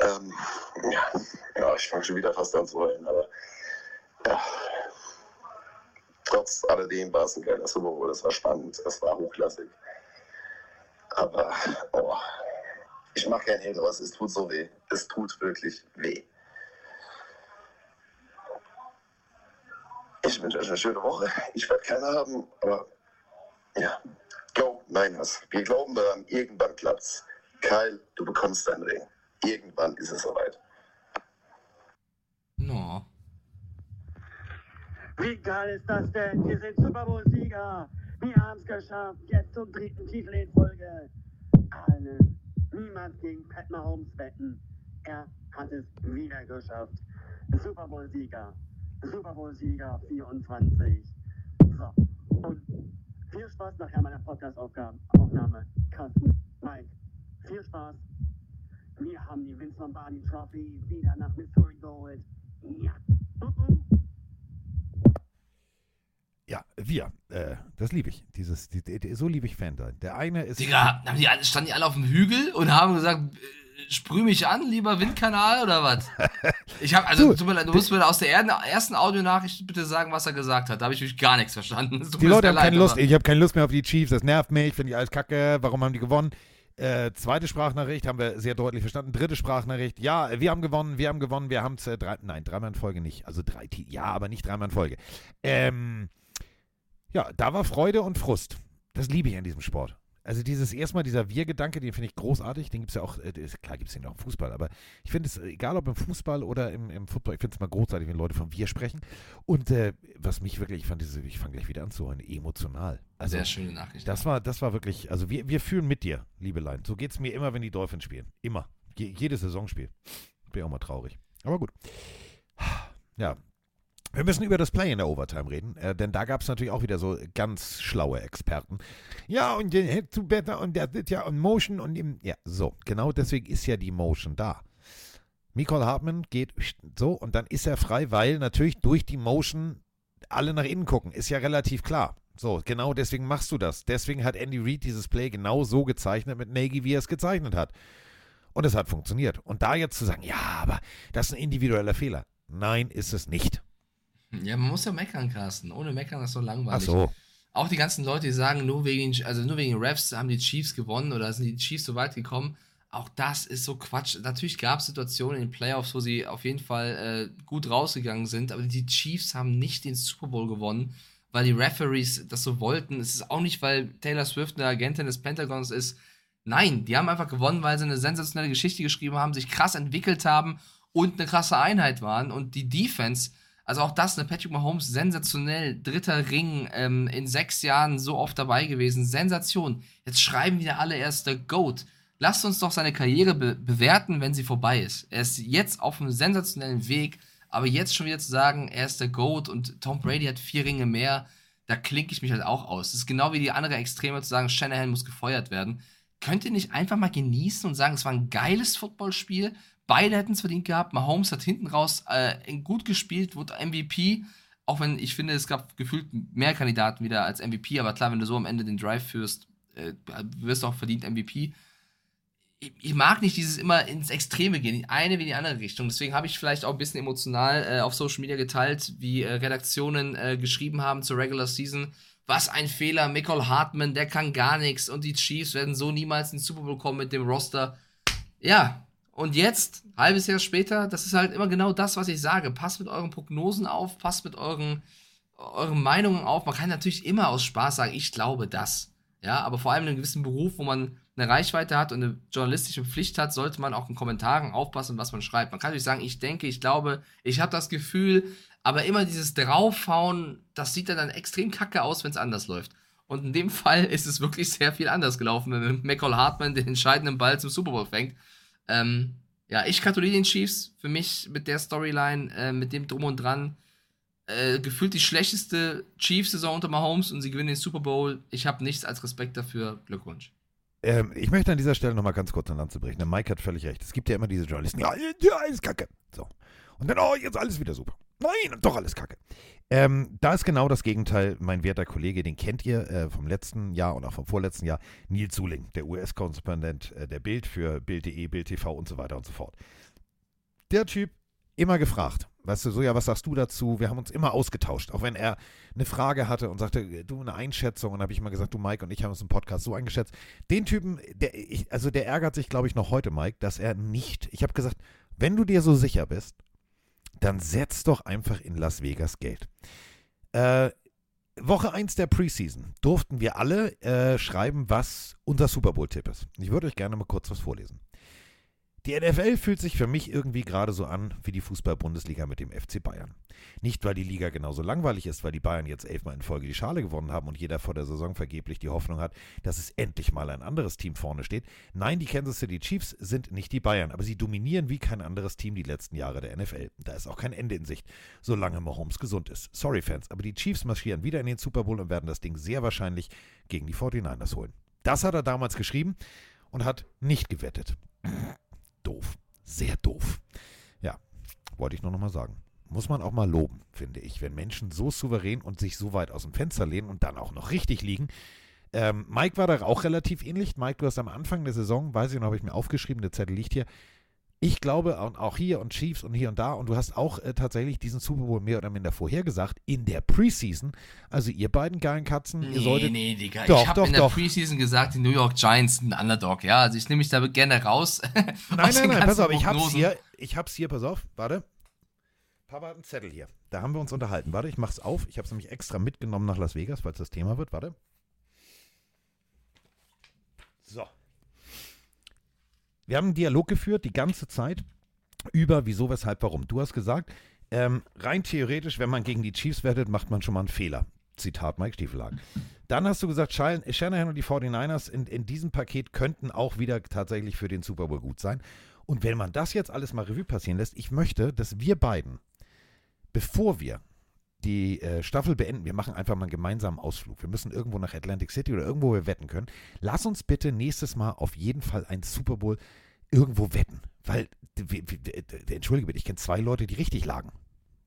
Ähm, ja, ja, ich fange schon wieder fast an zu heulen, aber ja. Trotz alledem war es ein geiler Super Bowl, es war spannend, es war hochklassig. Aber, oh, ich mache keinen Hehl draus, es tut so weh. Es tut wirklich weh. Ich wünsche euch eine schöne Woche. Ich werde keine haben, aber ja. Go, Niners. Wir glauben daran, irgendwann klappt's. Kyle, du bekommst deinen Ring. Irgendwann ist es soweit. No. Wie geil ist das denn? Wir sind Super Bowl-Sieger. Wir haben es geschafft. Jetzt zum dritten Titel in Folge. Allen. Niemand gegen Pat Mahomes wetten. Er hat es wieder geschafft. Super Bowl-Sieger. Super Bowl-Sieger 24. So. Und viel Spaß nachher meiner Podcast-Aufnahme. Carsten, Mike, viel Spaß. Wir haben die Vince Lombardi Trophy wieder nach Missouri geholt. Ja. Ja, wir. Äh, das liebe ich. Dieses, die, die, so liebe ich Fan sein. Der eine ist. Digga, haben die alle, standen die alle auf dem Hügel und haben gesagt, äh, sprüh mich an, lieber Windkanal oder was? Ich habe, also, Du, du musst mir aus der ersten Audionachricht bitte sagen, was er gesagt hat. Da habe ich wirklich gar nichts verstanden. Die Leute haben keine leid, Lust. aber- Ich habe keine Lust mehr auf die Chiefs. Das nervt mich. Finde ich alles kacke. Warum haben die gewonnen? Äh, zweite Sprachnachricht haben wir sehr deutlich verstanden. Dritte Sprachnachricht. Ja, wir haben gewonnen. Wir haben gewonnen. Wir haben es äh, drei, nein, dreimal in Folge nicht. Also drei, ja, aber nicht dreimal in Folge. Ähm, ja, da war Freude und Frust. Das liebe ich an diesem Sport. Also dieses erstmal dieser Wir-Gedanke, den finde ich großartig. Den gibt es ja auch, äh, klar gibt es den auch im Fußball, aber ich finde es, egal ob im Fußball oder im, im Football, ich finde es mal großartig, wenn Leute von Wir sprechen. Und äh, was mich wirklich, ich fand diese, ich fange gleich wieder an zu hören, emotional. Also, Sehr schöne Nachricht. Das war, das war wirklich, also wir, wir fühlen mit dir, liebe Lein. So geht es mir immer, wenn die Dolphins spielen. Immer. Je, jedes Saisonspiel. Bin auch mal traurig. Aber gut. Ja. Wir müssen über das Play in der Overtime reden, äh, denn da gab es natürlich auch wieder so ganz schlaue Experten. Ja, und den Head to Better und der ist ja on Motion und im, ja, so, genau deswegen ist ja die Motion da. Nicole Hartman geht so und dann ist er frei, weil natürlich durch die Motion alle nach innen gucken. Ist ja relativ klar. So, genau deswegen machst du das. Deswegen hat Andy Reid dieses Play genau so gezeichnet mit Nagy, wie er es gezeichnet hat. Und es hat funktioniert. Und da jetzt zu sagen, ja, aber das ist ein individueller Fehler. Nein, ist es nicht. Ja, man muss ja meckern, Carsten. Ohne meckern ist so langweilig. Ach so. Auch die ganzen Leute, die sagen, nur wegen, also nur wegen Refs haben die Chiefs gewonnen oder sind die Chiefs so weit gekommen. Auch das ist so Quatsch. Natürlich gab es Situationen in den Playoffs, wo sie auf jeden Fall äh, gut rausgegangen sind, aber die Chiefs haben nicht den Super Bowl gewonnen, weil die Referees das so wollten. Es ist auch nicht, weil Taylor Swift eine Agentin des Pentagons ist. Nein, die haben einfach gewonnen, weil sie eine sensationelle Geschichte geschrieben haben, sich krass entwickelt haben und eine krasse Einheit waren. Und die Defense, also auch das, eine Patrick Mahomes, sensationell, dritter Ring, ähm, in sechs Jahren so oft dabei gewesen, Sensation. Jetzt schreiben wieder alle, er ist der GOAT. Lasst uns doch seine Karriere be bewerten, wenn sie vorbei ist. Er ist jetzt auf einem sensationellen Weg, aber jetzt schon wieder zu sagen, er ist der GOAT und Tom Brady hat vier Ringe mehr, da klinke ich mich halt auch aus. Das ist genau wie die andere Extreme zu sagen, Shanahan muss gefeuert werden. Könnt ihr nicht einfach mal genießen und sagen, es war ein geiles Footballspiel? Beide hätten es verdient gehabt. Mahomes hat hinten raus äh, gut gespielt, wurde MVP. Auch wenn ich finde, es gab gefühlt mehr Kandidaten wieder als MVP. Aber klar, wenn du so am Ende den Drive führst, äh, wirst du auch verdient MVP. Ich, ich mag nicht dieses immer ins Extreme gehen, in eine wie in die andere Richtung. Deswegen habe ich vielleicht auch ein bisschen emotional äh, auf Social Media geteilt, wie äh, Redaktionen äh, geschrieben haben zur Regular Season. Was ein Fehler, Michael Hartman, der kann gar nichts und die Chiefs werden so niemals in den Super Bowl kommen mit dem Roster. Ja, und jetzt, halbes Jahr später, das ist halt immer genau das, was ich sage. Passt mit euren Prognosen auf, passt mit euren, euren Meinungen auf. Man kann natürlich immer aus Spaß sagen, ich glaube das. Ja, aber vor allem in einem gewissen Beruf, wo man eine Reichweite hat und eine journalistische Pflicht hat, sollte man auch in Kommentaren aufpassen, was man schreibt. Man kann natürlich sagen, ich denke, ich glaube, ich habe das Gefühl, aber immer dieses Draufhauen, das sieht dann, dann extrem kacke aus, wenn es anders läuft. Und in dem Fall ist es wirklich sehr viel anders gelaufen, wenn McCall Hartman den entscheidenden Ball zum Super Bowl fängt. Ähm, ja, ich gratuliere den Chiefs für mich mit der Storyline, äh, mit dem Drum und Dran. Äh, gefühlt die schlechteste Chiefs-Saison unter Mahomes und sie gewinnen den Super Bowl. Ich habe nichts als Respekt dafür. Glückwunsch. Ähm, ich möchte an dieser Stelle nochmal ganz kurz ein Land zu brechen. Mike hat völlig recht. Es gibt ja immer diese Journalisten, ja, ja, alles kacke. So. Und dann, oh, jetzt alles wieder super. Nein, doch alles Kacke. Ähm, da ist genau das Gegenteil. Mein werter Kollege, den kennt ihr äh, vom letzten Jahr und auch vom vorletzten Jahr, Nils Suling, der US-Korrespondent äh, der Bild für Bild.de, Bild TV und so weiter und so fort. Der Typ immer gefragt, weißt du, so ja, was sagst du dazu? Wir haben uns immer ausgetauscht, auch wenn er eine Frage hatte und sagte, du eine Einschätzung und habe ich mal gesagt, du Mike und ich haben uns im Podcast so eingeschätzt. Den Typen, der ich, also der ärgert sich, glaube ich, noch heute, Mike, dass er nicht, ich habe gesagt, wenn du dir so sicher bist, dann setz doch einfach in Las Vegas Geld. Äh, Woche 1 der Preseason durften wir alle äh, schreiben, was unser Super Bowl-Tipp ist. Ich würde euch gerne mal kurz was vorlesen. Die NFL fühlt sich für mich irgendwie gerade so an wie die Fußball-Bundesliga mit dem FC Bayern. Nicht, weil die Liga genauso langweilig ist, weil die Bayern jetzt elfmal in Folge die Schale gewonnen haben und jeder vor der Saison vergeblich die Hoffnung hat, dass es endlich mal ein anderes Team vorne steht. Nein, die Kansas City Chiefs sind nicht die Bayern, aber sie dominieren wie kein anderes Team die letzten Jahre der NFL. Da ist auch kein Ende in Sicht, solange Mahomes gesund ist. Sorry Fans, aber die Chiefs marschieren wieder in den Super Bowl und werden das Ding sehr wahrscheinlich gegen die 49ers holen. Das hat er damals geschrieben und hat nicht gewettet doof. Sehr doof. Ja, wollte ich nur noch mal sagen. Muss man auch mal loben, finde ich, wenn Menschen so souverän und sich so weit aus dem Fenster lehnen und dann auch noch richtig liegen. Ähm, Mike war da auch relativ ähnlich. Mike, du hast am Anfang der Saison, weiß ich noch, habe ich mir aufgeschrieben, der Zettel liegt hier, ich glaube, auch hier und Chiefs und hier und da, und du hast auch äh, tatsächlich diesen Super Bowl mehr oder minder vorhergesagt, in der Preseason. Also ihr beiden geilen Katzen, Nee, ihr solltet. nee, Digga. Doch, ich habe in der doch. Preseason gesagt, die New York Giants sind ein Underdog. Ja, also ich nehme mich da gerne raus. Nein, nein, nein, pass auf, ich hab's hier, ich hab's hier, pass auf, warte. Papa hat einen Zettel hier. Da haben wir uns unterhalten. Warte, ich mach's auf. Ich hab's nämlich extra mitgenommen nach Las Vegas, es das Thema wird. Warte. So. Wir haben einen Dialog geführt, die ganze Zeit, über wieso, weshalb, warum. Du hast gesagt, ähm, rein theoretisch, wenn man gegen die Chiefs wettet, macht man schon mal einen Fehler. Zitat Mike Stiefelhagen. Dann hast du gesagt, Shanahan und die 49ers in, in diesem Paket könnten auch wieder tatsächlich für den Super Bowl gut sein. Und wenn man das jetzt alles mal Revue passieren lässt, ich möchte, dass wir beiden, bevor wir die äh, Staffel beenden, wir machen einfach mal einen gemeinsamen Ausflug. Wir müssen irgendwo nach Atlantic City oder irgendwo wo wir wetten können. Lass uns bitte nächstes Mal auf jeden Fall einen Super Bowl irgendwo wetten. Weil, entschuldige bitte, ich kenne zwei Leute, die richtig lagen.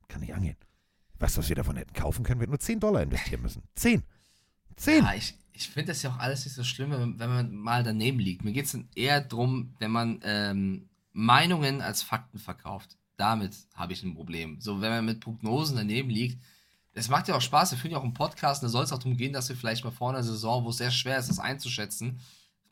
Kann nicht angehen. Weißt du, was wir davon hätten kaufen können? Wir hätten nur 10 Dollar investieren müssen. 10. 10. Ja, ich, ich finde das ja auch alles nicht so schlimm, wenn, wenn man mal daneben liegt. Mir geht es eher darum, wenn man ähm, Meinungen als Fakten verkauft. Damit habe ich ein Problem. So, wenn man mit Prognosen daneben liegt, es macht ja auch Spaß. Wir führen ja auch einen Podcast, da soll es auch darum gehen, dass wir vielleicht mal vor einer Saison, wo es sehr schwer ist, das einzuschätzen,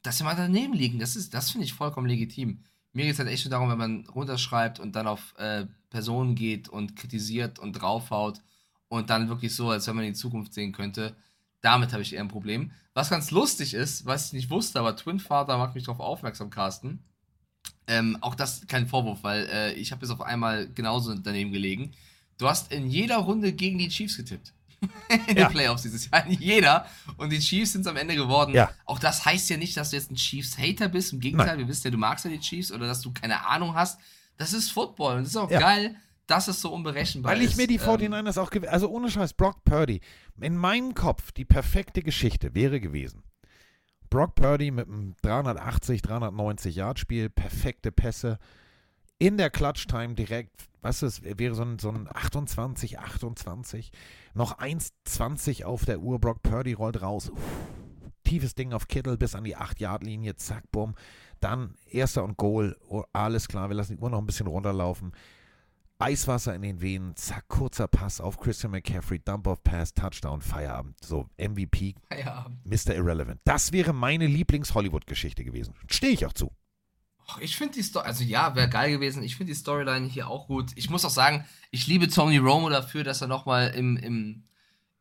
dass wir mal daneben liegen. Das, das finde ich vollkommen legitim. Mir geht es halt echt nur darum, wenn man runterschreibt und dann auf äh, Personen geht und kritisiert und draufhaut und dann wirklich so, als wenn man die Zukunft sehen könnte. Damit habe ich eher ein Problem. Was ganz lustig ist, was ich nicht wusste, aber Twin Father macht mich darauf aufmerksam, Carsten. Ähm, auch das kein Vorwurf, weil äh, ich habe jetzt auf einmal genauso daneben gelegen. Du hast in jeder Runde gegen die Chiefs getippt. in Ja. den Playoffs dieses Jahr. In jeder. Und die Chiefs sind es am Ende geworden. Ja. Auch das heißt ja nicht, dass du jetzt ein Chiefs-Hater bist. Im Gegenteil, Nein. wir wissen ja, du magst ja die Chiefs oder dass du keine Ahnung hast. Das ist Football. Und das ist auch Ja. geil, dass es so unberechenbar Weil ist. ich mir die Ähm, 49ers auch gewählt Also ohne Scheiß, Brock Purdy. In meinem Kopf die perfekte Geschichte wäre gewesen. Brock Purdy mit einem 380, 390 Yard Spiel, perfekte Pässe. In der Clutch-Time direkt, was ist, wäre so ein, so ein 28, 28. Noch 1,20 auf der Uhr. Brock Purdy rollt raus. Uff, tiefes Ding auf Kittle bis an die 8-Yard-Linie. Zack, bumm. Dann erster und Goal. Oh, alles klar, wir lassen die Uhr noch ein bisschen runterlaufen. Eiswasser in den Venen, zack, kurzer Pass auf Christian McCaffrey, Dump-Off-Pass, Touchdown, Feierabend. So, MVP, Feierabend. Mr. Irrelevant. Das wäre meine Lieblings-Hollywood-Geschichte gewesen. Stehe ich auch zu. Ach, Ich finde die Story, also ja, wäre geil gewesen. Ich finde die Storyline hier auch gut. Ich muss auch sagen, ich liebe Tony Romo dafür, dass er nochmal im, im,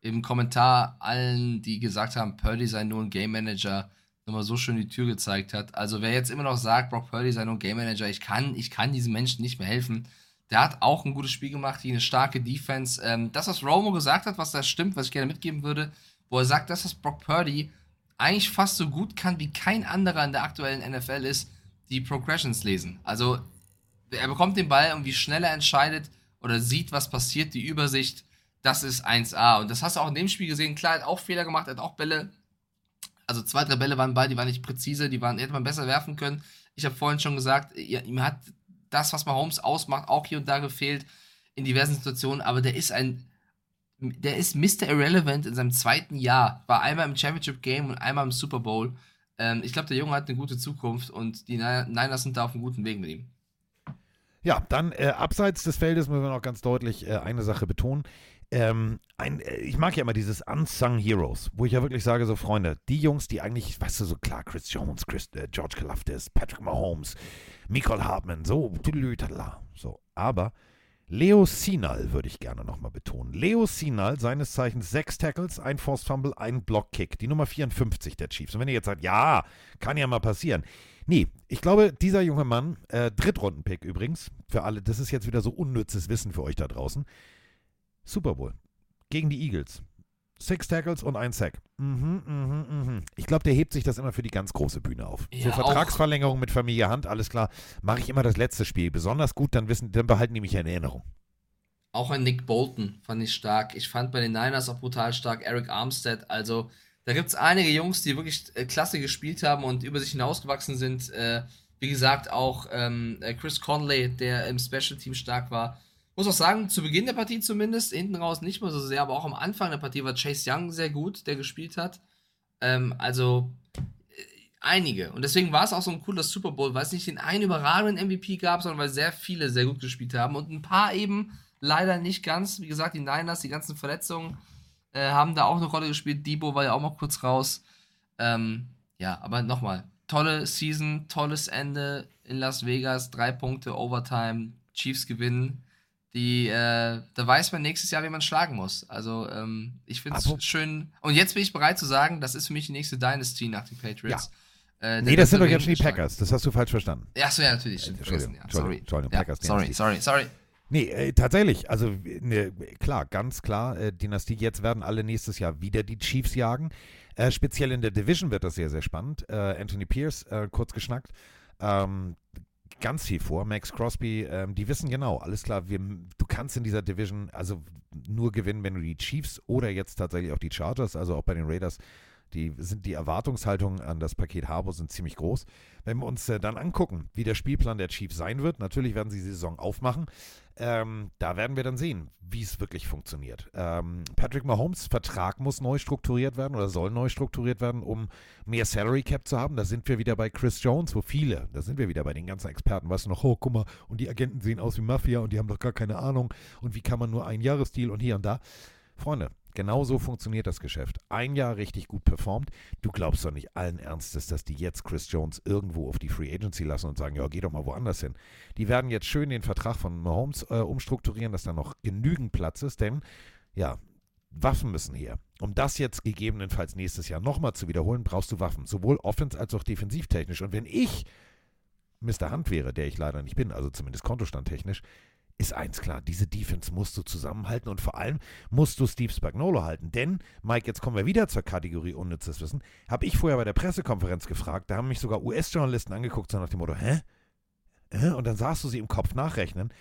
im Kommentar allen, die gesagt haben, Purdy sei nur ein Game Manager, nochmal so schön die Tür gezeigt hat. Also wer jetzt immer noch sagt, Brock Purdy sei nur ein Game Manager, ich kann, ich kann diesem Menschen nicht mehr helfen. Der hat auch ein gutes Spiel gemacht, hier eine starke Defense. Ähm, das, was Romo gesagt hat, was da stimmt, was ich gerne mitgeben würde, wo er sagt, dass das Brock Purdy eigentlich fast so gut kann wie kein anderer in der aktuellen NFL ist, die Progressions lesen. Also er bekommt den Ball und wie schnell er entscheidet oder sieht, was passiert, die Übersicht, das ist 1A. Und das hast du auch in dem Spiel gesehen. Klar, er hat auch Fehler gemacht, er hat auch Bälle. Also zwei, drei Bälle waren bei, die waren nicht präzise, die waren, hätte man besser werfen können. Ich habe vorhin schon gesagt, ihm hat das, was Mahomes ausmacht, auch hier und da gefehlt. in diversen Situationen, aber der ist ein, der ist Mr. Irrelevant in seinem zweiten Jahr. War einmal im Championship Game und einmal im Super Bowl. Ähm, ich glaube, der Junge hat eine gute Zukunft und die Niners sind da auf einem guten Weg mit ihm. Ja, dann äh, abseits des Feldes müssen wir noch ganz deutlich äh, eine Sache betonen. Ähm, ein, äh, ich mag ja immer dieses Unsung Heroes, wo ich ja wirklich sage, so Freunde, die Jungs, die eigentlich, weißt du, so klar, Chris Jones, Chris, äh, George Kalafdis, Patrick Mahomes, Michael Hartman, so, tüdelütala, so. Aber Leo Sinal würde ich gerne nochmal betonen. Leo Sinal, seines Zeichens sechs Tackles, ein Forced Fumble, ein Blockkick, die Nummer 54 der Chiefs. Und wenn ihr jetzt sagt, ja, kann ja mal passieren. Nee, ich glaube, dieser junge Mann, äh, Drittrunden-Pick übrigens, für alle, das ist jetzt wieder so unnützes Wissen für euch da draußen. Super Bowl. Gegen die Eagles. Six Tackles und ein Sack. Mhm, mhm, mhm. Ich glaube, der hebt sich das immer für die ganz große Bühne auf. Ja, so auch- Vertragsverlängerung mit Familie Hand, alles klar. Mache ich immer das letzte Spiel. Besonders gut, dann wissen, dann behalten die mich in Erinnerung. Auch ein Nick Bolton fand ich stark. Ich fand bei den Niners auch brutal stark Eric Armstead. Also, da gibt es einige Jungs, die wirklich äh, klasse gespielt haben und über sich hinausgewachsen sind. Äh, wie gesagt, auch ähm, äh, Chris Conley, der im Special Team stark war. Muss auch sagen, zu Beginn der Partie zumindest, hinten raus nicht mehr so sehr, aber auch am Anfang der Partie war Chase Young sehr gut, der gespielt hat. Ähm, also äh, einige. Und deswegen war es auch so ein cooler Super Bowl, weil es nicht den einen überragenden MVP gab, sondern weil sehr viele sehr gut gespielt haben und ein paar eben leider nicht ganz. Wie gesagt, die Niners, die ganzen Verletzungen äh, haben da auch eine Rolle gespielt. Debo war ja auch mal kurz raus. Ähm, ja, aber nochmal, tolle Season, tolles Ende in Las Vegas, drei Punkte, Overtime, Chiefs gewinnen. Die, äh, da weiß man nächstes Jahr, wie man schlagen muss. Also, ähm, ich finde es schön. Und jetzt bin ich bereit zu sagen, das ist für mich die nächste Dynasty nach den Patriots. Äh, nee, das sind doch jetzt schon die. Packers. Das hast du falsch verstanden. Ja, so, ja, natürlich. stimmt, Entschuldigung, ja, sorry. Entschuldigung, Ja, Packers sorry, sorry, sorry. Nee, äh, tatsächlich. Also, ne, klar, ganz klar, äh, Dynastie. Jetzt werden alle nächstes Jahr wieder die Chiefs jagen. Äh, speziell in der Division wird das sehr, sehr spannend. Äh, Anthony Pierce, äh, kurz geschnackt. Ähm, ganz viel vor. Max Crosby, ähm, die wissen genau, alles klar, wir, du kannst in dieser Division also nur gewinnen, wenn du die Chiefs oder jetzt tatsächlich auch die Chargers, also auch bei den Raiders, die sind die Erwartungshaltungen an das Paket Harbour sind ziemlich groß. Wenn wir uns äh, dann angucken, wie der Spielplan der Chiefs sein wird, natürlich werden sie die Saison aufmachen. Ähm, da werden wir dann sehen, wie es wirklich funktioniert. Ähm, Patrick Mahomes Vertrag muss neu strukturiert werden oder soll neu strukturiert werden, um mehr Salary Cap zu haben. Da sind wir wieder bei Chris Jones, wo viele, da sind wir wieder bei den ganzen Experten, weißt du noch, oh, guck mal, und die Agenten sehen aus wie Mafia und die haben doch gar keine Ahnung und wie kann man nur ein Jahresdeal und hier und da. Freunde, genau so funktioniert das Geschäft. Ein Jahr richtig gut performt. Du glaubst doch nicht allen Ernstes, dass die jetzt Chris Jones irgendwo auf die Free Agency lassen und sagen, ja, geh doch mal woanders hin. Die werden jetzt schön den Vertrag von Mahomes äh, umstrukturieren, dass da noch genügend Platz ist, denn ja, Waffen müssen her. Um das jetzt gegebenenfalls nächstes Jahr nochmal zu wiederholen, brauchst du Waffen, sowohl offens- als auch defensivtechnisch. Und wenn ich Mr. Hand wäre, der ich leider nicht bin, also zumindest kontostandtechnisch, ist eins klar, diese Defense musst du zusammenhalten und vor allem musst du Steve Spagnolo halten. Denn, Mike, jetzt kommen wir wieder zur Kategorie unnützes Wissen. Habe ich vorher bei der Pressekonferenz gefragt, da haben mich sogar US-Journalisten angeguckt, so nach dem Motto, hä? Und dann sahst du sie im Kopf nachrechnen.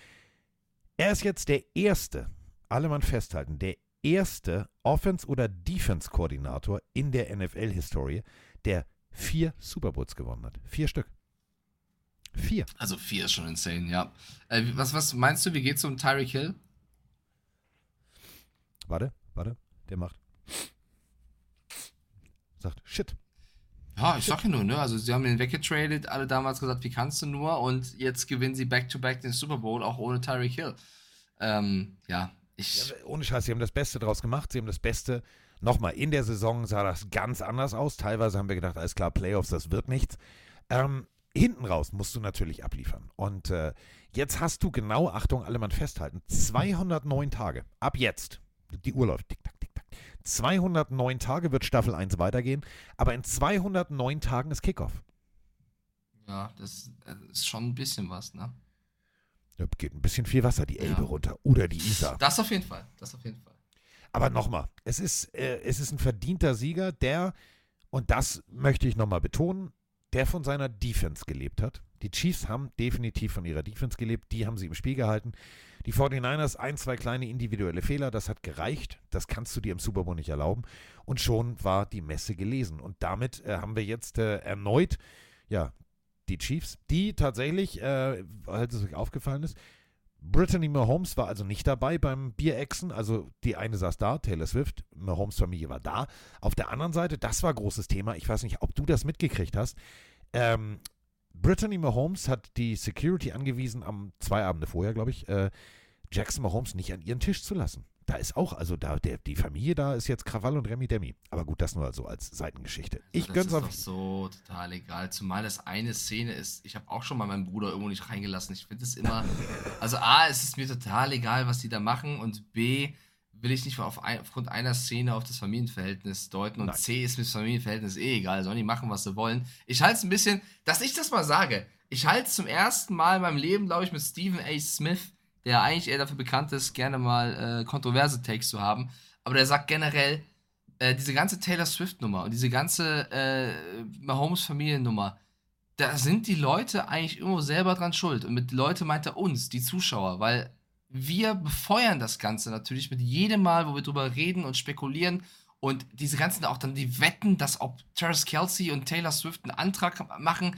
Er ist jetzt der erste, alle Mann festhalten, der erste Offense- oder Defense-Koordinator in der NFL-Historie, der vier Super Bowls gewonnen hat. Vier Stück. Vier. Also vier ist schon insane, ja. Äh, was, was meinst du, wie geht's um Tyreek Hill? Warte, warte, der macht. Sagt, shit. Ja, ich sag ja nur, ne? Also sie haben ihn weggetradet, alle damals gesagt, wie kannst du nur? Und jetzt gewinnen sie back-to-back den Super Bowl, auch ohne Tyreek Hill. Ähm, ja, ich. Ohne Scheiß, sie haben das Beste draus gemacht. Sie haben das Beste. Nochmal, in der Saison sah das ganz anders aus. Teilweise haben wir gedacht, alles klar, Playoffs, das wird nichts. Ähm, hinten raus musst du natürlich abliefern. Und äh, jetzt hast du genau, Achtung, alle Mann festhalten, 209 Tage. Ab jetzt. Die Uhr läuft. Tick, tack, tick, tack. 209 Tage wird Staffel 1 weitergehen. Aber in 209 Tagen ist Kickoff. Ja, das ist schon ein bisschen was, ne? Da geht ein bisschen viel Wasser die Elbe runter. Oder die Isar. Das auf jeden Fall. Das auf jeden Fall. Aber nochmal, es ist, äh, es ist ein verdienter Sieger, der, und das möchte ich nochmal betonen, der von seiner Defense gelebt hat. Die Chiefs haben definitiv von ihrer Defense gelebt, die haben sie im Spiel gehalten. Die 49ers, ein, zwei kleine individuelle Fehler, das hat gereicht. Das kannst du dir im Super Bowl nicht erlauben. Und schon war die Messe gelesen. Und damit äh, haben wir jetzt äh, erneut, ja, die Chiefs, die tatsächlich, äh, als es euch aufgefallen ist, Brittany Mahomes war also nicht dabei beim Bierechsen. Also die eine saß da, Taylor Swift, Mahomes Familie war da. Auf der anderen Seite, das war großes Thema. Ich weiß nicht, ob du das mitgekriegt hast. Ähm, Brittany Mahomes hat die Security angewiesen, am zwei Abende vorher, glaube ich, äh, Jackson Mahomes nicht an ihren Tisch zu lassen. Da ist auch, also da, der, die Familie da ist jetzt Krawall und Remi Demi. Aber gut, das nur so als Seitengeschichte. Ich das gönn's ist auf. doch so total egal. Zumal das eine Szene ist, ich habe auch schon mal meinen Bruder irgendwo nicht reingelassen. Ich finde es immer, also A, es ist mir total egal, was die da machen und B, will ich nicht auf ein, aufgrund einer Szene auf das Familienverhältnis deuten und Nein. C ist mir das Familienverhältnis eh egal, sollen die machen, was sie wollen. Ich halte es ein bisschen, dass ich das mal sage, ich halte es zum ersten Mal in meinem Leben, glaube ich, mit Stephen A. Smith, der eigentlich eher dafür bekannt ist, gerne mal äh, kontroverse Takes zu haben, aber der sagt generell, äh, diese ganze Taylor Swift-Nummer und diese ganze äh, Mahomes-Familiennummer, da sind die Leute eigentlich irgendwo selber dran schuld. Und mit Leute meint er uns, die Zuschauer, weil wir befeuern das Ganze natürlich mit jedem Mal, wo wir drüber reden und spekulieren. Und diese ganzen auch dann die Wetten, dass ob Travis Kelsey und Taylor Swift einen Antrag machen,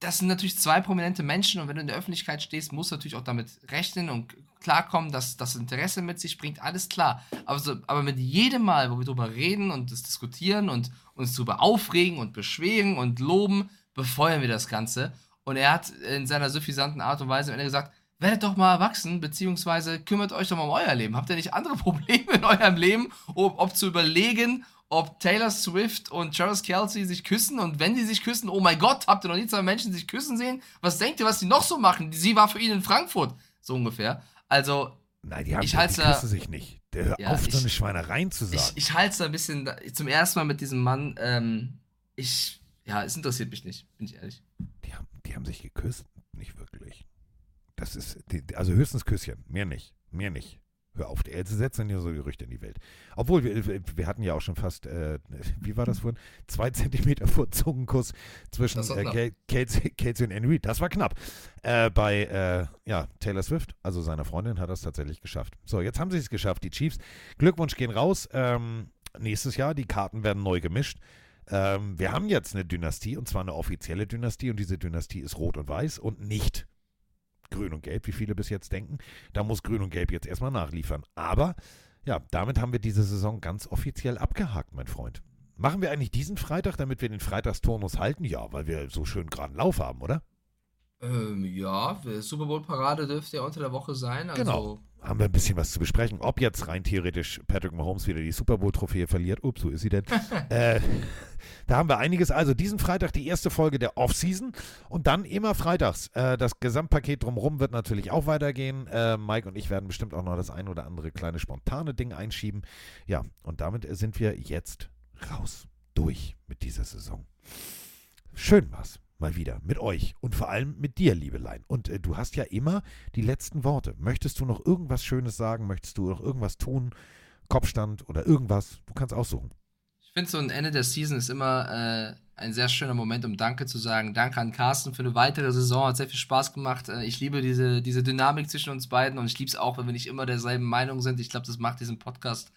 das sind natürlich zwei prominente Menschen und wenn du in der Öffentlichkeit stehst, musst du natürlich auch damit rechnen und klarkommen, dass das Interesse mit sich bringt, alles klar. Aber, so, aber mit jedem Mal, wo wir drüber reden und das diskutieren und uns darüber aufregen und beschweren und loben, befeuern wir das Ganze. Und er hat in seiner suffisanten Art und Weise am Ende gesagt, werdet doch mal erwachsen, beziehungsweise kümmert euch doch mal um euer Leben. Habt ihr nicht andere Probleme in eurem Leben, ob, ob zu überlegen, ob Taylor Swift und Travis Kelsey sich küssen und wenn die sich küssen, oh mein Gott, habt ihr noch nie zwei Menschen sich küssen sehen? Was denkt ihr, was die noch so machen? Sie war für ihn in Frankfurt, so ungefähr. Also, Nein, die haben ich halte küssen sich nicht. Der, hör Ja, auf, so ich- eine Schweinereien zu sagen. ich, ich halte es da ein bisschen zum ersten Mal mit diesem Mann. Ähm, ich, ja, es interessiert mich nicht, bin ich ehrlich. Die haben, die haben sich geküsst? Nicht wirklich. Das ist, die- also höchstens Küsschen, mehr nicht, mehr nicht. Hör auf, die Else setzen ja so Gerüchte in die Welt. Obwohl, wir, wir hatten ja auch schon fast, äh, wie war das vorhin? Zwei Zentimeter vor Zungenkuss zwischen Das äh, Casey und Henry. Das war knapp. Äh, bei äh, ja, Taylor Swift, also seiner Freundin, hat es tatsächlich geschafft. So, jetzt haben sie es geschafft, die Chiefs. Glückwunsch gehen raus. Ähm, nächstes Jahr, die Karten werden neu gemischt. Ähm, wir haben jetzt eine Dynastie, und zwar eine offizielle Dynastie, und diese Dynastie ist rot und weiß und nicht grün und gelb, wie viele bis jetzt denken. Da muss grün und gelb jetzt erstmal nachliefern. Aber ja, damit haben wir diese Saison ganz offiziell abgehakt, mein Freund. Machen wir eigentlich diesen Freitag, damit wir den Freitagsturnus halten? Ja, weil wir so schön geraden Lauf haben, oder? Ähm, ja, Super Bowl-Parade dürfte ja unter der Woche sein. Also, Genau. Haben wir ein bisschen was zu besprechen. Ob jetzt rein theoretisch Patrick Mahomes wieder die Super Bowl-Trophäe verliert. Ups, so ist sie denn. äh, da haben wir einiges. Also diesen Freitag die erste Folge der Offseason und dann immer freitags. Äh, das Gesamtpaket drumherum wird natürlich auch weitergehen. Äh, Mike und ich werden bestimmt auch noch das ein oder andere kleine spontane Ding einschieben. Ja, und damit sind wir jetzt raus. Durch mit dieser Saison. Schön war's. Mal wieder mit euch und vor allem mit dir, liebe Lein. Und äh, du hast ja immer die letzten Worte. Möchtest du noch irgendwas Schönes sagen? Möchtest du noch irgendwas tun? Kopfstand oder irgendwas? Du kannst aussuchen. Ich finde, so ein Ende der Season ist immer äh, ein sehr schöner Moment, um Danke zu sagen. Danke an Carsten für eine weitere Saison. Hat sehr viel Spaß gemacht. Äh, ich liebe diese, diese Dynamik zwischen uns beiden und ich liebe es auch, wenn wir nicht immer derselben Meinung sind. Ich glaube, das macht diesen Podcast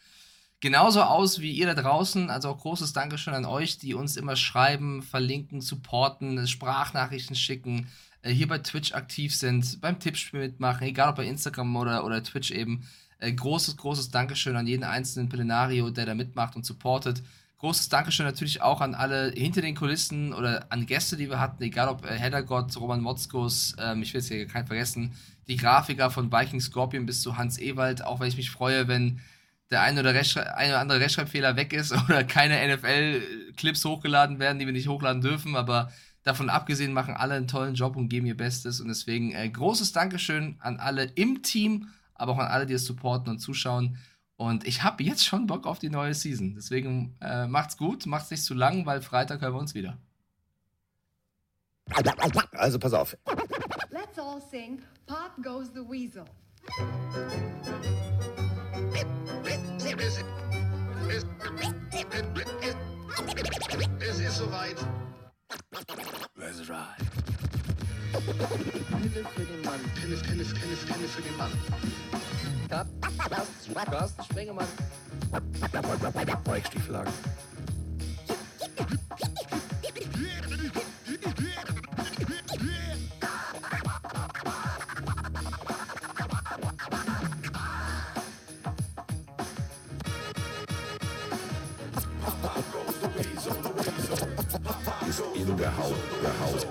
genauso aus wie ihr da draußen. Also auch großes Dankeschön an euch, die uns immer schreiben, verlinken, supporten, Sprachnachrichten schicken, äh, hier bei Twitch aktiv sind, beim Tippspiel mitmachen, egal ob bei Instagram oder, oder Twitch eben. Äh, großes, großes Dankeschön an jeden einzelnen Plenario, der da mitmacht und supportet. Großes Dankeschön natürlich auch an alle hinter den Kulissen oder an Gäste, die wir hatten, egal ob äh, Heddergott, Roman Motzkos, ähm, ich will es hier keinen vergessen, die Grafiker von Viking Scorpion bis zu Hans Ewald, auch wenn ich mich freue, wenn der ein oder, ein oder andere Rechtschreibfehler weg ist oder keine NFL-Clips hochgeladen werden, die wir nicht hochladen dürfen, aber davon abgesehen machen alle einen tollen Job und geben ihr Bestes und deswegen äh, großes Dankeschön an alle im Team, aber auch an alle, die es supporten und zuschauen. Und ich habe jetzt schon Bock auf die neue Season. Deswegen äh, macht's gut, macht's nicht zu lang, weil Freitag hören wir uns wieder. Also pass auf. Let's all sing Pop Goes the Weasel. Es ist soweit. Let's ride. Pille für den Mann. Pille, Pille, Pille, Pille für den Mann. Carsten Spengemann. Weichstieflagen. the house, the house.